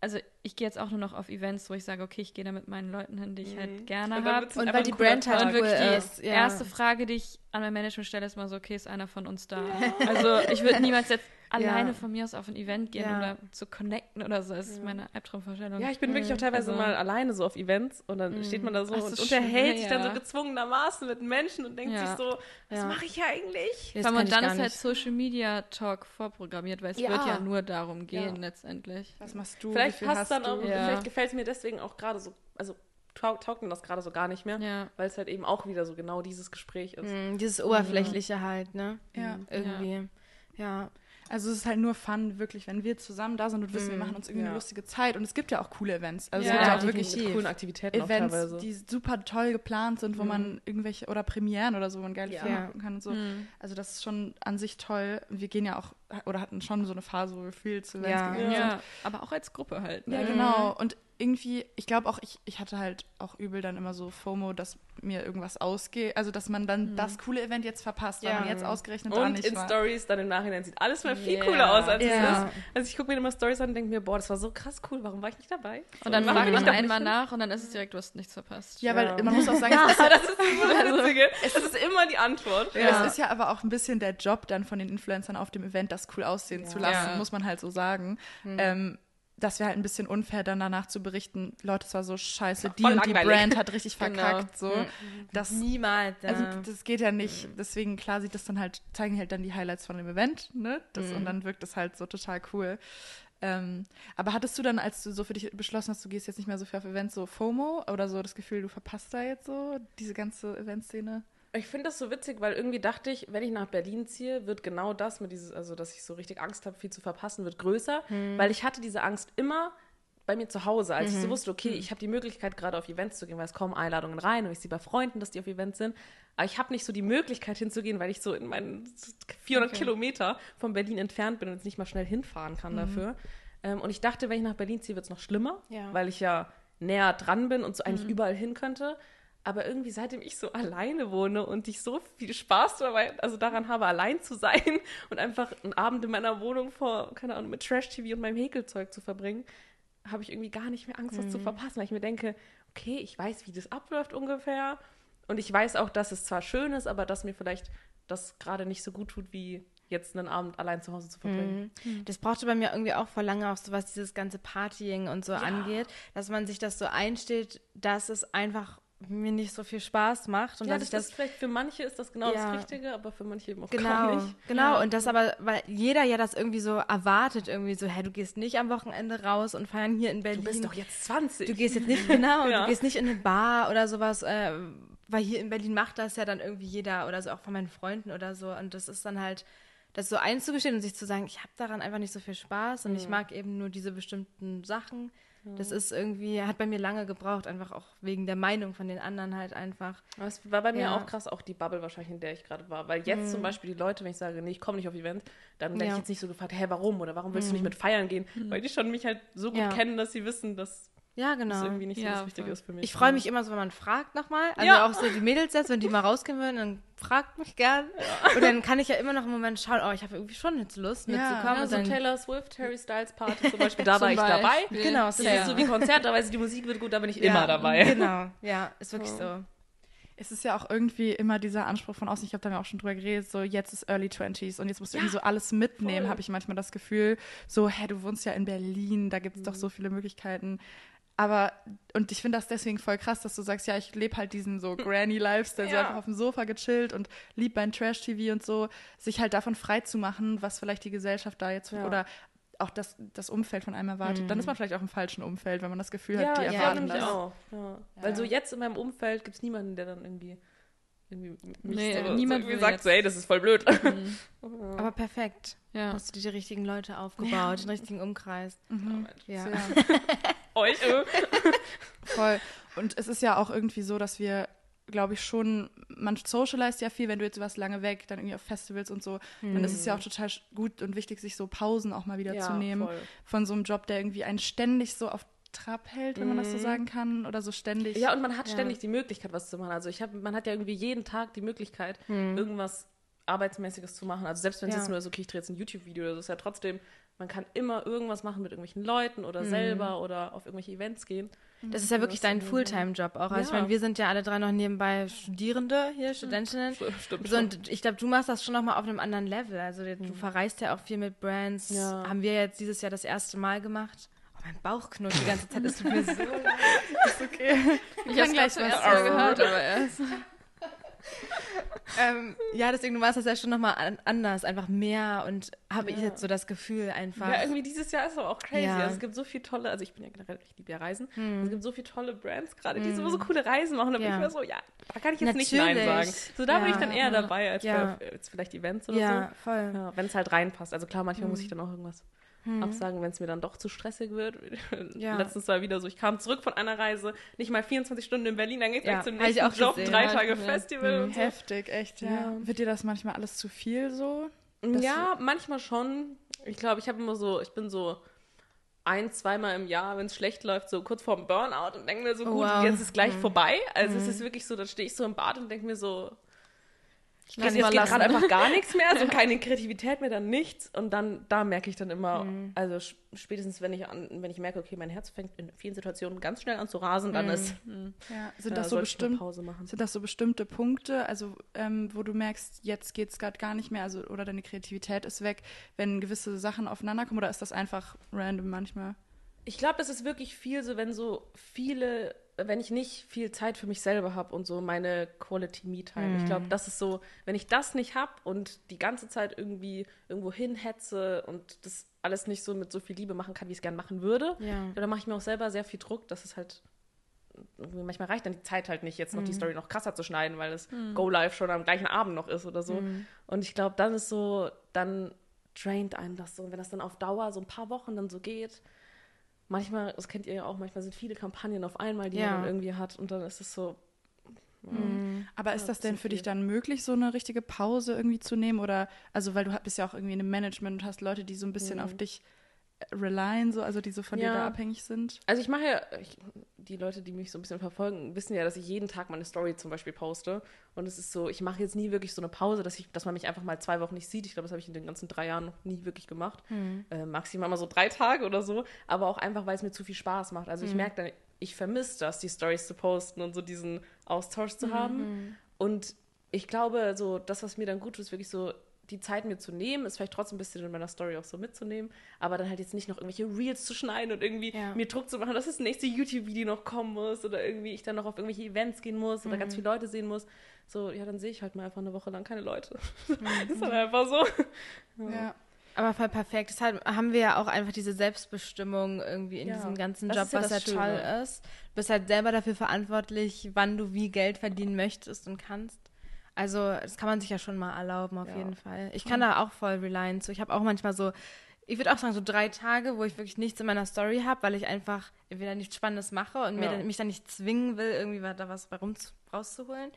Also ich gehe jetzt auch nur noch auf Events, wo ich sage, okay, ich gehe da mit meinen Leuten hin, die ich halt gerne Und dann habe. Und weil die Brand halt. Und wirklich die cool ist, ja. erste Frage, die ich an mein Management stelle, ist mal so, okay, ist einer von uns da? Also ich würde niemals jetzt alleine von mir aus auf ein Event gehen, Ja. um da zu connecten oder so. Das ist meine Albtraumvorstellung. Ja, ich bin wirklich auch teilweise Also- mal alleine so auf Events und dann steht man da so Ach, und unterhält sich dann so gezwungenermaßen mit Menschen und denkt Ja. sich so, was Ja. mache ich hier eigentlich? Das und ich dann ist halt. Social Media Talk vorprogrammiert, weil es Ja. wird ja nur darum gehen Ja. letztendlich. Was machst du? Vielleicht passt dann auch, Ja. vielleicht gefällt es mir deswegen auch gerade so, also tau taugt mir das gerade so gar nicht mehr, Ja. weil es halt eben auch wieder so genau dieses Gespräch ist. Mm, dieses Oberflächliche halt, ne? Ja. Irgendwie. Ja. Also es ist halt nur Fun, wirklich, wenn wir zusammen da sind und wissen, wir machen uns irgendwie Ja. eine lustige Zeit. Und es gibt ja auch coole Events. Also Ja, es gibt ja auch wirklich coolen Aktivitäten auch Events, die super toll geplant sind, wo man irgendwelche, oder Premieren oder so, wo man geile Ja. Filme gucken kann und so. Mhm. Also das ist schon an sich toll. Wir gehen ja auch, oder hatten schon so eine Phase, wo wir viel zu Events Ja. gegangen sind. Aber auch als Gruppe halt. Ne? Ja, genau. Und irgendwie, ich glaube auch, ich, ich hatte halt auch übel dann immer so FOMO, dass mir irgendwas ausgeht. Also, dass man dann das coole Event jetzt verpasst, weil Ja. man jetzt ausgerechnet da Und nicht in war. Stories dann im Nachhinein sieht alles mal viel Ja. cooler aus, als Ja. es ist. Also ich gucke mir immer Stories an und denke mir, boah, das war so krass cool, warum war ich nicht dabei? Und dann fragt man einmal nach und dann ist es direkt, du hast nichts verpasst. Ja, weil Ja. man muss auch sagen, es, ist, das ist das Witzige. Es ist immer die Antwort. es ist ja aber auch ein bisschen der Job dann von den Influencern auf dem Event, das cool aussehen zu lassen, Ja. muss man halt so sagen. Ähm, das wäre halt ein bisschen unfair, dann danach zu berichten, Leute, es war so scheiße, die voll und die. Brand hat richtig Genau. verkackt. So. Das, Niemals. Ja. Also das geht ja nicht. Deswegen, klar, sieht das dann halt, zeigen die halt dann die Highlights von dem Event, ne? Das, Und dann wirkt es halt so total cool. Ähm, aber hattest du dann, als du so für dich beschlossen hast, du gehst jetzt nicht mehr so viel auf Events, so FOMO oder so das Gefühl, du verpasst da jetzt so diese ganze Eventszene? Ich finde das so witzig, weil irgendwie dachte ich, wenn ich nach Berlin ziehe, wird genau das mit dieses, also dass ich so richtig Angst habe, viel zu verpassen, wird größer, weil ich hatte diese Angst immer bei mir zu Hause, als ich so wusste, okay, ich habe die Möglichkeit gerade auf Events zu gehen, weil es kommen Einladungen rein und ich sehe bei Freunden, dass die auf Events sind, aber ich habe nicht so die Möglichkeit hinzugehen, weil ich so in meinen 400 Kilometer von Berlin entfernt bin und jetzt nicht mal schnell hinfahren kann dafür. Ähm, und ich dachte, wenn ich nach Berlin ziehe, wird es noch schlimmer, Ja. weil ich ja näher dran bin und so eigentlich überall hin könnte. Aber irgendwie, seitdem ich so alleine wohne und ich so viel Spaß dabei, also daran habe, allein zu sein und einfach einen Abend in meiner Wohnung vor, keine Ahnung, mit Trash-TV und meinem Häkelzeug zu verbringen, habe ich irgendwie gar nicht mehr Angst, das zu verpassen, weil ich mir denke, okay, ich weiß, wie das abläuft ungefähr. Und ich weiß auch, dass es zwar schön ist, aber dass mir vielleicht das gerade nicht so gut tut, wie jetzt einen Abend allein zu Hause zu verbringen. Das brauchte bei mir irgendwie auch vor lange auch so was dieses ganze Partying und so angeht, dass man sich das so einsteht, dass es einfach mir nicht so viel Spaß macht und ja, dass das, ich das ist vielleicht für manche ist das genau Ja. das Richtige, aber für manche eben auch gar Genau, nicht. genau. Und das aber, weil jeder ja das irgendwie so erwartet, irgendwie so, hä, du gehst nicht am Wochenende raus und feiern hier in Berlin. Du bist doch jetzt 20. Du gehst jetzt nicht, genau, Ja. du gehst nicht in eine Bar oder sowas, äh, weil hier in Berlin macht das ja dann irgendwie jeder oder so auch von meinen Freunden oder so. Und das ist dann halt, das so einzugestehen und sich zu sagen, ich habe daran einfach nicht so viel Spaß und mhm. ich mag eben nur diese bestimmten Sachen. Das ist irgendwie, hat bei mir lange gebraucht, einfach auch wegen der Meinung von den anderen halt einfach. Das war bei mir ja. auch krass, auch die Bubble wahrscheinlich, in der ich gerade war. Weil jetzt mhm. zum Beispiel die Leute, wenn ich sage, nee, ich komme nicht auf Event, dann werde ja. ich jetzt nicht so gefragt, hä, warum? Oder warum willst mhm. du nicht mit feiern gehen? Mhm. Weil die schon mich halt so gut kennen, dass sie wissen, dass ja, genau. Das irgendwie nicht ja, so das Wichtige ist für mich. Ich freue mich immer so, wenn man fragt nochmal. Also ja. auch so die Mädels jetzt, wenn die mal rausgehen würden, dann fragt mich gern. Ja. Und dann kann ich ja immer noch im Moment schauen, oh, ich habe irgendwie schon jetzt Lust ja. mitzukommen. Ja, so dann, Taylor Swift, Harry Styles Party zum Beispiel, da war ich Beispiel. dabei. Genau, das ist so wie Konzert, da weiß ich, die Musik wird gut, da bin ich immer dabei. Genau, ja, ist wirklich so. Es ist ja auch irgendwie immer dieser Anspruch von außen, ich habe da auch schon drüber geredet, so jetzt ist Early Twenties und jetzt musst du irgendwie so alles mitnehmen, habe ich manchmal das Gefühl. So, hä, du wohnst ja in Berlin, da gibt es mhm. doch so viele Möglichkeiten. Aber, und ich finde das deswegen voll krass, dass du sagst, ja, ich lebe halt diesen so Granny-Lifestyle, ja. so einfach auf dem Sofa gechillt und lieb mein Trash-TV und so, sich halt davon frei zu machen, was vielleicht die Gesellschaft da jetzt ja. oder auch das, das Umfeld von einem erwartet. Mhm. Dann ist man vielleicht auch im falschen Umfeld, wenn man das Gefühl ja, hat, die erwarten ja, das. Auch. Ja. Weil so jetzt in meinem Umfeld gibt es niemanden, der dann irgendwie irgendwie nee, so, niemand so sagt, so, ey, das ist voll blöd. Mhm. Aber perfekt. Ja. Hast du dir die richtigen Leute aufgebaut, ja. den richtigen Umkreis. Mhm. Ja. ja. Euch. voll. Und es ist ja auch irgendwie so, dass wir glaube ich schon, man socialized ja viel, wenn du jetzt was lange weg, dann irgendwie auf Festivals und so, mhm. dann ist es ja auch total gut und wichtig, sich so Pausen auch mal wieder ja, zu nehmen voll. von so einem Job, der irgendwie einen ständig so auf Trab hält, wenn man das so mhm. sagen kann, oder so ständig. Ja, und man hat ja. ständig die Möglichkeit, was zu machen. Also ich habe, man hat ja irgendwie jeden Tag die Möglichkeit, mhm. irgendwas Arbeitsmäßiges zu machen. Also selbst wenn es ja. jetzt nur so, okay, ich drehe jetzt ein YouTube-Video, das ist ja trotzdem, man kann immer irgendwas machen mit irgendwelchen Leuten oder mhm. selber oder auf irgendwelche Events gehen. Das ist ja wirklich dein Fulltime-Job auch. Also ja. ich meine, wir sind ja alle drei noch nebenbei Studierende hier, Studentinnen. Stimmt so, und ich glaube, du machst das schon nochmal auf einem anderen Level. Also du mhm. verreist ja auch viel mit Brands. Ja. Haben wir jetzt dieses Jahr das erste Mal gemacht mein Bauch knurrt die ganze Zeit. Es tut mir so leid. ist okay. Ich habe gleich was gehört, aber erst. Ähm, ja, deswegen, du machst das ja schon nochmal an, anders, einfach mehr und habe ja. ich jetzt so das Gefühl einfach. Ja, irgendwie dieses Jahr ist aber auch crazy. Ja. Also es gibt so viele tolle, also ich bin ja generell, ich liebe ja Reisen. Hm. Es gibt so viele tolle Brands gerade, die hm. so, coole Reisen machen. Da bin ich mir so, ja, da kann ich jetzt Natürlich. nicht Nein sagen. So, da bin ich dann eher dabei als bei jetzt vielleicht Events oder so. Ja, voll. Wenn es halt reinpasst. Also klar, manchmal hm. muss ich dann auch irgendwas hm. absagen, wenn es mir dann doch zu stressig wird. Ja. Letztens war wieder so, ich kam zurück von einer Reise, nicht mal 24 Stunden in Berlin, dann geht es ja, zum nächsten auch Job, gesehen, drei Tage ja. Festival. Mhm. So. Heftig, echt, ja. ja. Wird dir das manchmal alles zu viel so? Ja, manchmal schon. Ich glaube, ich habe immer so, ich bin so ein, zweimal im Jahr, wenn es schlecht läuft, so kurz vorm Burnout und denke mir so, oh, gut, wow. jetzt ist gleich mhm. vorbei. Also mhm. es ist wirklich so, dann stehe ich so im Bad und denke mir so, ich kann jetzt geht gerade einfach gar nichts mehr, so keine Kreativität mehr, dann nichts. Und dann, da merke ich dann immer, mhm. also spätestens wenn ich an, wenn ich merke, okay, mein Herz fängt in vielen Situationen ganz schnell an zu rasen, dann mhm. ist. Ja, sind das so bestimmt, Sind das so bestimmte Punkte, also ähm, wo du merkst, jetzt geht es gerade gar nicht mehr, also oder deine Kreativität ist weg, wenn gewisse Sachen aufeinander kommen, oder ist das einfach random manchmal? Ich glaube, das ist wirklich viel so, wenn so viele wenn ich nicht viel Zeit für mich selber habe und so meine Quality Me Time. Mm. Ich glaube, mhm. das ist so, wenn ich das nicht habe und die ganze Zeit irgendwie irgendwo hinhetze und das alles nicht so mit so viel Liebe machen kann, wie ich es gerne machen würde, ja. dann mache ich mir auch selber sehr viel Druck, dass es halt manchmal reicht dann die Zeit halt nicht, jetzt noch mm. die mhm. Story noch krasser zu schneiden, weil das mm. Go Live schon am gleichen Abend noch ist oder so. Mhm. Und ich glaube, dann ist so, dann draint einen das so. Und wenn das dann auf Dauer so ein paar Wochen dann so geht, manchmal, das kennt ihr ja auch, manchmal sind viele Kampagnen auf einmal, die ja. man irgendwie hat und dann ist es so. Mhm. Aber ist das denn für dich dann möglich, so eine richtige Pause irgendwie zu nehmen? Oder, also, weil du bist ja auch irgendwie in einem Management und hast Leute, die so ein bisschen mhm. auf dich relyen, so, also die so von ja. dir da abhängig sind? Also ich mache ja, ich, die Leute, die mich so ein bisschen verfolgen, wissen ja, dass ich jeden Tag meine Story zum Beispiel poste. Und es ist so, ich mache jetzt nie wirklich so eine Pause, dass, ich, dass man mich einfach mal zwei Wochen nicht sieht. Ich glaube, das habe ich in den ganzen drei Jahren noch nie wirklich gemacht. Mhm. Äh, maximal mal so drei Tage oder so. Aber auch einfach, weil es mir zu viel Spaß macht. Also mhm. ich merke dann, ich vermisse das, die Stories zu posten und so diesen Austausch zu mhm. haben. Und ich glaube, so das, was mir dann gut tut, ist wirklich so, die Zeit mir zu nehmen, ist vielleicht trotzdem ein bisschen in meiner Story auch so mitzunehmen, aber dann halt jetzt nicht noch irgendwelche Reels zu schneiden und irgendwie ja. mir Druck zu machen, dass das nächste YouTube-Video noch kommen muss oder irgendwie ich dann noch auf irgendwelche Events gehen muss oder mhm. ganz viele Leute sehen muss. So, ja, dann sehe ich halt mal einfach eine Woche lang keine Leute. Mhm. ist dann einfach so. Ja. ja. Aber voll perfekt. Deshalb haben wir ja auch einfach diese Selbstbestimmung irgendwie in Ja, diesem ganzen das Job, ja was ja das toll ist. Du bist halt selber dafür verantwortlich, wann du wie Geld verdienen möchtest und kannst. Also, das kann man sich ja schon mal erlauben, auf Ja. jeden Fall. Ich kann da auch voll relyen zu. Ich habe auch manchmal so, ich würde auch sagen, so drei Tage, wo ich wirklich nichts in meiner Story habe, weil ich einfach entweder nichts Spannendes mache und mir Ja. dann, mich dann nicht zwingen will, irgendwie da was bei rum rauszuholen.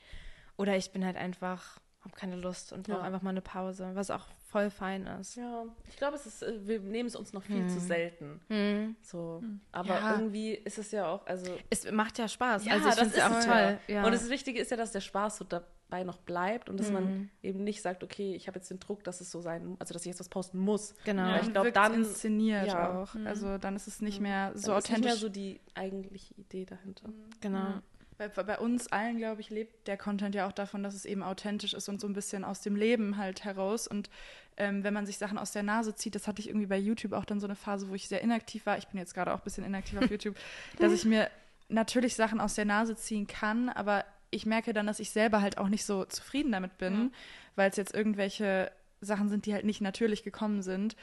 Oder ich bin halt einfach, habe keine Lust und brauche Ja. einfach mal eine Pause, was auch voll fein ist. Ja, ich glaube, es ist, äh, wir nehmen es uns noch viel zu selten. Hm. So, aber Ja. irgendwie ist es ja auch, also Es macht ja Spaß. Ja, also ich das es ja ist auch toll. Und das Wichtige ist ja, dass der Spaß so dabei noch bleibt und dass Mhm. man eben nicht sagt, okay, ich habe jetzt den Druck, dass es so sein, also dass ich jetzt was posten muss. genau. Ja, ich Und glaub, wirkt's dann- inszeniert ja. auch. Also dann ist es nicht mehr so Dann ist nicht authentisch. mehr so die eigentliche Idee dahinter. genau. Bei, bei uns allen, glaube ich, lebt der Content ja auch davon, dass es eben authentisch ist und so ein bisschen aus dem Leben halt heraus. Und ähm, wenn man sich Sachen aus der Nase zieht, das hatte ich irgendwie bei YouTube auch dann so eine Phase, wo ich sehr inaktiv war. Ich bin jetzt gerade auch ein bisschen inaktiv auf YouTube, dass ich mir natürlich Sachen aus der Nase ziehen kann, aber ich merke dann, dass ich selber halt auch nicht so zufrieden damit bin, weil es jetzt irgendwelche Sachen sind, die halt nicht natürlich gekommen sind.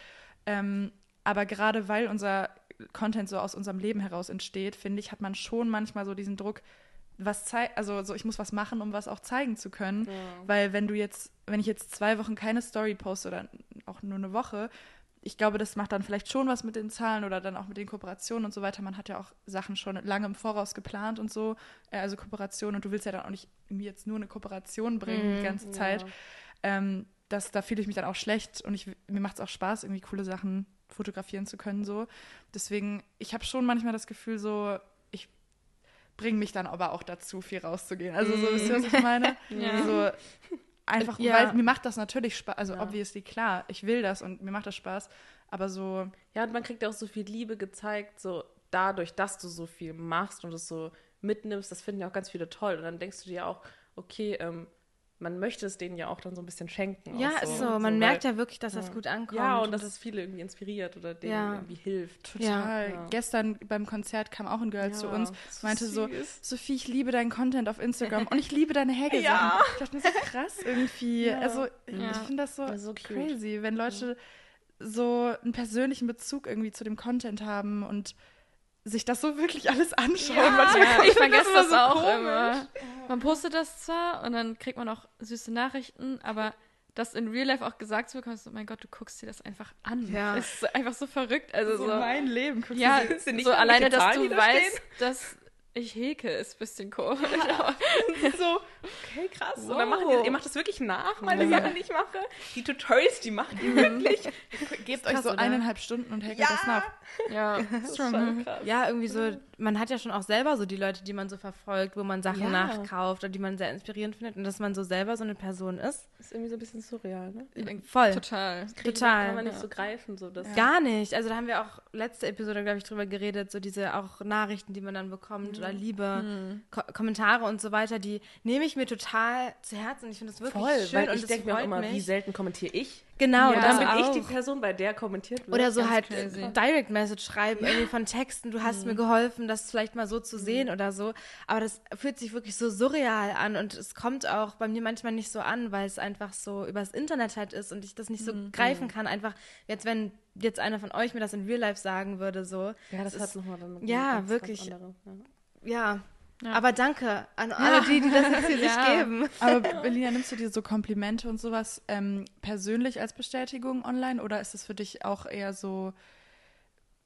Ähm, aber gerade weil unser Content so aus unserem Leben heraus entsteht, finde ich, hat man schon manchmal so diesen Druck, was zeigt, also so ich muss was machen, um was auch zeigen zu können. Weil wenn du jetzt, wenn ich jetzt zwei Wochen keine Story poste oder auch nur eine Woche, ich glaube, das macht dann vielleicht schon was mit den Zahlen oder dann auch mit den Kooperationen und so weiter. Man hat ja auch Sachen schon lange im Voraus geplant und so, äh, also Kooperationen und du willst ja dann auch nicht irgendwie jetzt nur eine Kooperation bringen die ganze Zeit. Ähm, das, da fühle ich mich dann auch schlecht und ich, mir macht es auch Spaß, irgendwie coole Sachen fotografieren zu können. So. Deswegen, ich habe schon manchmal das Gefühl, so, ich bringe mich dann aber auch dazu, viel rauszugehen. Also so, wisst ihr, was ich meine? Ja. So, einfach, Ja. weil mir macht das natürlich Spaß. Also Ja. obviously, klar, ich will das und mir macht das Spaß. Aber so, Ja, und man kriegt ja auch so viel Liebe gezeigt, so dadurch, dass du so viel machst und es so mitnimmst, das finden ja auch ganz viele toll. Und dann denkst du dir auch, okay, ähm, man möchte es denen ja auch dann so ein bisschen schenken. Ja, auch ist so. Man merkt ja wirklich, dass das ja. gut ankommt. Ja, und dass es viele irgendwie inspiriert oder denen Ja. irgendwie hilft. total. Ja. Gestern beim Konzert kam auch ein Girl zu uns, so meinte so, süß. Sophie, ich liebe deinen Content auf Instagram und ich liebe deine Häge-Sachen. Ja. Ich dachte mir so krass irgendwie. Ja. Also Ja. ich finde das so, so cute. crazy, wenn Leute so einen persönlichen Bezug irgendwie zu dem Content haben und sich das so wirklich alles anschauen. Ja, kommt ich vergesse das so auch komisch. immer. Man postet das zwar und dann kriegt man auch süße Nachrichten, aber das in Real Life auch gesagt zu bekommen, so, mein Gott, du guckst dir das einfach an. Ja. Ist einfach so verrückt. Also So so, mein Leben. guckst ja, du dir- Sind nicht so alleine, dass du weißt, dass ich häke, ist ein bisschen komisch. Aber so, okay, krass. Und dann Wow. machen die, ihr macht das wirklich nach, meine Ja. Sachen, die ich mache. Die Tutorials, die macht ihr wirklich. Gebt krass, euch so oder? eineinhalb Stunden und hackelt Ja. das nach. ja. Das ist schon krass. Ja, irgendwie so, man hat ja schon auch selber so die Leute, die man so verfolgt, wo man Sachen Ja. nachkauft oder die man sehr inspirierend findet und dass man so selber so eine Person ist. Das ist irgendwie so ein bisschen surreal, ne? Voll. Total. Total. Kann man nicht so greifen, so das. Gar nicht. Also da haben wir auch letzte Episode, glaube ich, drüber geredet, so diese auch Nachrichten, die man dann bekommt oder Liebe, Ko Kommentare und so weiter, die nehme ich mir total zu Herzen. Ich finde das wirklich Voll, schön weil und ich denke mir auch immer, mich. wie selten kommentiere ich. Genau, Ja. das Dann bin ich auch. die Person, bei der kommentiert wird. Oder so halt crazy. Direct Message schreiben, irgendwie von Texten, du hast mir geholfen, das vielleicht mal so zu sehen oder so. Aber das fühlt sich wirklich so surreal an und es kommt auch bei mir manchmal nicht so an, weil es einfach so übers Internet halt ist und ich das nicht so greifen kann. Einfach, jetzt wenn jetzt einer von euch mir das in Real Life sagen würde, so. Ja, das ist- hat nochmal dann ja, ganz, wirklich. Ganz ja. Ja. Ja. Aber danke an alle die, die das jetzt hier Ja. nicht geben. Aber Berliner, nimmst du dir so Komplimente und sowas ähm, persönlich als Bestätigung online oder ist es für dich auch eher so,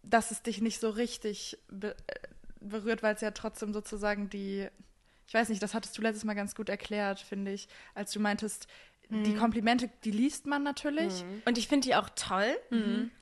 dass es dich nicht so richtig be äh, berührt, weil es ja trotzdem sozusagen die, ich weiß nicht, das hattest du letztes Mal ganz gut erklärt, finde ich, als du meintest, die Mhm. Komplimente, die liest man natürlich. Und ich finde die auch toll.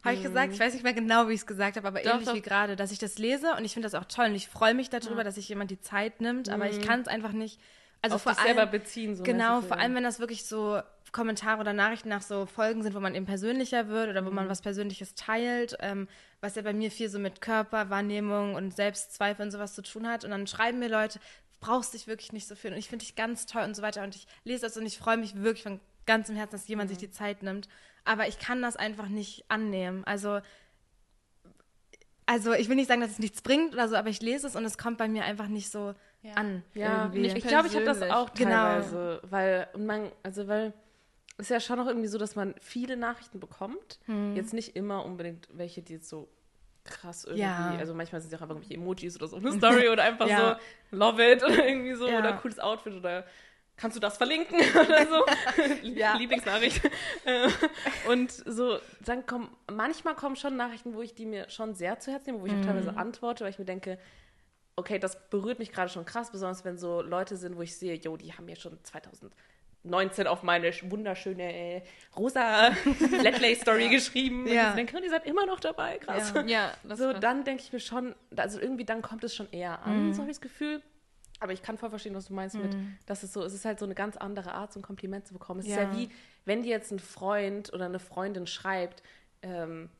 Habe ich gesagt. Ich weiß nicht mehr genau, wie ich es gesagt habe, aber Doch, ähnlich doch. wie gerade, dass ich das lese und ich finde das auch toll und ich freue mich darüber, dass sich jemand die Zeit nimmt, aber ich kann es einfach nicht. Also Auf vor dich selber allem, beziehen. So genau, mäßig, vor ja. allem, wenn das wirklich so Kommentare oder Nachrichten nach so Folgen sind, wo man eben persönlicher wird oder wo man was Persönliches teilt, ähm, was ja bei mir viel so mit Körperwahrnehmung und Selbstzweifel und sowas zu tun hat. Und dann schreiben mir Leute, brauchst dich wirklich nicht so viel und ich finde dich ganz toll und so weiter. Und ich lese das und ich freue mich wirklich von ganzem Herzen, dass jemand sich die Zeit nimmt. Aber ich kann das einfach nicht annehmen. Also, also ich will nicht sagen, dass es nichts bringt oder so, aber ich lese es und es kommt bei mir einfach nicht so an. Ja, irgendwie. ich glaube, ich habe das auch Genau. teilweise, weil und man, also weil ist ja schon noch irgendwie so, dass man viele Nachrichten bekommt. Hm. Jetzt nicht immer unbedingt welche, die jetzt so krass irgendwie, Ja. also manchmal sind es auch einfach irgendwelche Emojis oder so eine Story oder einfach Ja. so love it oder irgendwie so Ja. oder cooles Outfit oder kannst du das verlinken oder so. Lieblingsnachricht. Äh, und so, dann kommen, manchmal kommen schon Nachrichten, wo ich die mir schon sehr zu Herzen nehme, wo ich Mhm. auch teilweise antworte, weil ich mir denke, okay, das berührt mich gerade schon krass, besonders wenn so Leute sind, wo ich sehe, jo, die haben mir schon 2019 auf meine sch- wunderschöne äh, rosa Flatlay-Story geschrieben. Und Ja. ich denke, oh, die seid immer noch dabei, krass. Ja. Ja, das So, krass. dann denke ich mir schon, also irgendwie dann kommt es schon eher an, so habe ich das Gefühl. Aber ich kann voll verstehen, was du meinst mit, dass es so, es ist halt so eine ganz andere Art, so ein Kompliment zu bekommen. Es ist Ja. ja wie, wenn dir jetzt ein Freund oder eine Freundin schreibt, ähm,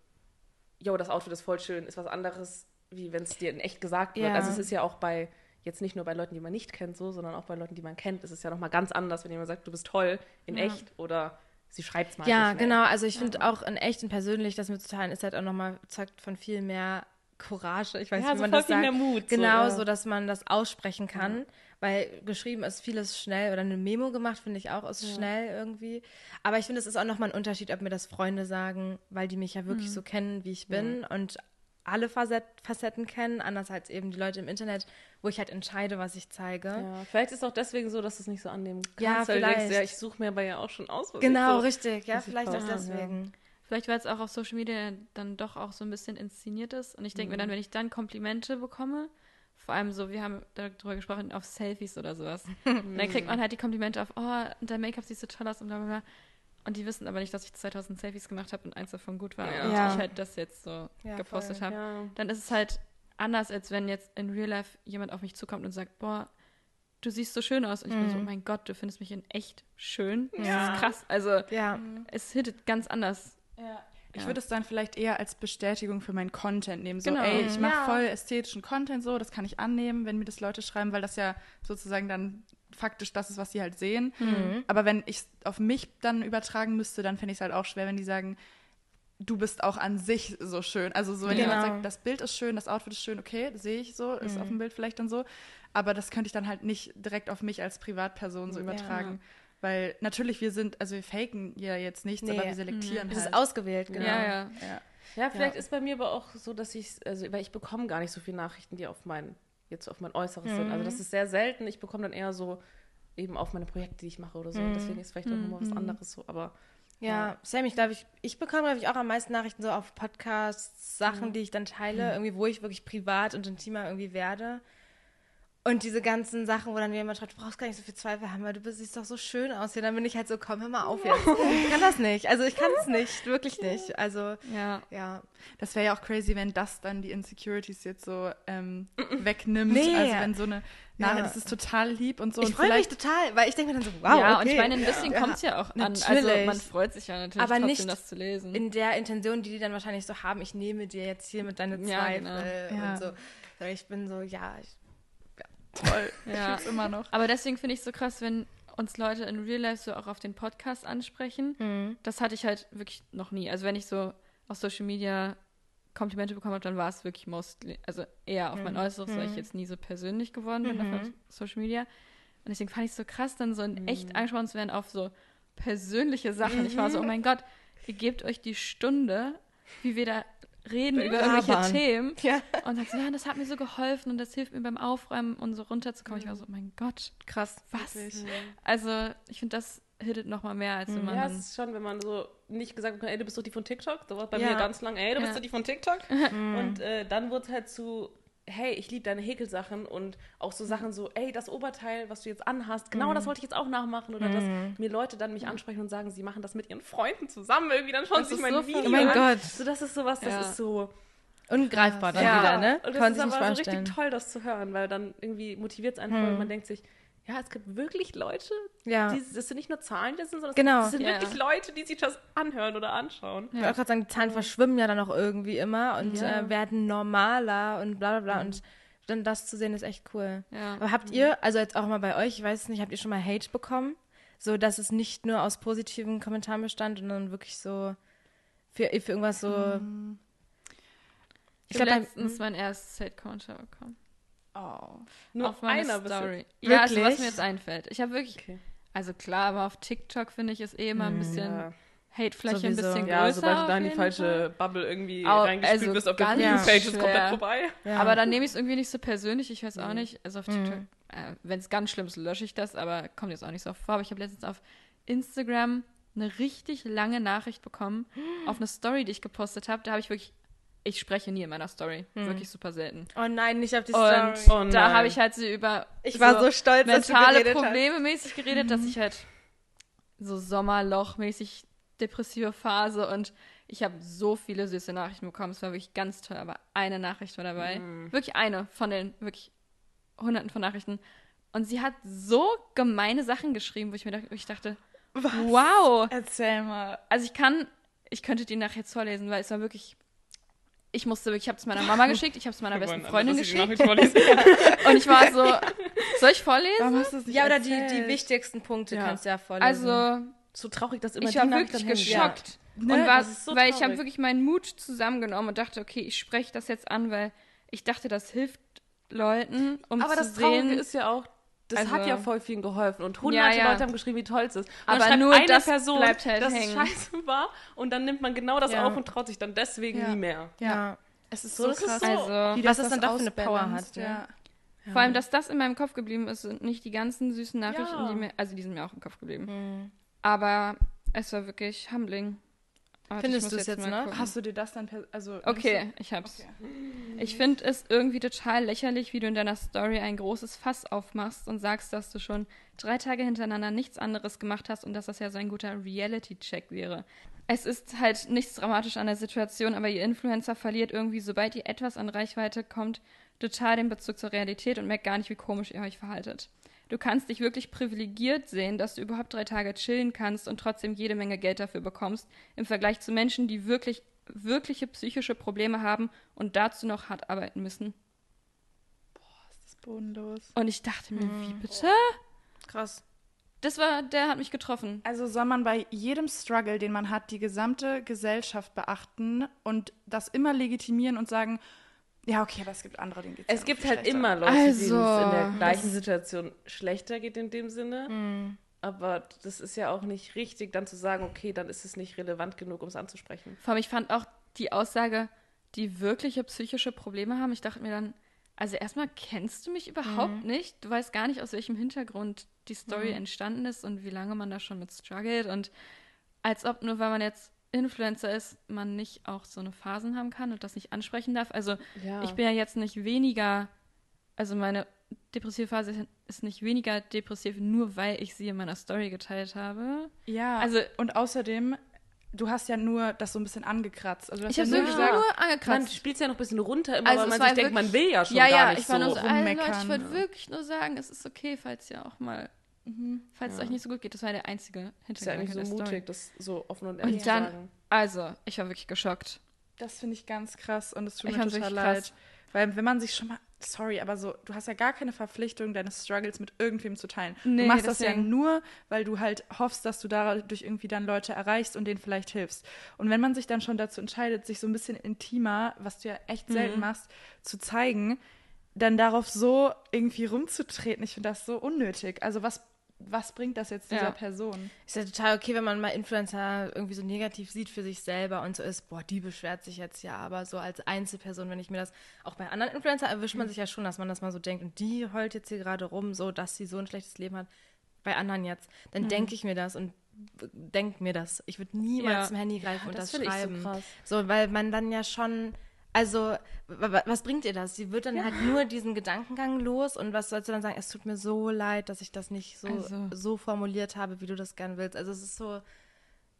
yo, das Outfit ist voll schön, ist was anderes, wie wenn es dir in echt gesagt wird. Ja. Also es ist ja auch bei, jetzt nicht nur bei Leuten, die man nicht kennt, so, sondern auch bei Leuten, die man kennt, ist es ja nochmal ganz anders, wenn jemand sagt, du bist toll in echt oder sie schreibt es mal. Ja, schnell. genau. Also ich finde auch in echt und persönlich, das mitzuteilen, ist halt auch nochmal, zeugt von viel mehr Courage. Ich weiß Ja, nicht, wie so man das sagt. mehr Mut, so, Genau, ja. so, dass man das aussprechen kann. Weil geschrieben ist vieles schnell oder eine Memo gemacht, finde ich auch, ist schnell irgendwie. Aber ich finde, es ist auch nochmal ein Unterschied, ob mir das Freunde sagen, weil die mich ja wirklich so kennen, wie ich bin und alle Facet Facetten kennen, anders als eben die Leute im Internet, wo ich halt entscheide, was ich zeige. Ja, vielleicht ist es auch deswegen so, dass du es nicht so annehmen kannst. Ja, denkst, vielleicht. ja, ich suche mir aber ja auch schon aus. was Genau, ich so, richtig. Ja, vielleicht auch ja. deswegen. Vielleicht, weil es auch auf Social Media dann doch auch so ein bisschen inszeniert ist. Und ich denke mir dann, wenn ich dann Komplimente bekomme, vor allem so, wir haben darüber gesprochen, auf Selfies oder sowas. Und dann kriegt man halt die Komplimente auf, oh, dein Make-up sieht so toll aus und bla bla bla. Und die wissen aber nicht, dass ich 2000 Selfies gemacht habe und eins davon gut war. Ja. Und Ja. ich halt das jetzt so Ja, gepostet habe. Ja. Dann ist es halt anders, als wenn jetzt in Real Life jemand auf mich zukommt und sagt, boah, du siehst so schön aus. Und ich bin so, oh mein Gott, du findest mich in echt schön. Das Ja. ist krass. Also Ja. es hittet ganz anders. Ich Ja. würde es dann vielleicht eher als Bestätigung für meinen Content nehmen. So, Genau. ey, ich mache Ja. voll ästhetischen Content, so, das kann ich annehmen, wenn mir das Leute schreiben, weil das ja sozusagen dann faktisch das ist, was sie halt sehen. Aber wenn ich es auf mich dann übertragen müsste, dann fände ich es halt auch schwer, wenn die sagen, du bist auch an sich so schön. Also so, wenn Genau. jemand sagt, das Bild ist schön, das Outfit ist schön, okay, sehe ich so, ist auf dem Bild vielleicht dann so. Aber das könnte ich dann halt nicht direkt auf mich als Privatperson so Ja. übertragen. Weil natürlich, wir sind, also wir faken ja jetzt nichts, aber Nee. wir selektieren Es halt. ist ausgewählt, genau. Ja, ja. ja. Ja, vielleicht ist bei mir aber auch so, dass ich, also, weil ich bekomme gar nicht so viele Nachrichten, die auf mein, jetzt auf mein Äußeres sind. Also das ist sehr selten. Ich bekomme dann eher so eben auf meine Projekte, die ich mache oder so. Und deswegen ist vielleicht auch nochmal was anderes so. Aber Ja, Sam, ich glaube, ich, ich bekomme, glaube ich, auch am meisten Nachrichten so auf Podcasts, Sachen, die ich dann teile, irgendwie, wo ich wirklich privat und intimer irgendwie werde. Und diese ganzen Sachen, wo dann jemand schreibt, du brauchst gar nicht so viel Zweifel haben, weil du siehst doch so schön aus hier. Dann bin ich halt so, komm, hör mal auf jetzt. Ich kann das nicht. Also ich kann es nicht, wirklich nicht. Also, Ja. ja. Das wäre ja auch crazy, wenn das dann die Insecurities jetzt so ähm, wegnimmt. Nee. Also wenn so eine Nachricht, Ja. das ist total lieb und so. ich freue mich total, weil ich denke mir dann so, wow, ja, okay. und ich meine, ein bisschen Ja. kommt es ja auch an. Also Natürlich. man freut sich ja natürlich Aber trotzdem, nicht das zu lesen. in der Intention, die die dann wahrscheinlich so haben, ich nehme dir jetzt hier mit deinen Ja, Zweifel genau. Ja. und so. Ich bin so, ja, ich, toll, Ja. ich immer noch. Aber deswegen finde ich es so krass, wenn uns Leute in Real Life so auch auf den Podcast ansprechen. Mhm. Das hatte ich halt wirklich noch nie. Also wenn ich so auf Social Media Komplimente bekommen habe, dann war es wirklich mostly, also eher auf Mhm. mein Äußeres, weil ich jetzt nie so persönlich geworden bin auf Social Media. Und deswegen fand ich es so krass, dann so in Mhm. echt angesprochen zu werden auf so persönliche Sachen. Ich war so, oh mein Gott, ihr gebt euch die Stunde, wie wir da reden über irgendwelche Labern. Themen Ja. und sagt so, ja, das hat mir so geholfen und das hilft mir beim Aufräumen und so runterzukommen. Ich war so, oh mein Gott, krass. was? Wirklich. Also ich finde, das hittet noch mal mehr, als wenn man ja, es ist schon, wenn man so nicht gesagt bekommt, ey, du bist doch die von TikTok. Da war bei Ja. mir ganz lang, ey, du bist Ja. doch die von TikTok. Und äh, dann wurde es halt zu, hey, ich liebe deine Häkelsachen und auch so Sachen so, ey, das Oberteil, was du jetzt anhast, genau das wollte ich jetzt auch nachmachen. Oder dass mir Leute dann mich ansprechen und sagen, sie machen das mit ihren Freunden zusammen. Irgendwie dann schauen sie sich ist mein so Video verrückt. Oh mein an. Gott. So, das ist sowas, das Ja. ist so. Ungreifbar dann Ja, wieder, ne? Und Kann das ist sich nicht aber so richtig toll, das zu hören, weil dann irgendwie motiviert es einen voll und man denkt sich, ja, es gibt wirklich Leute, Ja. die, das sind nicht nur Zahlen, das sind, sondern Genau. das sind Ja. wirklich Leute, die sich das anhören oder anschauen. Ich wollte auch gerade sagen, die Zahlen verschwimmen ja dann auch irgendwie immer und Ja. äh, werden normaler und bla bla bla. Und dann das zu sehen, ist echt cool. Ja. Aber habt ihr, also jetzt auch mal bei euch, ich weiß es nicht, habt ihr schon mal Hate bekommen? So, dass es nicht nur aus positiven Kommentaren bestand, sondern wirklich so für, für irgendwas so. Ich Ich habe letztens mein erstes Hate-Kommentar bekommen. Oh. Nur auf meine einer Story. Ja, also was mir jetzt einfällt. Ich habe wirklich Okay. Also klar, aber auf TikTok finde ich es eh immer ein bisschen Ja. Hatefläche ein bisschen Ja, größer. sobald du da in die falsche Bubble irgendwie Au- reingespielt also bist auf der Review-Page, ist komplett vorbei. Ja. Aber dann nehme ich es irgendwie nicht so persönlich, ich weiß auch Mhm. nicht. Also auf TikTok, äh, wenn es ganz schlimm ist, lösche ich das, aber kommt jetzt auch nicht so oft vor. Aber ich habe letztens auf Instagram eine richtig lange Nachricht bekommen, auf eine Story, die ich gepostet habe. Da habe ich wirklich, ich spreche nie in meiner Story. Wirklich super selten. Oh nein, nicht auf die Und Story. Oh da habe ich halt so über ich war so stolz, dass du mentale hast. Probleme mäßig geredet, dass ich halt so Sommerloch-mäßig depressive Phase und ich habe so viele süße Nachrichten bekommen. Es war wirklich ganz toll, aber eine Nachricht war dabei. Wirklich eine von den wirklich hunderten von Nachrichten. Und sie hat so gemeine Sachen geschrieben, wo ich mir dachte, ich dachte wow. Erzähl mal. Also ich kann, ich könnte die nachher jetzt vorlesen, weil es war wirklich, ich musste wirklich, ich habe es meiner Mama geschickt, ich habe es meiner besten Freundin geschickt vorlese. und ich war so, soll ich vorlesen? Warum hast du es nicht Ja, oder die, die wichtigsten Punkte Ja. kannst du ja vorlesen. Also so traurig, dass immer ich die war wirklich geschockt. Ne? Und war, so weil ich habe wirklich meinen Mut zusammengenommen und dachte, okay, ich spreche das jetzt an, weil ich dachte, das hilft Leuten, um Aber zu das Traurige sehen. ist ja auch, das Also- hat ja voll vielen geholfen und hunderte Ja, ja. Leute haben geschrieben, wie toll es ist. Und Aber nur eine das Person, bleibt halt dass es hängen. scheiße war und dann nimmt man genau das Ja. auf und traut sich dann deswegen Ja. nie mehr. Ja. ja. Es ist So, so, das ist krass. so- also, wie Was das es dann doch für eine Power hat? Ja. vor allem, dass das in meinem Kopf geblieben ist und nicht die ganzen süßen Nachrichten, Ja. die mir, also die sind mir auch im Kopf geblieben. Hm. Aber es war wirklich humbling. Warte, Findest du es jetzt mal noch? gucken. Hast du dir das dann per also Okay, ich hab's. Okay. Ich finde es irgendwie total lächerlich, wie du in deiner Story ein großes Fass aufmachst und sagst, dass du schon drei Tage hintereinander nichts anderes gemacht hast und dass das ja so ein guter Reality-Check wäre. Es ist halt nichts dramatisch an der Situation, aber ihr Influencer verliert irgendwie, sobald ihr etwas an Reichweite kommt, total den Bezug zur Realität und merkt gar nicht, wie komisch ihr euch verhaltet. Du kannst dich wirklich privilegiert sehen, dass du überhaupt drei Tage chillen kannst und trotzdem jede Menge Geld dafür bekommst, im Vergleich zu Menschen, die wirklich, wirkliche psychische Probleme haben und dazu noch hart arbeiten müssen. Das ist bodenlos. Und ich dachte mir, wie bitte? Krass. Das war, der hat mich getroffen. Also soll man bei jedem Struggle, den man hat, die gesamte Gesellschaft beachten und das immer legitimieren und sagen, ja, okay, aber es gibt andere, denen geht's ja Es gibt halt schlechter. immer Leute, Also, denen es in der gleichen das- Situation schlechter geht in dem Sinne. Hm. Aber das ist ja auch nicht richtig, dann zu sagen, okay, dann ist es nicht relevant genug, um es anzusprechen. Vor allem, ich fand auch die Aussage, die wirkliche psychische Probleme haben. Ich dachte mir dann, also erstmal kennst du mich überhaupt nicht. Du weißt gar nicht, aus welchem Hintergrund die Story entstanden ist und wie lange man da schon mit struggelt. Und als ob nur weil man jetzt Influencer ist, man nicht auch so eine Phasen haben kann und das nicht ansprechen darf. Also Ja. ich bin ja jetzt nicht weniger, also meine depressive Phase ist nicht weniger depressiv, nur weil ich sie in meiner Story geteilt habe. Ja, Also- und außerdem, du hast ja nur das so ein bisschen angekratzt. Also Ich habe ja wirklich gesagt, nur Man angekratzt. spielt es ja noch ein bisschen runter, immer Also weil man sich denkt, man will ja schon ja, gar ja, nicht ich war so. nur so, also Leute, ich wollte wirklich nur sagen, es ist okay, falls ihr auch mal, falls es euch nicht so gut geht. Das war der einzige ist ja eigentlich so der Story. mutig, das so offen und ehrlich Und zu dann, sagen. also, ich war wirklich geschockt. das finde ich ganz krass und es tut Ich mir total wirklich leid. krass. Weil wenn man sich schon mal, sorry, aber so, du hast ja gar keine Verpflichtung, deine Struggles mit irgendwem zu teilen. Nee, du machst das ja deswegen. nur, weil du halt hoffst, dass du dadurch irgendwie dann Leute erreichst und denen vielleicht hilfst. Und wenn man sich dann schon dazu entscheidet, sich so ein bisschen intimer, was du ja echt selten machst, zu zeigen, dann darauf so irgendwie rumzutreten, ich finde das so unnötig. Also was, was bringt das jetzt dieser Ja. Person? Ist ja total okay, wenn man mal Influencer irgendwie so negativ sieht für sich selber und so ist, boah, die beschwert sich jetzt ja, aber so als Einzelperson, wenn ich mir das, auch bei anderen Influencer erwischt man sich ja schon, dass man das mal so denkt und die heult jetzt hier gerade rum, so, dass sie so ein schlechtes Leben hat, bei anderen jetzt, dann denke ich mir das und denke mir das. Ich würde niemals Ja. zum Handy greifen und das das, finde ich so schreiben. krass. So, weil man dann ja schon, also, wa- wa- was bringt ihr das? Sie wird dann halt nur diesen Gedankengang los und was sollst du dann sagen? Es tut mir so leid, dass ich das nicht so, Also- so formuliert habe, wie du das gerne willst. Also, es ist so,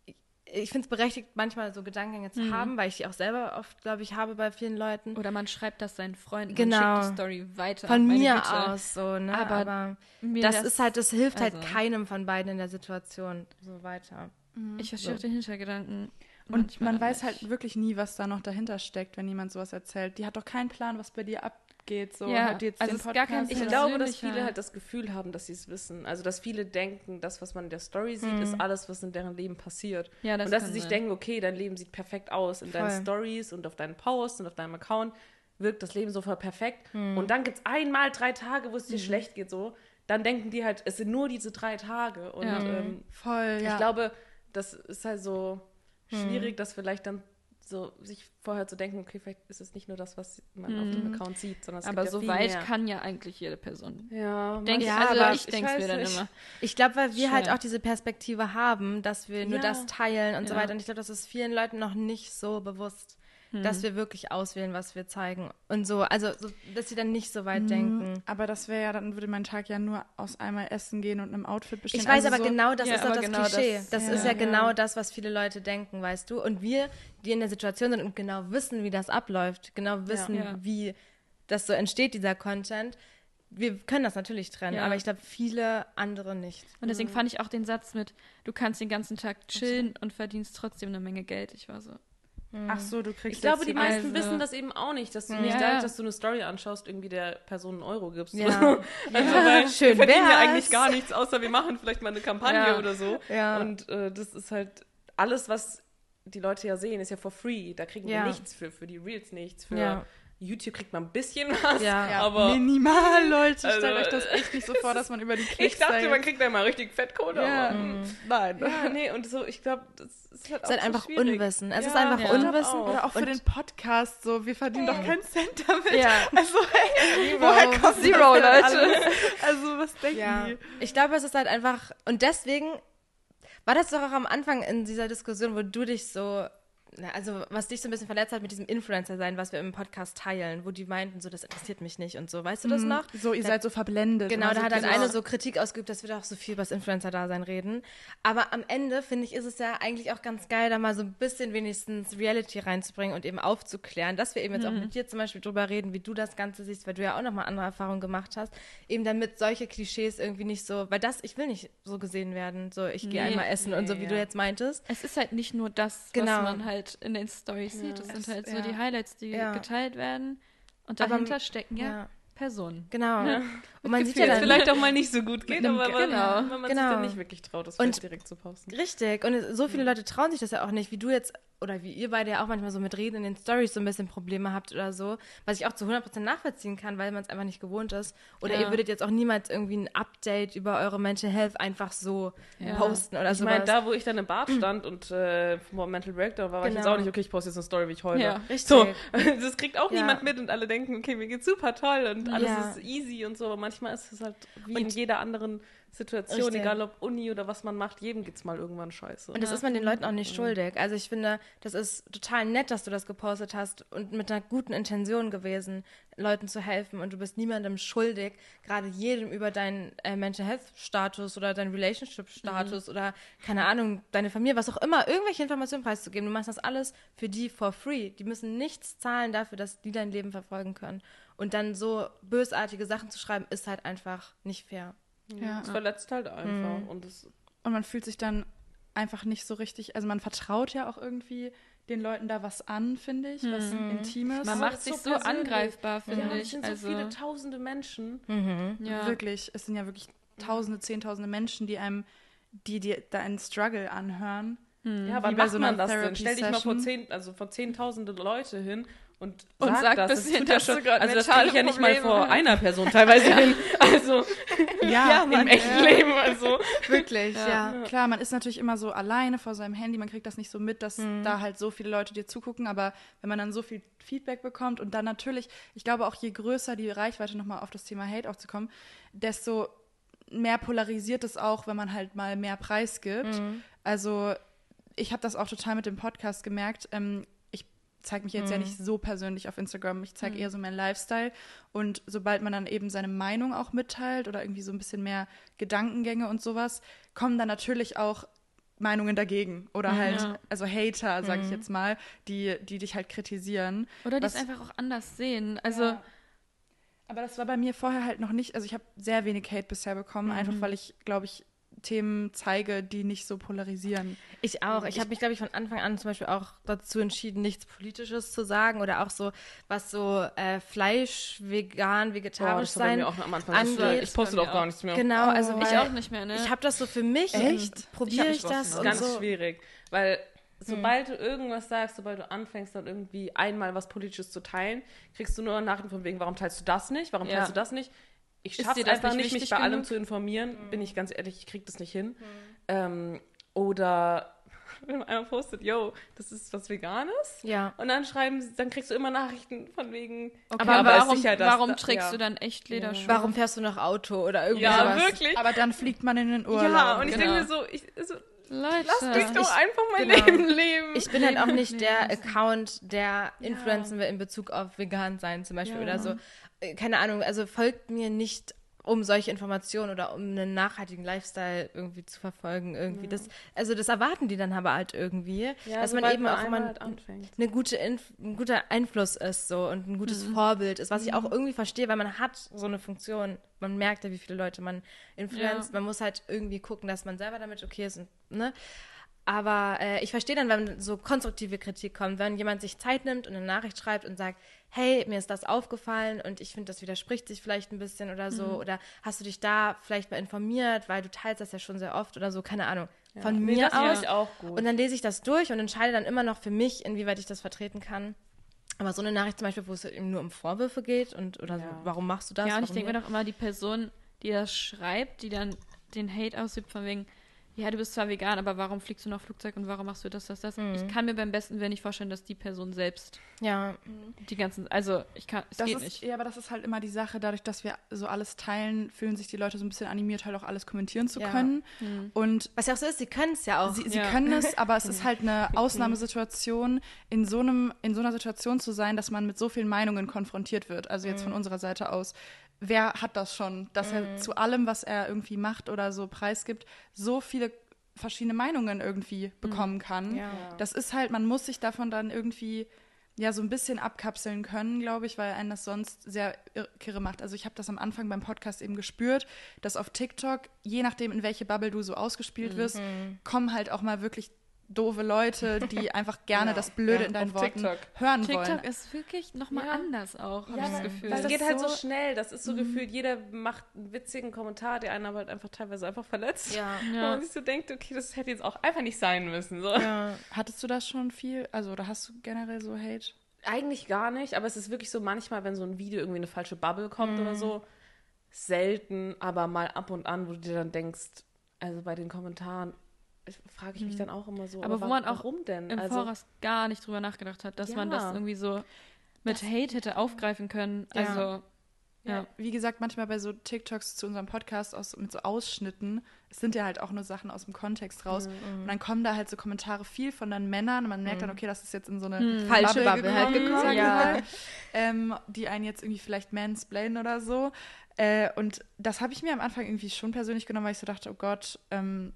ich, ich finde es berechtigt, manchmal so Gedankengänge zu haben, weil ich die auch selber oft, glaube ich, habe bei vielen Leuten. Oder man schreibt das seinen Freunden Genau. und schickt die Story weiter. Von mir Güte. aus so, ne? Aber Aber, das, das- ist halt, das hilft halt also- keinem von beiden in der Situation so weiter. Ich verstehe auch den Hintergedanken. Und manchmal man weiß nicht. halt wirklich nie, was da noch dahinter steckt, wenn jemand sowas erzählt. Die hat doch keinen Plan, was bei dir abgeht. So, Ja, hört die jetzt also den es ist gar kein Ich glaube, dass viele halt das Gefühl haben, dass sie es wissen. Also, dass viele denken, das, was man in der Story sieht, ist alles, was in deren Leben passiert. Ja, das und dass sie sich sein. denken, okay, dein Leben sieht perfekt aus. In deinen Voll. Stories und auf deinen Posts und auf deinem Account wirkt das Leben sofort perfekt. Und dann gibt es einmal drei Tage, wo es dir schlecht geht, so. dann denken die halt, es sind nur diese drei Tage. Und Ja. ähm, Voll, ja. ich glaube, das ist halt so schwierig, das vielleicht dann so sich vorher zu denken, okay, vielleicht ist es nicht nur das, was man auf dem Account sieht, sondern es Aber gibt ja so viel weit mehr. kann ja eigentlich jede Person. Ja, Denk, Ja, also aber ich ich denke mir dann nicht. immer. Ich glaube, weil wir halt Schwer. auch diese Perspektive haben, dass wir nur Ja. das teilen und so Ja. weiter. Und ich glaube, das ist vielen Leuten noch nicht so bewusst, dass wir wirklich auswählen, was wir zeigen. Und so, also, so, dass sie dann nicht so weit denken. Aber das wäre ja, dann würde mein Tag ja nur aus einmal essen gehen und einem Outfit bestehen. Ich weiß Also aber so, genau, das Ja, ist aber das genau Klischee. das- Das, ja. ist ja Ja. genau das, was viele Leute denken, weißt du. Und wir, die in der Situation sind und genau wissen, wie das abläuft, genau wissen, Ja. wie das so entsteht, dieser Content, wir können das natürlich trennen, Ja. aber ich glaube, viele andere nicht. Und deswegen fand ich auch den Satz mit, du kannst den ganzen Tag chillen und verdienst trotzdem eine Menge Geld. Ich war so, Ach so, du kriegst Ich glaube, die meisten Also- wissen das eben auch nicht, dass du Ja. nicht Ja. dadurch, dass du eine Story anschaust, irgendwie der Person einen Euro gibst. Ja. Also, weil Schön wir verdienen ja wär's. eigentlich gar nichts, außer wir machen vielleicht mal eine Kampagne Ja. oder so. Ja. Und äh, das ist halt alles, was die Leute ja sehen, ist ja for free. Da kriegen Ja. wir nichts für, für die Reels nichts. Für Ja. YouTube kriegt man ein bisschen was. Ja. ja, aber minimal, Leute. Also, Stellt euch das echt nicht so vor, dass man über die Klicks ich dachte, da man kriegt da mal richtig Fettkohle. ja, aber, Mhm. nein. ja, nee, und so, ich glaube, das ist halt Es ist halt so einfach schwierig. Unwissen. Es Ja, ist einfach Unwissen. auch. Oder auch für Und- den Podcast so, wir verdienen doch keinen Cent damit. Ja. Also, hey, woher kommt Zero, Leute. Also, was denken Ja, die? ich glaube, es ist halt einfach, und deswegen war das doch auch am Anfang in dieser Diskussion, wo du dich so, also was dich so ein bisschen verletzt hat mit diesem Influencer sein, was wir im Podcast teilen, wo die meinten, so, das interessiert mich nicht und so, weißt du das noch? So, ihr seid so verblendet. Genau, da hat genau. eine so Kritik ausgeübt, dass wir doch so viel über das Influencer-Dasein reden. Aber am Ende, finde ich, ist es ja eigentlich auch ganz geil, da mal so ein bisschen wenigstens Reality reinzubringen und eben aufzuklären, dass wir eben jetzt auch mit dir zum Beispiel drüber reden, wie du das Ganze siehst, weil du ja auch nochmal andere Erfahrungen gemacht hast. Eben damit solche Klischees irgendwie nicht so, weil das, ich will nicht so gesehen werden, so ich gehe Nee. einmal essen und so, Nee, wie ja. du jetzt meintest. Es ist halt nicht nur das, Genau. was man halt in den Stories sieht. Es sind halt so ja. die Highlights, die Ja. geteilt werden. Und Aber- dahinter stecken ja, Ja. Personen. Genau. Und man sieht ja dann, vielleicht auch mal nicht so gut geht, einem aber Ge- genau. wenn man sich Genau. dann nicht wirklich traut, das Und- direkt zu posten. Richtig. Und so viele Leute trauen sich das ja auch nicht, wie du jetzt oder wie ihr beide ja auch manchmal so mit Reden in den Stories so ein bisschen Probleme habt oder so, was ich auch zu 100% nachvollziehen kann, weil man es einfach nicht gewohnt ist. Oder Ja. ihr würdet jetzt auch niemals irgendwie ein Update über eure Mental Health einfach so Ja. posten oder Ich so. meine, da, wo ich dann im Bad stand und äh, Mental Breakdown war, war ich jetzt Genau. auch nicht, okay, ich poste jetzt eine Story, wie ich heule. Ja. Richtig. So, das kriegt auch niemand mit und alle denken, okay, mir geht's super toll und alles ist easy und so, aber manchmal ist es halt wie Und- in jeder anderen Situation, Richtig. egal ob Uni oder was man macht, jedem geht's mal irgendwann scheiße. Und das ist man den Leuten auch nicht schuldig. Also ich finde, das ist total nett, dass du das gepostet hast und mit einer guten Intention gewesen, Leuten zu helfen. Und du bist niemandem schuldig, gerade jedem über deinen äh, Mental Health Status oder deinen Relationship Status oder keine Ahnung, deine Familie, was auch immer, irgendwelche Informationen preiszugeben. Du machst das alles für die for free. Die müssen nichts zahlen dafür, dass die dein Leben verfolgen können. Und dann so bösartige Sachen zu schreiben, ist halt einfach nicht fair. Ja. Es verletzt halt einfach. Mhm. Und es, Und man fühlt sich dann einfach nicht so richtig, also man vertraut ja auch irgendwie den Leuten da was an, finde ich, was Intimes. Man Aber macht sich so so angreifbar, ja, finde es ich. sind so Also, viele tausende Menschen. ja. Wirklich, es sind ja wirklich tausende, zehntausende Menschen, die einem, die dir da einen Struggle anhören. Ja, Wie wann bei macht so man das denn? Stell dich mal vor zehn, also vor zehntausende Leute hin und, Und sag sag, das. das tut ja schon, also das kriege ich ja nicht mal Probleme vor hast. einer Person teilweise hin. Also Ja, im echten Leben. Also Wirklich, ja. Klar, man ist natürlich immer so alleine vor seinem Handy, man kriegt das nicht so mit, dass da halt so viele Leute dir zugucken, aber wenn man dann so viel Feedback bekommt und dann natürlich, ich glaube auch je größer die Reichweite, nochmal auf das Thema Hate aufzukommen, desto mehr polarisiert es auch, wenn man halt mal mehr Preis gibt. Also ich habe das auch total mit dem Podcast gemerkt. Ähm, zeige mich jetzt ja nicht so persönlich auf Instagram. Ich zeige eher so meinen Lifestyle. Und sobald man dann eben seine Meinung auch mitteilt oder irgendwie so ein bisschen mehr Gedankengänge und sowas, kommen dann natürlich auch Meinungen dagegen oder halt, Ja. also Hater, sage ich jetzt mal, die, die dich halt kritisieren. Oder die es einfach auch anders sehen. Also, Ja. Aber das war bei mir vorher halt noch nicht, also ich habe sehr wenig Hate bisher bekommen, einfach weil ich, glaube ich, Themen zeige, die nicht so polarisieren. Ich auch. Ich habe mich, glaube ich, von Anfang an zum Beispiel auch dazu entschieden, nichts Politisches zu sagen oder auch so, was so äh, Fleisch, vegan, vegetarisch das war bei sein mir auch am Anfang angeht. Ich poste mir gar auch. nichts mehr. Genau, also ich weil auch nicht mehr, ne? Ich habe das so für mich. Echt? Probiere Ich ich, das Das ganz so. schwierig, weil sobald du irgendwas sagst, sobald du anfängst, dann irgendwie einmal was Politisches zu teilen, kriegst du nur Nachrichten von wegen, warum teilst du das nicht? Warum Ja. teilst du das nicht? Ich Ist schaffe dir es einfach nicht mich bei allem genug? zu informieren, bin ich ganz ehrlich, ich kriege das nicht hin. Ähm, oder wenn man einmal postet, yo, das ist was Veganes. Ja. Und dann schreiben, sie- dann kriegst du immer Nachrichten von wegen, aber, aber ist warum, sicher, dass warum da- trägst ja. du dann echt Lederschuhe? Warum fährst du noch Auto oder irgendwie ja, sowas? wirklich. Aber dann fliegt man in den Urlaub. Ja, und ich genau. denke mir so, ich, so Leute. lass mich doch einfach mein genau. Leben leben. Ich bin halt auch nicht der Account, der influenzen will in Bezug auf vegan sein zum Beispiel oder so. Keine Ahnung, also folgt mir nicht um solche Informationen oder um einen nachhaltigen Lifestyle irgendwie zu verfolgen irgendwie. Das, also das erwarten die dann aber halt irgendwie, ja, dass man eben auch immer halt eine gute Inf ein guter Einfluss ist so und ein gutes Vorbild ist, was ich auch irgendwie verstehe, weil man hat so eine Funktion. Man merkt ja, wie viele Leute man influenzt. Man muss halt irgendwie gucken, dass man selber damit okay ist und, ne? Aber äh, ich verstehe dann, wenn so konstruktive Kritik kommt, wenn jemand sich Zeit nimmt und eine Nachricht schreibt und sagt, hey, mir ist das aufgefallen und ich finde, das widerspricht sich vielleicht ein bisschen oder so. Oder hast du dich da vielleicht mal informiert, weil du teilst das ja schon sehr oft oder so, keine Ahnung. Von Nee, mir das finde aus. ich auch gut. Und dann lese ich das durch und entscheide dann immer noch für mich, inwieweit ich das vertreten kann. Aber so eine Nachricht zum Beispiel, wo es eben nur um Vorwürfe geht und oder so, Ja. warum machst du das? Ja, und ich denke mir doch immer, die Person, die das schreibt, die dann den Hate ausübt, von wegen, ja, du bist zwar vegan, aber warum fliegst du noch Flugzeug und warum machst du das, das, das? Mhm. Ich kann mir beim besten Willen nicht vorstellen, dass die Person selbst Ja, die ganzen, also ich kann, es Das geht ist, nicht. Ja, aber das ist halt immer die Sache, dadurch, dass wir so alles teilen, fühlen sich die Leute so ein bisschen animiert, halt auch alles kommentieren zu Ja. können. Und was ja auch so ist, sie können es ja auch. sie, sie Ja. können es, aber es ist halt eine Ausnahmesituation, in so, einem, in so einer Situation zu sein, dass man mit so vielen Meinungen konfrontiert wird. Also jetzt von unserer Seite aus. Wer hat das schon, dass er zu allem, was er irgendwie macht oder so preisgibt, so viele verschiedene Meinungen irgendwie bekommen kann. Ja. Das ist halt, man muss sich davon dann irgendwie ja so ein bisschen abkapseln können, glaube ich, weil einen das sonst sehr ir- kirre macht. Also ich habe das am Anfang beim Podcast eben gespürt, dass auf TikTok, je nachdem in welche Bubble du so ausgespielt wirst, kommen halt auch mal wirklich doofe Leute, die einfach gerne Ja, das Blöde ja, in deinen Worten TikTok. hören TikTok wollen. ist wirklich nochmal Ja. anders auch, habe ich das Gefühl. Das es geht halt so so- schnell. Das ist so gefühlt, jeder macht einen witzigen Kommentar, der einen aber halt einfach teilweise einfach verletzt. Ja. Wo Ja. man sich so denkt, okay, das hätte jetzt auch einfach nicht sein müssen. So. ja. Hattest du das schon viel? Also, oder hast du generell so Hate? Eigentlich gar nicht, aber es ist wirklich so manchmal, wenn so ein Video irgendwie in eine falsche Bubble kommt Mhm. oder so, selten, aber mal ab und an, wo du dir dann denkst, also bei den Kommentaren frage ich mich dann auch immer so, Mhm. Aber wo man auch warum denn? Im also, Voraus gar nicht drüber nachgedacht hat, dass man Ja. das irgendwie so mit Hate hätte aufgreifen können. Ja. Also, ja. Wie gesagt, manchmal bei so TikToks zu unserem Podcast aus, mit so Ausschnitten, es sind ja halt auch nur Sachen aus dem Kontext raus. Und dann kommen da halt so Kommentare viel von dann Männern und man merkt dann, okay, das ist jetzt in so eine Falsche Bubble halt gekommen. sag ich Ja. ähm, die einen jetzt irgendwie vielleicht mansplainen oder so. Äh, und das habe ich mir am Anfang irgendwie schon persönlich genommen, weil ich so dachte, oh Gott, ähm,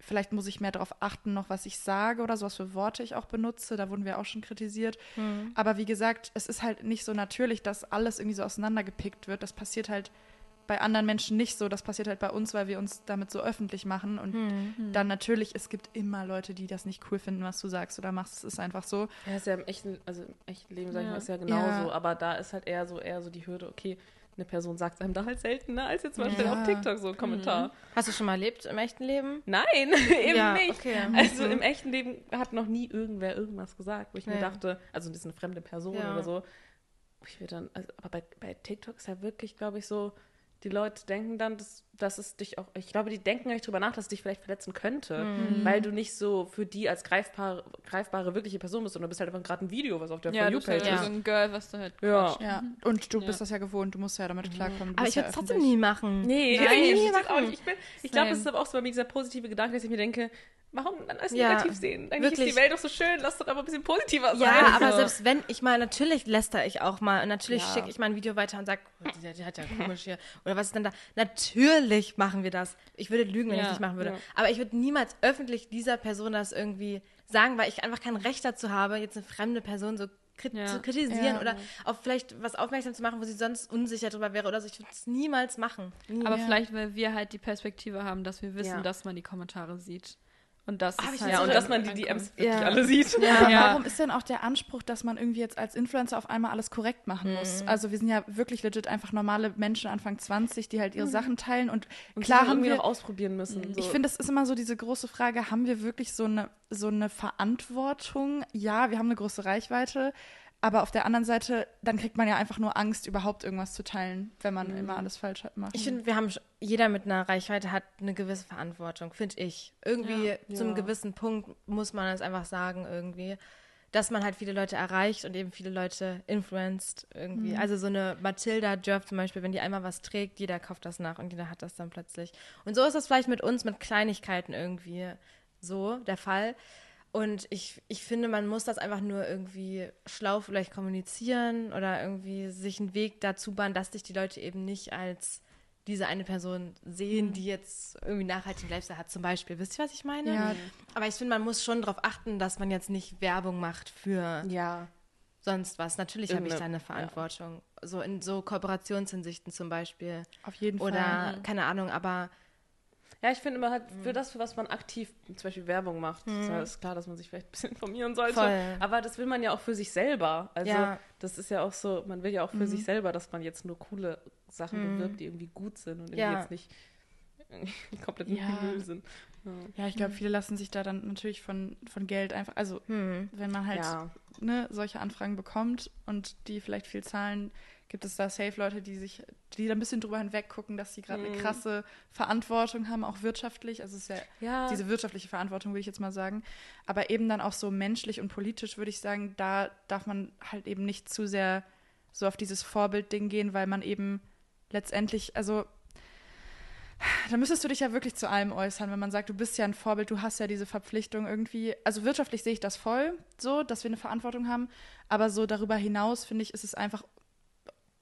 vielleicht muss ich mehr darauf achten, noch was ich sage oder so, was für Worte ich auch benutze. Da wurden wir auch schon kritisiert. Aber wie gesagt, es ist halt nicht so natürlich, dass alles irgendwie so auseinandergepickt wird. Das passiert halt bei anderen Menschen nicht so. Das passiert halt bei uns, weil wir uns damit so öffentlich machen. Und dann natürlich, es gibt immer Leute, die das nicht cool finden, was du sagst oder machst. Es ist einfach so. ja, ist ja im echten, also im echten Leben, sag ich Ja. mal, ist ja genauso, Ja. aber da ist halt eher so, eher so die Hürde, okay, eine Person sagt einem da halt seltener als jetzt zum Beispiel Ja. auf TikTok so ein Kommentar. Hast du schon mal erlebt im echten Leben? Nein, eben Ja, nicht. okay. Also im echten Leben hat noch nie irgendwer irgendwas gesagt, wo ich mir Nee. dachte, also das ist eine fremde Person Ja. oder so. Ich mir dann, also, aber bei, bei TikTok ist ja wirklich, glaube ich, so, die Leute denken dann, dass, dass es dich auch, ich glaube, die denken nicht drüber nach, dass es dich vielleicht verletzen könnte, Mhm. weil du nicht so für die als greifbare, greifbare wirkliche Person bist, sondern du bist halt einfach gerade ein Video, was auf der Ja, For du bist halt You-Page Ja. so ein Girl, was da halt Ja. Ja. Und du Ja. bist das ja gewohnt. Du musst ja damit klarkommen. Du Aber ich würde es trotzdem nie machen. Nee, Nein, ich, nie ich, auch machen. nicht. ich, bin- ich glaube, das ist aber auch so bei mir dieser positive Gedanke, dass ich mir denke, warum dann alles Ja, negativ sehen? Eigentlich wirklich. ist die Welt doch so schön, lass doch aber ein bisschen positiver sein. Ja, aber selbst wenn ich mal, natürlich läster ich auch mal und natürlich Ja. schicke ich mal ein Video weiter und sage, oh, die, die hat ja komisch hier. Oder was ist denn da? Natürlich machen wir das. Ich würde lügen, wenn ich Ja, es nicht machen würde. ja. Aber ich würde niemals öffentlich dieser Person das irgendwie sagen, weil ich einfach kein Recht dazu habe, jetzt eine fremde Person so krit Ja. zu kritisieren Ja. oder auf vielleicht was aufmerksam zu machen, wo sie sonst unsicher drüber wäre oder so. Ich würde es niemals machen. Nie. Aber Ja. vielleicht, weil wir halt die Perspektive haben, dass wir wissen, Ja. dass man die Kommentare sieht. Und das Hab ist halt ja, und dass man die. DMs wirklich Ja. alle sieht. Aber Ja. warum ist denn auch der Anspruch, dass man irgendwie jetzt als Influencer auf einmal alles korrekt machen muss? Also wir sind ja wirklich legit einfach normale Menschen Anfang 20, die halt ihre Sachen teilen und, Und klar die haben irgendwie wir noch ausprobieren müssen. So. Ich finde, es ist immer so diese große Frage, haben wir wirklich so eine, so eine Verantwortung? Ja, wir haben eine große Reichweite, Aber auf der anderen Seite, dann kriegt man ja einfach nur Angst, überhaupt irgendwas zu teilen, wenn man immer alles falsch hat- macht. Ich finde, wir haben jeder mit einer Reichweite hat eine gewisse Verantwortung, finde ich. Irgendwie Ja. zu einem Ja. gewissen Punkt muss man es einfach sagen, irgendwie, dass man halt viele Leute erreicht und eben viele Leute influenced irgendwie. Also so eine Matilda Jerv zum Beispiel, wenn die einmal was trägt, jeder kauft das nach und jeder hat das dann plötzlich. Und so ist das vielleicht mit uns, mit Kleinigkeiten irgendwie so der Fall. Und ich, ich finde, man muss das einfach nur irgendwie schlau vielleicht kommunizieren oder irgendwie sich einen Weg dazu bahnen, dass sich die Leute eben nicht als diese eine Person sehen, die jetzt irgendwie nachhaltigen Lifestyle hat, zum Beispiel. Wisst ihr, was ich meine? Ja. Aber ich finde, man muss schon darauf achten, dass man jetzt nicht Werbung macht für Ja. sonst was. Natürlich habe ich da eine Verantwortung. So in so Kooperationshinsichten zum Beispiel. auf jeden Fall. Oder, keine Ahnung, aber Ja, ich finde immer halt, für das, für was man aktiv zum Beispiel Werbung macht, ist ja- ist klar, dass man sich vielleicht ein bisschen informieren sollte. Voll. Aber das will man ja auch für sich selber. Also Ja. das ist ja auch so, man will ja auch für sich selber, dass man jetzt nur coole Sachen bewirbt, die irgendwie gut sind und irgendwie Ja. jetzt nicht komplett Ja. Müll sind. Ja. Ich glaube, viele lassen sich da dann natürlich von, von Geld einfach, also hm, wenn man halt Ja. ne, solche Anfragen bekommt und die vielleicht viel zahlen, gibt es da safe Leute, die sich, die da ein bisschen drüber hinweg gucken, dass sie gerade eine Mhm. krasse Verantwortung haben, auch wirtschaftlich. Also es ist ja Ja. diese wirtschaftliche Verantwortung, würde ich jetzt mal sagen. Aber eben dann auch so menschlich und politisch, würde ich sagen, da darf man halt eben nicht zu sehr so auf dieses Vorbildding gehen, weil man eben letztendlich, also da müsstest du dich ja wirklich zu allem äußern, wenn man sagt, du bist ja ein Vorbild, du hast ja diese Verpflichtung irgendwie. Also wirtschaftlich sehe ich das voll so, dass wir eine Verantwortung haben, aber so darüber hinaus, finde ich, ist es einfach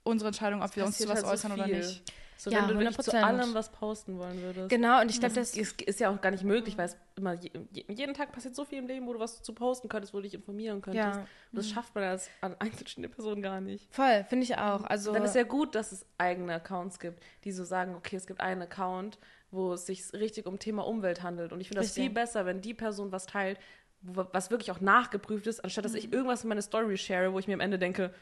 unsere Entscheidung, ob wir uns zu was halt so äußern oder viel. nicht. So, Ja, wenn du wirklich zu 100%. allem was posten wollen würdest. genau. Und ich glaube, das Das ist, ist ja auch gar nicht möglich, weil es immer je, je- jeden Tag passiert so viel im Leben, wo du was zu posten könntest, wo du dich informieren könntest. Ja. Und das schafft man als an einzelne Person gar nicht. voll, finde ich auch. Also, Dann ist ja gut, dass es eigene Accounts gibt, die so sagen, okay, es gibt einen Account, wo es sich richtig um Thema Umwelt handelt. Und ich finde das viel besser, wenn die Person was teilt, wo, was wirklich auch nachgeprüft ist, anstatt dass ich irgendwas in meine Story share, wo ich mir am Ende denke,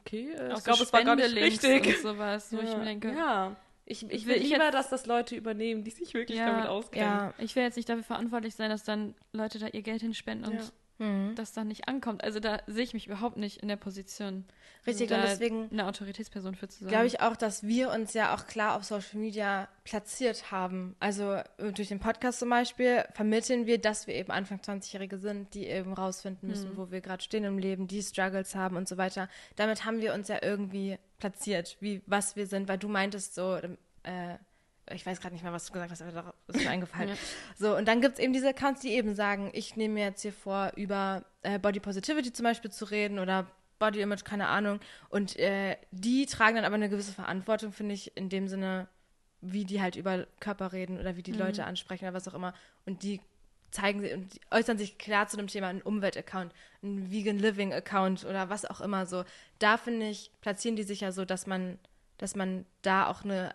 okay, äh, ich glaube, es war gar nicht richtig. Und sowas, wo ich mir denke, ja. Ich, ich Will lieber, jetzt- dass das Leute übernehmen, die sich wirklich Ja, damit auskennen. ja, ich will jetzt nicht dafür verantwortlich sein, dass dann Leute da ihr Geld hinspenden und Ja. hm, das dann nicht ankommt. Also da sehe ich mich überhaupt nicht in der Position, richtig. Und deswegen eine Autoritätsperson für zu sein. glaube ich auch, dass wir uns ja auch klar auf Social Media platziert haben. Also äh, durch den Podcast zum Beispiel vermitteln wir, dass wir eben Anfang 20-Jährige sind, die eben rausfinden müssen, wo wir gerade stehen im Leben, die Struggles haben und so weiter. Damit haben wir uns ja irgendwie platziert, wie was wir sind, weil du meintest so, äh, ich weiß gerade nicht mehr, was du gesagt hast, aber darauf ist mir eingefallen. Ja. So, und dann gibt es eben diese Accounts, die eben sagen, ich nehme mir jetzt hier vor, über äh, Body Positivity zum Beispiel zu reden oder Body Image, keine Ahnung. Und äh, die tragen dann aber eine gewisse Verantwortung, finde ich, in dem Sinne, wie die halt über Körper reden oder wie die Leute ansprechen oder was auch immer. Und die zeigen sie und die äußern sich klar zu dem Thema, ein Umwelt-Account, ein Vegan Living-Account oder was auch immer so. Da finde ich, platzieren die sich ja so, dass man, dass man da auch eine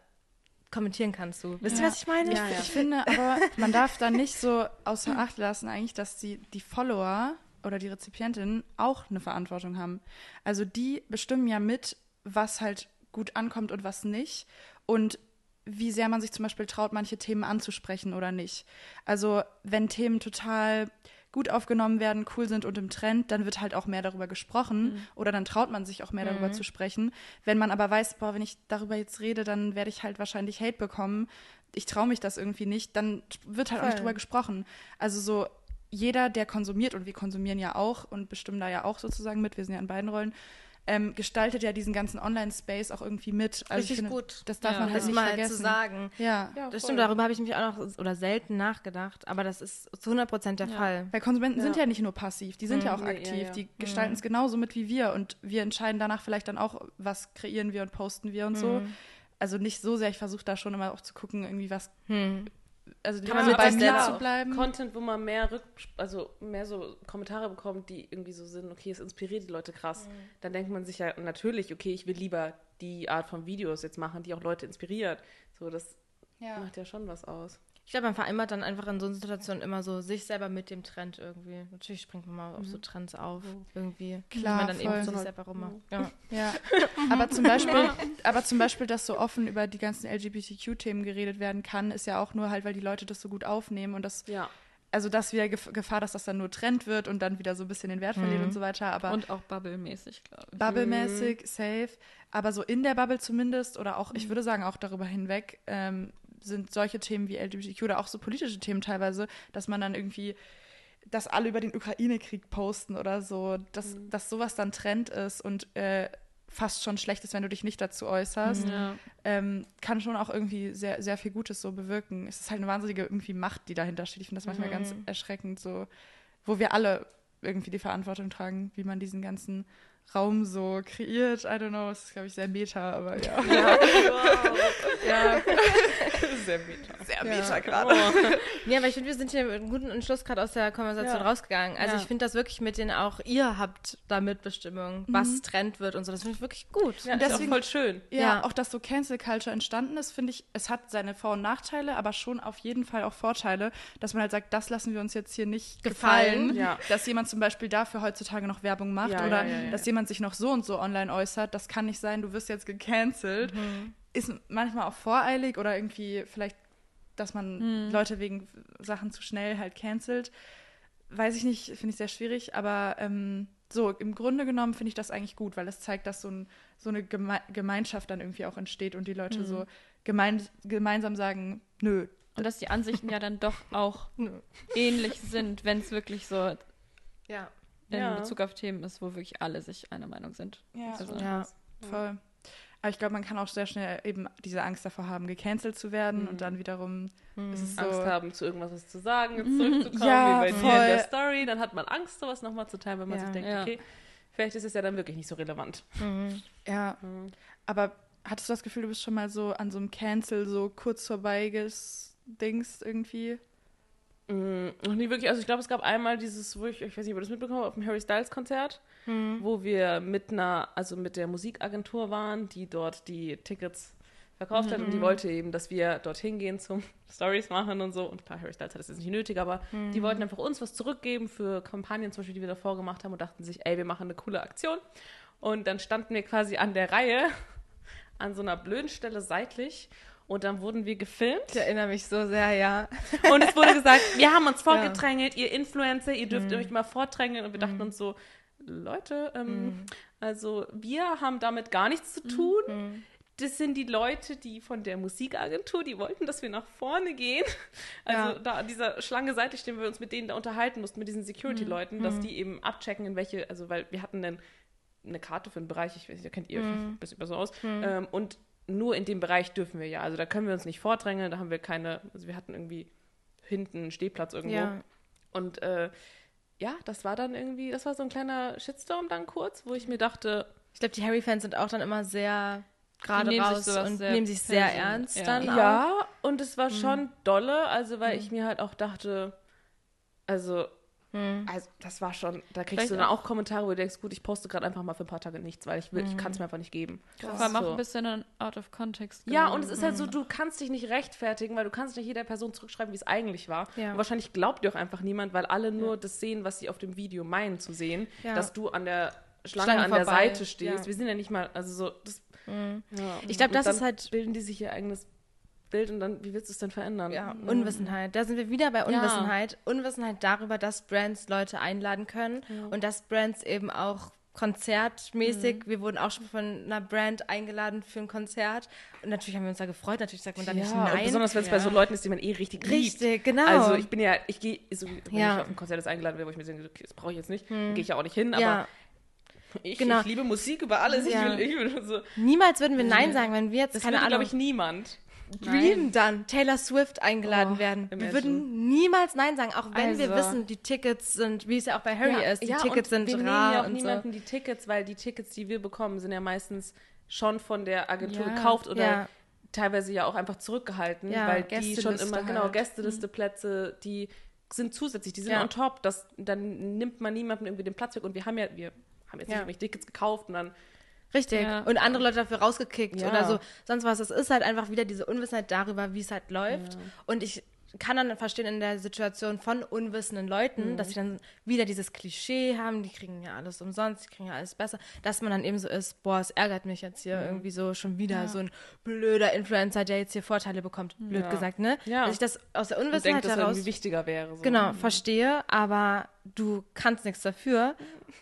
kommentieren kann zu. Wisst ihr, Ja. was ich meine? Ja, ja. Ich finde aber, man darf da nicht so außer Acht lassen, eigentlich, dass die, die Follower oder die Rezipientinnen auch eine Verantwortung haben. Also die bestimmen ja mit, was halt gut ankommt und was nicht. Und wie sehr man sich zum Beispiel traut, manche Themen anzusprechen oder nicht. Also wenn Themen total gut aufgenommen werden, cool sind und im Trend, dann wird halt auch mehr darüber gesprochen oder dann traut man sich auch mehr darüber zu sprechen. Wenn man aber weiß, boah, wenn ich darüber jetzt rede, dann werde ich halt wahrscheinlich Hate bekommen, ich traue mich das irgendwie nicht, dann wird halt auch nicht Voll. drüber gesprochen. Also so jeder, der konsumiert, und wir konsumieren ja auch und bestimmen da ja auch sozusagen mit, wir sind ja in beiden Rollen, ähm, gestaltet ja diesen ganzen Online-Space auch irgendwie mit. Also ich Richtig finde, gut. Das darf Ja, man halt das nicht mal vergessen. zu sagen. Ja. Ja, Das voll. stimmt, darüber habe ich mich auch noch oder selten nachgedacht, aber das ist zu 100 Prozent der Ja. Fall. Weil Konsumenten sind Ja. nicht nur passiv, die sind ja auch aktiv, ja. die gestalten es genauso mit wie wir und wir entscheiden danach vielleicht dann auch, was kreieren wir und posten wir und so. Also nicht so sehr, ich versuche da schon immer auch zu gucken, irgendwie was, Hm. Also Kann man bei mir selber zu bleiben. Content, wo man mehr rück, also mehr so Kommentare bekommt, die irgendwie so sind, okay, es inspiriert die Leute krass. Dann denkt man sich ja natürlich, okay, ich will lieber die Art von Videos jetzt machen, die auch Leute inspiriert. So, das Ja. macht ja schon was aus. Ich glaube, man vereinbart dann einfach in so einer Situation immer so sich selber mit dem Trend irgendwie. Natürlich springt man mal auf so Trends auf, irgendwie. Klar, man dann voll. eben für sich selber rummacht. Ja. Ja, aber zum Beispiel, aber zum Beispiel, dass so offen über die ganzen LGBTQ-Themen geredet werden kann, ist ja auch nur halt, weil die Leute das so gut aufnehmen und das Ja. also das wäre Gef Gefahr, dass das dann nur Trend wird und dann wieder so ein bisschen den Wert verliert und so weiter. Aber Und auch Bubble-mäßig, glaube ich. Bubble-mäßig, safe. Aber so in der Bubble zumindest oder auch, ich würde sagen, auch darüber hinweg ähm, sind solche Themen wie LGBTQ oder auch so politische Themen teilweise, dass man dann irgendwie, dass alle über den Ukraine-Krieg posten oder so, dass, dass sowas dann Trend ist und äh, fast schon schlecht ist, wenn du dich nicht dazu äußerst, Ja. ähm, kann schon auch irgendwie sehr, sehr viel Gutes so bewirken. Es ist halt eine wahnsinnige irgendwie Macht, die dahinter steht. Ich finde das manchmal ganz erschreckend, so, wo wir alle irgendwie die Verantwortung tragen, wie man diesen ganzen Raum so kreiert. I don't know, es ist, glaube ich, sehr meta, aber ja. ja. Sehr meta. Sehr Ja. meta gerade. Ja, aber ich finde, wir sind hier mit einem guten Entschluss gerade aus der Konversation Ja. rausgegangen. Also Ja. ich finde das wirklich mit den auch, ihr habt da Mitbestimmung, was Trend wird und so. Das finde ich wirklich gut. Ja, Und ist auch deswegen- voll schön. Ja, Ja. auch dass so Cancel Culture entstanden ist, finde ich, es hat seine Vor- und Nachteile, aber schon auf jeden Fall auch Vorteile, dass man halt sagt, das lassen wir uns jetzt hier nicht Gefallen. gefallen. Ja. Dass jemand zum Beispiel dafür heutzutage noch Werbung macht Ja, oder ja, ja, ja. dass jemand sich noch so und so online äußert. Das kann nicht sein, du wirst jetzt gecancelt. Ist manchmal auch voreilig oder irgendwie vielleicht, dass man Leute wegen Sachen zu schnell halt cancelt. Weiß ich nicht, finde ich sehr schwierig, aber ähm, so, im Grunde genommen finde ich das eigentlich gut, weil es zeigt, dass so, ein, so eine Geme Gemeinschaft dann irgendwie auch entsteht und die Leute so gemein gemeinsam sagen, nö. Und dass die Ansichten ja dann doch auch ähnlich sind, wenn es wirklich so Ja. in Ja. Bezug auf Themen ist, wo wirklich alle sich einer Meinung sind. Ja, Also, Ja. voll. Aber ich glaube, man kann auch sehr schnell eben diese Angst davor haben, gecancelt zu werden und dann wiederum ist es so. Angst haben, zu irgendwas was zu sagen, jetzt zurückzukommen, Ja, wie bei dir voll. in der Story. Dann hat man Angst, sowas nochmal zu teilen, wenn man Ja. sich denkt, Ja. okay, vielleicht ist es ja dann wirklich nicht so relevant. Ja, aber hattest du das Gefühl, du bist schon mal so an so einem Cancel so kurz vorbeiges-Dings irgendwie? Mm, Noch nie wirklich. Also ich glaube, es gab einmal dieses, wo ich, ich weiß nicht, ob ihr das mitbekommen habt, auf dem Harry Styles Konzert, wo wir mit einer, also mit der Musikagentur waren, die dort die Tickets verkauft hat und die wollte eben, dass wir dorthin gehen zum Stories machen und so. Und klar, Harry Styles hat das jetzt nicht nötig, aber die wollten einfach uns was zurückgeben für Kampagnen zum Beispiel, die wir davor gemacht haben und dachten sich, ey, wir machen eine coole Aktion. Und dann standen wir quasi an der Reihe, an so einer blöden Stelle seitlich und dann wurden wir gefilmt. Ich erinnere mich so sehr, ja. Und es wurde gesagt, wir haben uns vorgedrängelt, ihr Influencer, ihr dürft euch mal vordrängeln. Und wir dachten uns so, Leute, ähm, also wir haben damit gar nichts zu tun. Das sind die Leute, die von der Musikagentur, die wollten, dass wir nach vorne gehen. Also Ja. da an dieser Schlange seitlich stehen, wir uns mit denen da unterhalten mussten, mit diesen Security-Leuten, dass die eben abchecken, in welche, also weil wir hatten dann eine Karte für einen Bereich, ich weiß nicht, da kennt ihr euch ein bisschen besser aus. Ähm, und nur in dem Bereich dürfen wir ja. Also da können wir uns nicht vordrängeln, da haben wir keine, also wir hatten irgendwie hinten einen Stehplatz irgendwo. Ja. Und äh, ja, das war dann irgendwie, das war so ein kleiner Shitstorm dann kurz, wo ich mir dachte, Ich glaube, die Harry-Fans sind auch dann immer sehr gerade raus sowas und sehr nehmen sich sehr ernst Ja. dann auch. ja, und es war schon dolle, also weil ich mir halt auch dachte, also, also das war schon, da kriegst Vielleicht du dann auch Kommentare, wo du denkst, gut, ich poste gerade einfach mal für ein paar Tage nichts, weil ich will, ich kann es mir einfach nicht geben. Das war auch So. ein bisschen dann out of context. Ja, genommen. und es ist halt so, du kannst dich nicht rechtfertigen, weil du kannst nicht jeder Person zurückschreiben, wie es eigentlich war. Ja. Und wahrscheinlich glaubt dir auch einfach niemand, weil alle nur das sehen, was sie auf dem Video meinen zu sehen, Ja. dass du an der Schlange, Schlange an der vorbei, Seite stehst. ja. Wir sind ja nicht mal, also so, das, ja. Ich glaube, das dann ist halt bilden die sich ihr eigenes Bild und dann, wie willst du es denn verändern? ja, Unwissenheit. Da sind wir wieder bei Unwissenheit. Unwissenheit darüber, dass Brands Leute einladen können und dass Brands eben auch konzertmäßig, wir wurden auch schon von einer Brand eingeladen für ein Konzert und natürlich haben wir uns da gefreut, natürlich sagt man da nicht Ja, und nein. besonders wenn es bei so Leuten ist, die man eh richtig liebt. Richtig, genau. Also ich bin ja, ich gehe, so, wenn Ja. ich auf ein Konzert jetzt eingeladen werde, wo ich mir denke, okay, das brauche ich jetzt nicht, gehe ich ja auch nicht hin, aber ja, ich, genau. ich liebe Musik über alles. Ja. Ich will, ich will so. niemals würden wir nein sagen, wenn wir jetzt Das keine würde, Ahnung glaube ich, niemand. Dream dann Taylor Swift eingeladen Oh, werden. Wir imagine. würden niemals Nein sagen, auch wenn wir Also. wissen, die Tickets sind, wie es ja auch bei Harry ist, die Tickets und sind wir nehmen rar ja auch und niemanden die Tickets, weil die Tickets, die wir bekommen, sind ja meistens schon von der Agentur Ja. gekauft oder Ja. teilweise ja auch einfach zurückgehalten, Ja, weil die schon immer, genau, halt. Gästeliste Plätze, die sind zusätzlich, die sind Ja. on top, das, dann nimmt man niemandem irgendwie den Platz weg und wir haben ja, wir haben jetzt Ja. nicht irgendwelche Tickets gekauft und dann Richtig. Ja. Und andere Leute dafür rausgekickt Ja. oder so. Sonst was. Es ist halt einfach wieder diese Unwissenheit darüber, wie es halt läuft. Und ich kann dann verstehen in der Situation von unwissenden Leuten, Mhm. dass sie dann wieder dieses Klischee haben, die kriegen ja alles umsonst, die kriegen ja alles besser, dass man dann eben so ist, boah, es ärgert mich jetzt hier irgendwie so schon wieder Ja. so ein blöder Influencer, der jetzt hier Vorteile bekommt, blöd Ja. gesagt, ne? Ja. Dass ich das aus der Unwissenheit er heraus irgendwie wichtiger wäre. So. genau verstehe, aber du kannst nichts dafür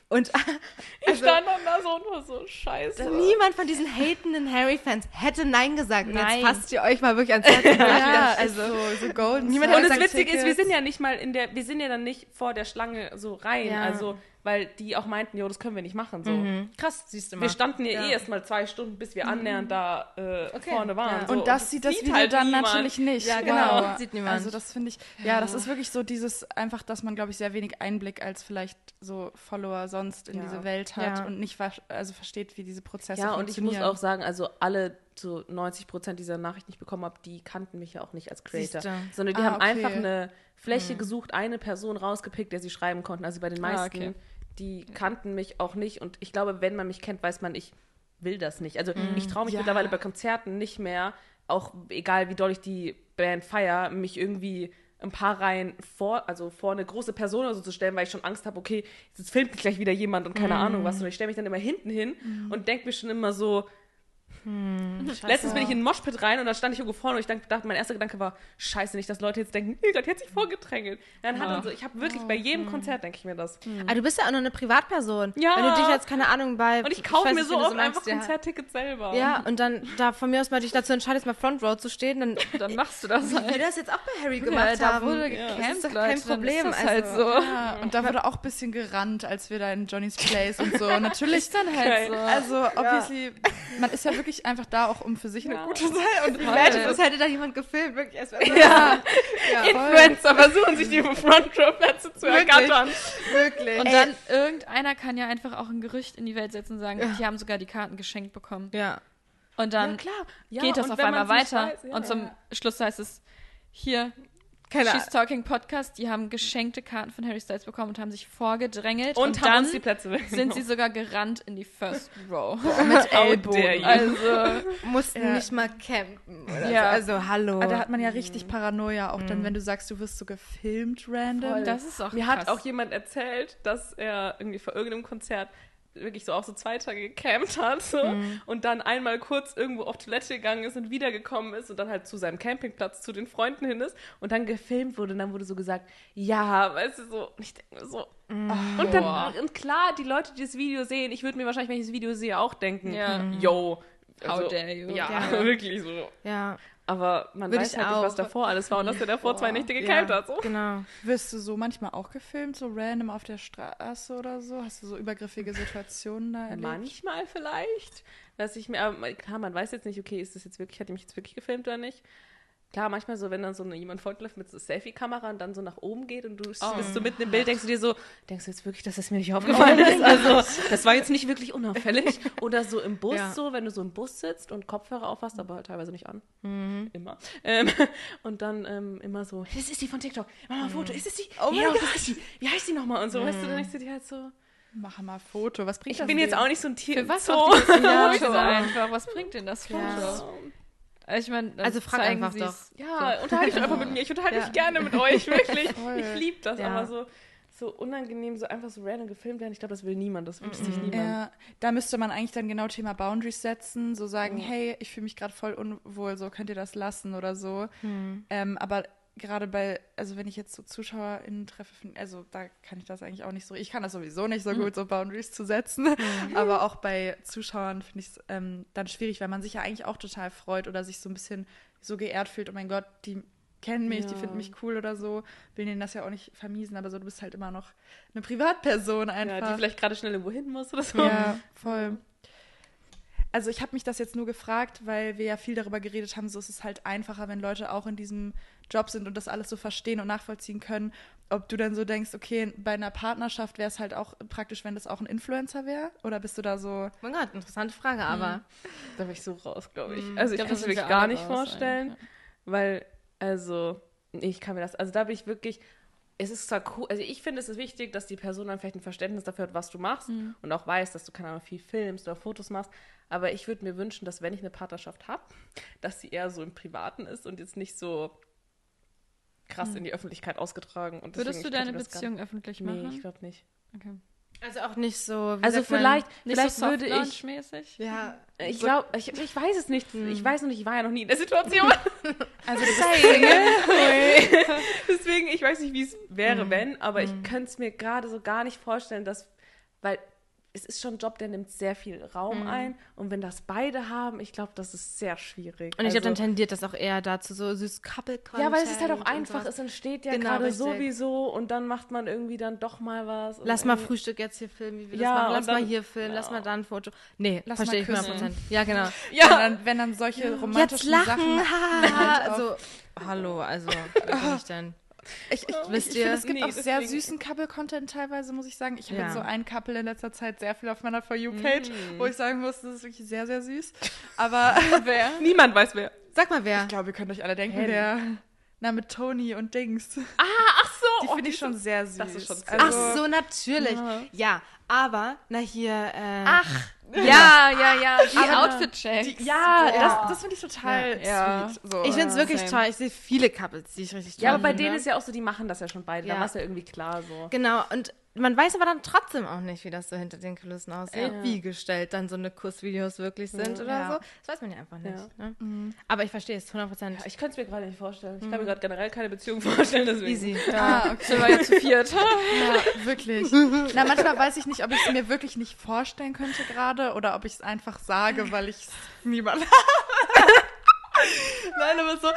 und Ich stand dann da so und war so scheiße. niemand von diesen hatenden Harry-Fans hätte Nein gesagt. Nein. jetzt fasst ihr euch mal wirklich ans Herz. Ja, also also so, so Golden Niemand Und das Witzige ist, wir sind ja nicht mal in der, wir sind ja dann nicht vor der Schlange so rein, Ja. also, weil die auch meinten, jo, das können wir nicht machen, so. Mhm. krass, siehst du mal. Wir standen ja, Ja. eh erst mal zwei Stunden, bis wir annähernd da äh, Okay. vorne waren. Ja. So. Und das sieht das Video halt dann niemand. natürlich nicht. Ja, genau. Wow. Sieht niemand. Also das finde ich, ja, das ist wirklich so dieses, einfach, dass man, glaube ich, sehr wenig Einblick als vielleicht so Follower sonst in Ja. diese Welt hat Ja. und nicht ver also versteht, wie diese Prozesse Ja, und ich muss funktionieren. auch sagen, also alle zu 90 Prozent dieser Nachricht, die ich bekommen habe, die kannten mich ja auch nicht als Creator. Siehste. Sondern die Ah, haben okay. einfach eine Fläche gesucht, eine Person rausgepickt, der sie schreiben konnten. Also bei den Ah, meisten, okay. Die kannten mich auch nicht. Und ich glaube, wenn man mich kennt, weiß man, ich will das nicht. Also ich traue mich Ja. mittlerweile bei Konzerten nicht mehr, auch egal wie doll ich die Band feier, mich irgendwie ein paar Reihen vor, also vor eine große Person oder so zu stellen, weil ich schon Angst habe, okay, jetzt filmt mich gleich wieder jemand und keine Ahnung was. Und ich stelle mich dann immer hinten hin und denke mir schon immer so, Letztens bin ich in den Moshpit rein und da stand ich irgendwo vorne und ich dachte, mein erster Gedanke war, scheiße, nicht, dass Leute jetzt denken, nee, Gott, die hat sich vorgedrängelt. Dann hat Ja. und so, ich habe wirklich bei jedem Konzert denke ich mir das. Aber du bist ja auch noch eine Privatperson. Ja. Wenn du dich jetzt, keine Ahnung, bei. Und ich kaufe weiß mir nicht, so oft einfach ja. Konzerttickets selber. Ja, und dann da von mir aus mal dich dazu entscheidest, mal Front Row zu stehen, dann Dann machst du das wie wir halt. das jetzt auch bei Harry Ja, gemacht da haben. wurde Ja. gecampt, Das ist kein Problem, Ist halt also. so. ja, und da wurde auch ein bisschen gerannt, als wir da in Johnny's Place und so. Natürlich Ist dann halt so. Also, obviously, man ist ja wirklich einfach da auch, um für sich eine Ja. gute sein. Und Imagine, das hätte da jemand gefilmt, wirklich. Wäre ja, ja, Influencer versuchen sich die Front Row Plätze zu Wirklich? ergattern. wirklich. Und dann irgendeiner kann ja einfach auch ein Gerücht in die Welt setzen und sagen, die haben sogar die Karten geschenkt bekommen. ja. Und dann ja, klar. Ja, geht das auf einmal weiter. weiß, ja. und zum Schluss heißt es, hier, Keine She's Talking Podcast, die haben geschenkte Karten von Harry Styles bekommen und haben sich vorgedrängelt. und, Und, haben dann uns die Plätze weg. sind sie sogar gerannt in die First Row. mit Ellbogen. Also, mussten Ja. nicht mal campen. Oder Ja. so. Also, hallo. Aber da hat man ja richtig Paranoia, auch dann, wenn du sagst, du wirst so gefilmt random. Voll. das ist auch Mir krass. hat auch jemand erzählt, dass er irgendwie vor irgendeinem Konzert wirklich so auch so zwei Tage gecampt hat so, Mhm. und dann einmal kurz irgendwo auf Toilette gegangen ist und wiedergekommen ist und dann halt zu seinem Campingplatz zu den Freunden hin ist und dann gefilmt wurde und dann wurde so gesagt, ja, weißt du, so, und ich denke mir so, Mhm. und dann, und klar, die Leute, die das Video sehen, ich würde mir wahrscheinlich, wenn ich das Video sehe, auch denken, Ja. yo, How dare you. Ja, Ja. wirklich so. ja, Aber man Würde weiß halt nicht, was auch. davor alles war und dass er davor zwei Nächte ja, gecampt hat. So. genau. Wirst du so manchmal auch gefilmt, so random auf der Straße oder so? Hast du so übergriffige Situationen da erlebt? Manchmal vielleicht, dass ich mir, aber klar, man weiß jetzt nicht, okay, ist das jetzt wirklich, hat die mich jetzt wirklich gefilmt oder nicht? Klar, manchmal so, wenn dann so eine, jemand fortläuft mit so Selfie-Kamera und dann so nach oben geht und du bist so mitten im Bild, denkst du dir so, denkst du jetzt wirklich, dass es mir nicht aufgefallen ist? Also, das war jetzt nicht wirklich unauffällig. Oder so im Bus Ja. so, wenn du so im Bus sitzt und Kopfhörer aufhast, aber halt teilweise nicht an. Immer. Ähm, und dann ähm, immer so, das ist die von TikTok. Mach mal ein Foto. Ist es die? Oh ja, das ist die. Wie heißt die nochmal? Und so, weißt du, dann denkst du dir halt so, Mach mal Foto. Was bringt ich das bin jetzt denen? auch nicht so ein Tier Für was Zoo. das genau. einfach? Was bringt denn das Foto? Ja. Also ich meine, Also frag einfach sie's. Ja, unterhalte dich einfach mit mir. Ich unterhalte Ja. mich gerne mit euch, wirklich. Ich liebe das, Ja. aber so, so unangenehm, so einfach so random gefilmt werden, ich glaube, das will niemand, das wünscht sich niemand. Ja, da müsste man eigentlich dann genau Thema Boundaries setzen, so sagen, hey, ich fühle mich gerade voll unwohl, so könnt ihr das lassen oder so. Ähm, aber gerade bei, also wenn ich jetzt so ZuschauerInnen treffe, also da kann ich das eigentlich auch nicht so, ich kann das sowieso nicht so gut, so Boundaries zu setzen, aber auch bei Zuschauern finde ich es ähm, dann schwierig, weil man sich ja eigentlich auch total freut oder sich so ein bisschen so geehrt fühlt, oh mein Gott, die kennen mich, die Ja. finden mich cool oder so, will denen das ja auch nicht vermiesen, aber so, du bist halt immer noch eine Privatperson einfach. Ja, die vielleicht gerade schnell irgendwo hin muss oder so. Ja, voll. Also ich habe mich das jetzt nur gefragt, weil wir ja viel darüber geredet haben, so ist es halt einfacher, wenn Leute auch in diesem Job sind und das alles so verstehen und nachvollziehen können, ob du dann so denkst, okay, bei einer Partnerschaft wäre es halt auch praktisch, wenn das auch ein Influencer wäre? Oder bist du da so, Mein Gott, interessante Frage, aber Da bin ich so raus, glaube ich. Mhm. Also ich, Ich glaub, kann das es mir wir wirklich gar nicht vorstellen, eigentlich, weil, also, ich kann mir das, also da bin ich wirklich, es ist zwar cool, also ich finde es ist wichtig, dass die Person dann vielleicht ein Verständnis dafür hat, was du machst Mhm. und auch weiß, dass du, keine Ahnung, viel filmst oder Fotos machst, aber ich würde mir wünschen, dass wenn ich eine Partnerschaft habe, dass sie eher so im Privaten ist und jetzt nicht so krass in die Öffentlichkeit ausgetragen. Und Würdest deswegen, du deine Beziehung öffentlich machen? Nee, ich glaube nicht. okay. Also auch nicht so. wie Also sagt man- vielleicht, Nicht vielleicht so würde ich. Soft-Launch-mäßig? Ja. Ich glaube, ich, ich weiß es nicht. Ich weiß noch nicht, ich war ja noch nie in der Situation. Also du bist Deswegen, ich weiß nicht, wie es wäre, wenn, aber ich könnte es mir gerade so gar nicht vorstellen, dass, weil es ist schon ein Job, der nimmt sehr viel Raum ein und wenn das beide haben, ich glaube, das ist sehr schwierig. Und ich glaube, dann Also- tendiert das auch eher dazu, so süß couple ja, weil es ist halt auch einfach, es entsteht ja Genau, gerade richtig. sowieso und dann macht man irgendwie dann doch mal was. Lass mal Frühstück jetzt hier filmen, wie wir Ja, das machen. Lass mal dann- hier filmen, lass mal da ein Foto. Nee, Lass verstehe mal ich 100%. küssen. Ja, genau. Wenn, dann, wenn dann solche romantischen Jetzt lachen, Sachen. haha. halt auch- Also, hallo, also, wie bin ich denn? Ich, ich, Wisst ich ihr? finde, es gibt Nee, auch sehr deswegen- süßen Couple-Content teilweise, muss ich sagen. Ich habe Ja. jetzt so einen Couple in letzter Zeit sehr viel auf meiner For You-Page, wo ich sagen muss, das ist wirklich sehr, sehr süß. Aber Wer? Niemand weiß wer. Sag mal wer. ich glaube, ihr könnt euch alle denken, Hä? wer. Na, mit Tony und Dings. Ah. Die oh, finde ich schon sehr süß. das ist schon Ach Also, so, natürlich. Ja, aber, na hier, äh, Ach, ja, ja, ja. Die Outfit-Checks. Ja, Ja. das, das finde ich total Ja. sweet. So. ich finde es wirklich same. toll. Ich sehe viele Couples, die ich richtig toll Ja, aber bei denen ist ja auch so, die machen das ja schon beide. Da Ja. war es ja irgendwie klar so. Genau, und man weiß aber dann trotzdem auch nicht, wie das so hinter den Kulissen aussieht, Ja. wie gestellt dann so eine Kussvideos wirklich sind oder Ja. so. Das weiß man ja einfach nicht. Ja. Ne? Aber ich verstehe es 100%. Ich könnte es mir gerade nicht vorstellen. Ich kann mir gerade generell keine Beziehung vorstellen, deswegen. Easy. Ah, okay. Sind wir jetzt zu viert. Ja, wirklich. Na, manchmal weiß ich nicht, ob ich es mir wirklich nicht vorstellen könnte gerade oder ob ich es einfach sage, weil ich es niemand Nein, aber so,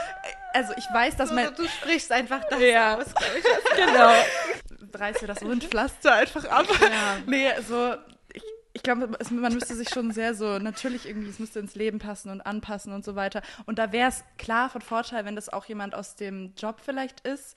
also ich weiß, dass mein, du sprichst einfach das Ja. aus. genau, reißt mir das Wundpflaster einfach ab. Ja. Nee, so, ich, ich glaube, man müsste sich schon sehr so, natürlich irgendwie, es müsste ins Leben passen und anpassen und so weiter. Und da wäre es klar von Vorteil, wenn das auch jemand aus dem Job vielleicht ist.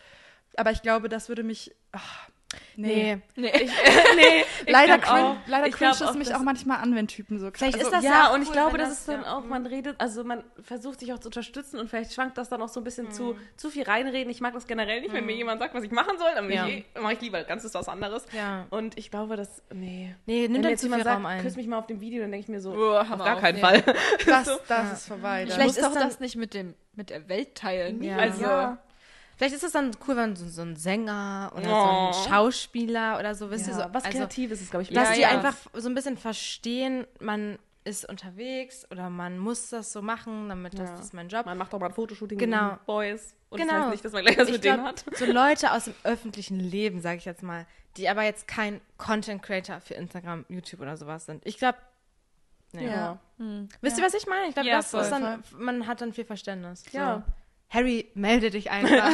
Aber ich glaube, das würde mich, ach, nee. Nee. Ich, nee, ich Leider, crin leider cringe es mich dass- auch manchmal an, wenn Typen so Vielleicht also, ist das ja, ja und ich glaube, das, das- ist dann ja. auch, man redet, also man versucht sich auch zu unterstützen und vielleicht schwankt das dann auch so ein bisschen Mhm. zu, zu viel reinreden. Ich mag das generell nicht, wenn mir jemand sagt, was ich machen soll, dann Ja. ja. mache ich lieber ganz was anderes. Ja. Und ich glaube, das, nee. Nee, nimm dann jetzt zu viel jemand Raum sagt, ein. küss mich mal auf dem Video, dann denke ich mir so, Oh, auf gar auf, keinen nee. Fall. das, das ist vorbei. Vielleicht ist das nicht mit, dem, mit der Welt teilen. Ja. Also, Ja. Vielleicht ist es dann cool, wenn so, so ein Sänger oder Oh. so ein Schauspieler oder so, wisst ihr, so, Ja, was also, Kreatives ist, glaube ich, dass Ja, die ja. einfach so ein bisschen verstehen, man ist unterwegs oder man muss das so machen, damit das, Ja. das ist mein Job. Man macht doch mal ein Fotoshooting Genau. mit Boys. Und Genau. das heißt nicht, dass man gleich was mit denen hat. so Leute aus dem öffentlichen Leben, sage ich jetzt mal, die aber jetzt kein Content Creator für Instagram, YouTube oder sowas sind. Ich glaube, nee. Ja. Wisst ihr, was ich meine? Ich glaube, Ja, das voll, ist dann, man hat dann viel Verständnis. Ja. So. Harry, melde dich einfach.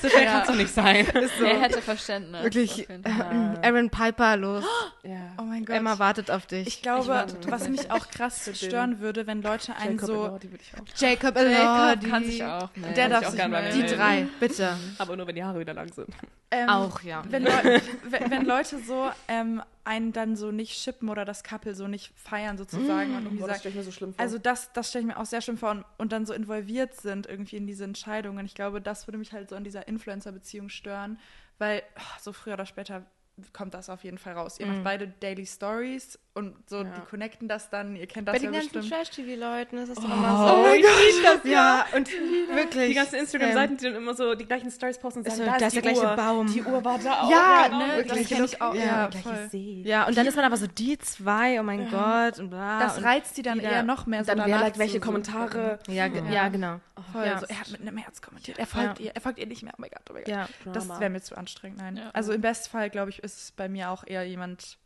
So schnell kannst du nicht sein. Er hätte Verständnis. Wirklich, jeden Fall. Aaron Piper, los. ja. Oh mein Gott. Emma wartet auf dich. ich glaube, warte was mich auch krass stören würde, wenn Leute einen Jacob so. Elordi würde ich auch. Jacob Elordi. kann sich auch melden. Der darf ich auch sich melden. Die drei, bitte. Aber nur, wenn die Haare wieder lang sind. Ähm, Auch, ja. Wenn, Leu wenn Leute so ähm, einen dann so nicht shippen oder das Couple so nicht feiern sozusagen und irgendwie Boah, das stelle ich mir so schlimm vor. also das, das stelle ich mir auch sehr schön vor und, und dann so involviert sind irgendwie in diese Entscheidungen. Ich glaube, das würde mich halt so an dieser Influencer-Beziehung stören, weil oh, so früher oder später kommt das auf jeden Fall raus. Ihr macht beide Daily Stories und so, Ja. die connecten das dann, ihr kennt Bei das den ja ganzen bestimmt. Trash-TV-Leuten ist das doch Oh, immer so. mein Gott. Ja, und wirklich. Die ganzen Instagram-Seiten, die dann immer so die gleichen Stories posten und sagen, so, da, da ist ist die der gleiche Uhr. Baum. Die Uhr war da auch. Ja, genau, ne, wirklich. das ich auch. Ja, Ja, gleiche voll. See. Ja, und dann ist man aber so die zwei, oh mein Gott, und bla. Das reizt die dann eher noch mehr so Dann wer danach like welche Kommentare. Ja, Ja. ja, genau. Voll, Ja. so, er hat mit einem Herz kommentiert. Er folgt Ja. ihr, er folgt ihr nicht mehr. Oh mein Gott, oh mein Gott. Ja. Das wäre mir zu anstrengend, nein. Ja. Also im Bestfall, glaube ich, ist es bei mir auch eher jemand,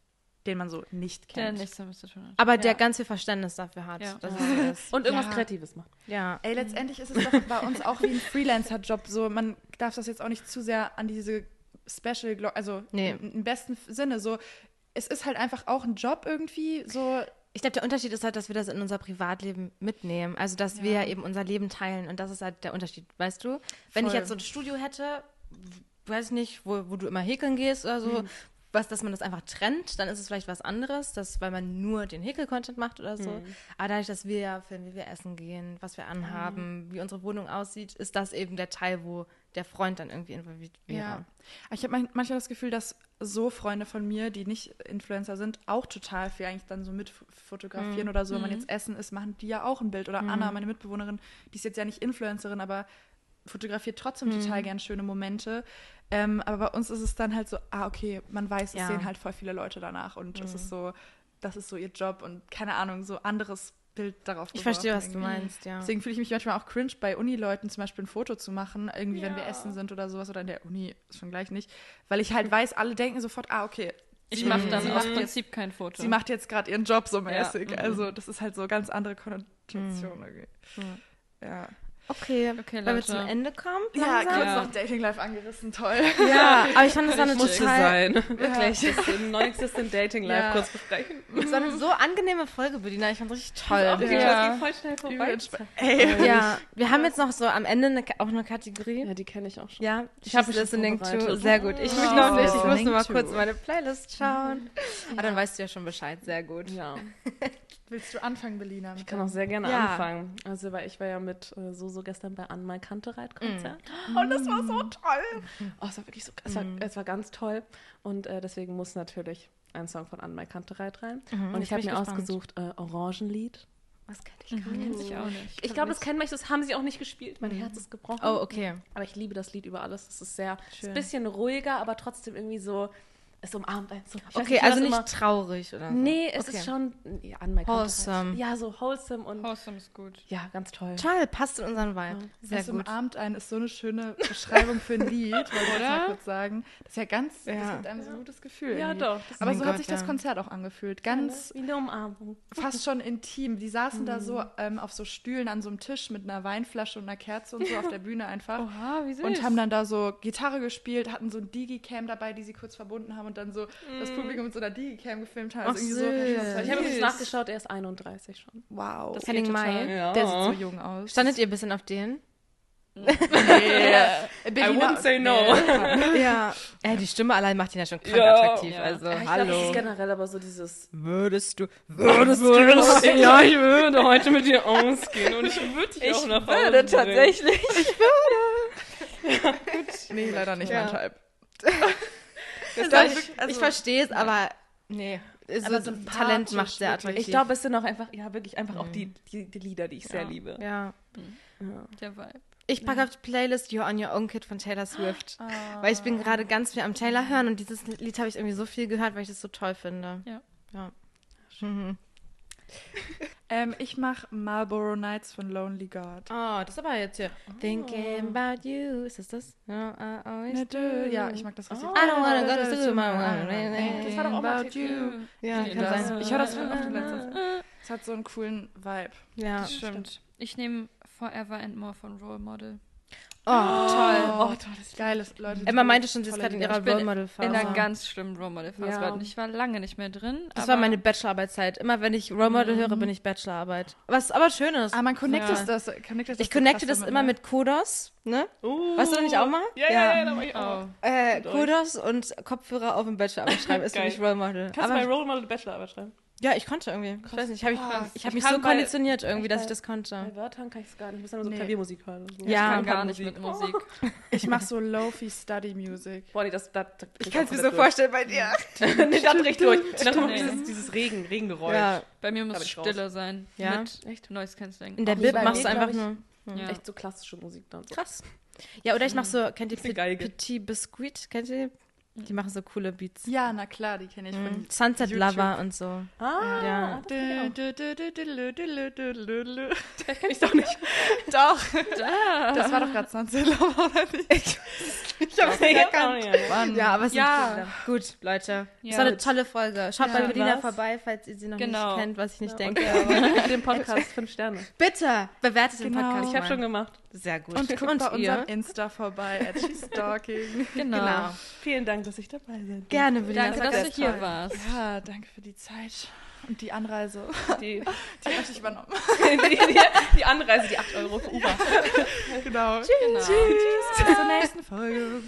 den man so nicht Der kennt. nichts damit zu tun hat. Aber der Ja. ganz viel Verständnis dafür hat, Ja. Und irgendwas Ja. Kreatives macht. Ja. Ey, letztendlich ist es doch bei uns auch wie ein Freelancer-Job. So, man darf das jetzt auch nicht zu sehr an diese Special, Glo- also Nee. im, im besten Sinne. So, es ist halt einfach auch ein Job irgendwie. So, Ich glaube, der Unterschied ist halt, dass wir das in unser Privatleben mitnehmen. Also, dass wir eben unser Leben teilen. Und das ist halt der Unterschied, weißt du? Wenn ich jetzt so ein Studio hätte, weiß ich nicht, wo, wo du immer häkeln gehst oder so, was, dass man das einfach trennt, dann ist es vielleicht was anderes, dass, weil man nur den Häkel-Content macht oder so. Aber dadurch, dass wir ja filmen, wie wir essen gehen, was wir anhaben, wie unsere Wohnung aussieht, ist das eben der Teil, wo der Freund dann irgendwie involviert wäre. ja. Ich habe manchmal das Gefühl, dass so Freunde von mir, die nicht Influencer sind, auch total viel eigentlich dann so mit fotografieren oder so. Wenn man jetzt essen ist, machen die ja auch ein Bild. Oder Anna, meine Mitbewohnerin, die ist jetzt ja nicht Influencerin, aber fotografiert trotzdem Mhm. total gern schöne Momente. Ähm, aber bei uns ist es dann halt so, ah, okay, man weiß, es Ja. sehen halt voll viele Leute danach und es ist so, das ist so ihr Job und keine Ahnung, so anderes Bild darauf Ich verstehe, was du irgendwie. meinst, ja. Deswegen fühle ich mich manchmal auch cringe, bei Unileuten zum Beispiel ein Foto zu machen, irgendwie, wenn wir essen sind oder sowas, oder in der Uni, ist schon gleich nicht, weil ich halt weiß, alle denken sofort, ah, okay. Ich mache dann sie aus macht jetzt, Prinzip kein Foto. sie macht jetzt gerade ihren Job so mäßig. mhm. Also, das ist halt so ganz andere Konnotation irgendwie. Ja. Okay, Okay, wollen wir zum Ende kommen? Ja, kurz Ja. noch Dating Life angerissen, toll. Ja, aber ich fand, das war eine Musste total, sein. Wirklich. Das Non-Existent Dating Live Ja. kurz besprechen. das war eine so angenehme Folge, Bediener. Ich fand richtig toll. Ja. Ja. Das geht voll schnell vorbei. Ey. Ja, wir haben jetzt noch so am Ende eine, auch eine Kategorie. Ja, die kenne ich auch schon. Ja, Ich hab mich schon Listening to. Sehr gut. Ich mich Oh, noch nicht. Ich musste listening mal to. kurz meine Playlist schauen. Aber dann weißt du ja schon Bescheid. Sehr gut. Ja. Willst du anfangen, Belina? Ich kann auch sehr gerne Ja. anfangen. Also, weil ich war ja mit äh, Soso gestern bei Anmal Kantereit-Konzert. Und das war so toll. Oh, es war wirklich so, es war, es war ganz toll. Und äh, deswegen muss natürlich ein Song von Anmal Kantereit rein. Und jetzt ich habe mir ich gespannt. ausgesucht äh, Orangenlied. Was kenn ich gar sich auch nicht. Ich glaube, das kennen manche, das haben sie auch nicht gespielt. Mein Herz ist gebrochen. Oh, okay. Aber ich liebe das Lied über alles. Es ist sehr, es ist Schön. ein bisschen ruhiger, aber trotzdem irgendwie so, es umarmt einen so. Ich Okay, man also das nicht immer- traurig oder so. Nee, es okay. ist schon ja, an Wholesome. Ja, so wholesome und Wholesome ist gut. ja, ganz toll. Toll, passt in unseren Vibe. Sehr es gut. umarmt einen ist so eine schöne Beschreibung für ein Lied, wollte ich jetzt mal kurz sagen. Das ist ja ganz, das Ja. gibt einem so ein gutes Gefühl. Ja, irgendwie. doch. Das Aber so Gott, hat sich das ja. Konzert auch angefühlt. Ganz wie eine Umarmung. fast schon intim. Die saßen da so ähm, auf so Stühlen an so einem Tisch mit einer Weinflasche und einer Kerze und so auf der Bühne einfach. Oha, wie süß. Und haben dann da so Gitarre gespielt, hatten so ein Digicam dabei, die sie kurz verbunden haben und dann so das Publikum mit so einer Digicam gefilmt haben. Ach, Also irgendwie so, Ich habe übrigens nachgeschaut, er ist 31 schon. Wow. Das Henning. Mai. Ja. Der sieht so jung aus. Standet ihr ein bisschen auf den? Yeah. I wouldn't say no. Ja. Ey, die Stimme allein macht ihn ja schon krank Ja. attraktiv. Ja. Also, Ja, ich glaube, das hallo. ist generell aber so dieses Würdest du. Würdest du Ja, ich würde heute mit dir ausgehen und ich würde dich auch nach Hause bringen. tatsächlich. Nee, leider nicht Ja. mein Type. Also, ich also- ich verstehe es, aber nee. So Aber Talent sympathisch macht sehr attraktiv. Ich glaube, es sind auch einfach, ja, wirklich einfach auch die, die, die Lieder, die ich sehr Ja. liebe. ja. Der Vibe. Ich packe auf die Playlist You're on Your Own Kid von Taylor Swift. Weil ich bin gerade ganz viel am Taylor hören und dieses Lied habe ich irgendwie so viel gehört, weil ich das so toll finde. Ja. Ja. Mhm. Ähm, ich mache Marlboro Nights von Lonely God. Oh, das ist aber jetzt hier. Thinking about you. Ist das das? No, I always do. Ja, ich mag das richtig. I don't wanna go to school, mama. Das war doch auch mal About you. Ja, Ich, kann das, sein. ich höre das oft in letzter Zeit. Es hat so einen coolen Vibe. Ja. Stimmt. Ich nehme Forever and More von Role Model. Oh, toll. Oh, tolles, geiles, Leute. Emma meinte schon, sie ist gerade in ihrer Role Model Phase. In einer ganz schlimmen Role Model Phase. Ja. Ich war lange nicht mehr drin. Das aber war meine Bachelorarbeitszeit. Immer wenn ich Role Model höre, bin ich Bachelorarbeit. Was aber schön ist. Ah, man connectet Ja. das. Connectet das Ich connecte das immer damit, mit Kodos, ne? Uh. Weißt du das nicht auch mal? Ja, ja, ja, da war ich auch. Oh. Äh, Kodos und Kopfhörer auf dem Bachelorarbeit schreiben ist für mich Role Model. Kannst du bei Aber, Role Model Bachelorarbeit schreiben? Ja, ich konnte irgendwie. Ich weiß nicht, ich habe ich, Krass. ich hab Ich mich so bei- konditioniert irgendwie, dass ich das konnte. Bei Wörtern kann ich es gar nicht. Ich muss dann nur so Nee. Klaviermusik hören. und So. Ja. Ich kann gar Musik. nicht mit Musik. Ich mache so Lofi Study Music. Boah, nee, das, das, das Ich kann es mir so vorstellen bei dir. nee, das richtig durch. Und dann kommt dieses, dieses Regen, Regengeräusch. Ja, Bei mir muss bin ich Stille sein. Ja? Mit Echt? Noise Cancelling. in der Bib machst du einfach nur. Ja. Echt so klassische Musik dann. So. Krass. Ja, oder ich mache so, kennt ihr. Petit Biscuit? Kennt ihr? Die machen so coole Beats. Ja, na klar, die kenne ich mhm. von Sunset YouTube. Lover und so. Ah, ja. Ich doch nicht. Doch. Ja. Das war doch gerade Sunset Lover, oder nicht? Ich, habe es nicht erkannt. Nicht. Ja, aber es ja. sind Gut, Leute. Ja. Das war eine tolle Folge. Schaut ja, bei Melina vorbei, falls ihr sie noch genau. nicht kennt, was ich nicht denke. den Podcast fünf Sterne. Bitte bewertet genau. den Podcast. Ich habe schon gemacht. Sehr gut. Und guckt bei ihr? unserem Insta vorbei, at She's Stalking. Genau. Genau. Vielen Dank, dass ich dabei bin. Gerne, Berliner. Danke, dass du hier toll. warst. Ja, danke für die Zeit und die Anreise. Die, Die habe ich übernommen. die, die, die Anreise, die 8 Euro für Uber. Genau. Genau. Bis zur nächsten Folge.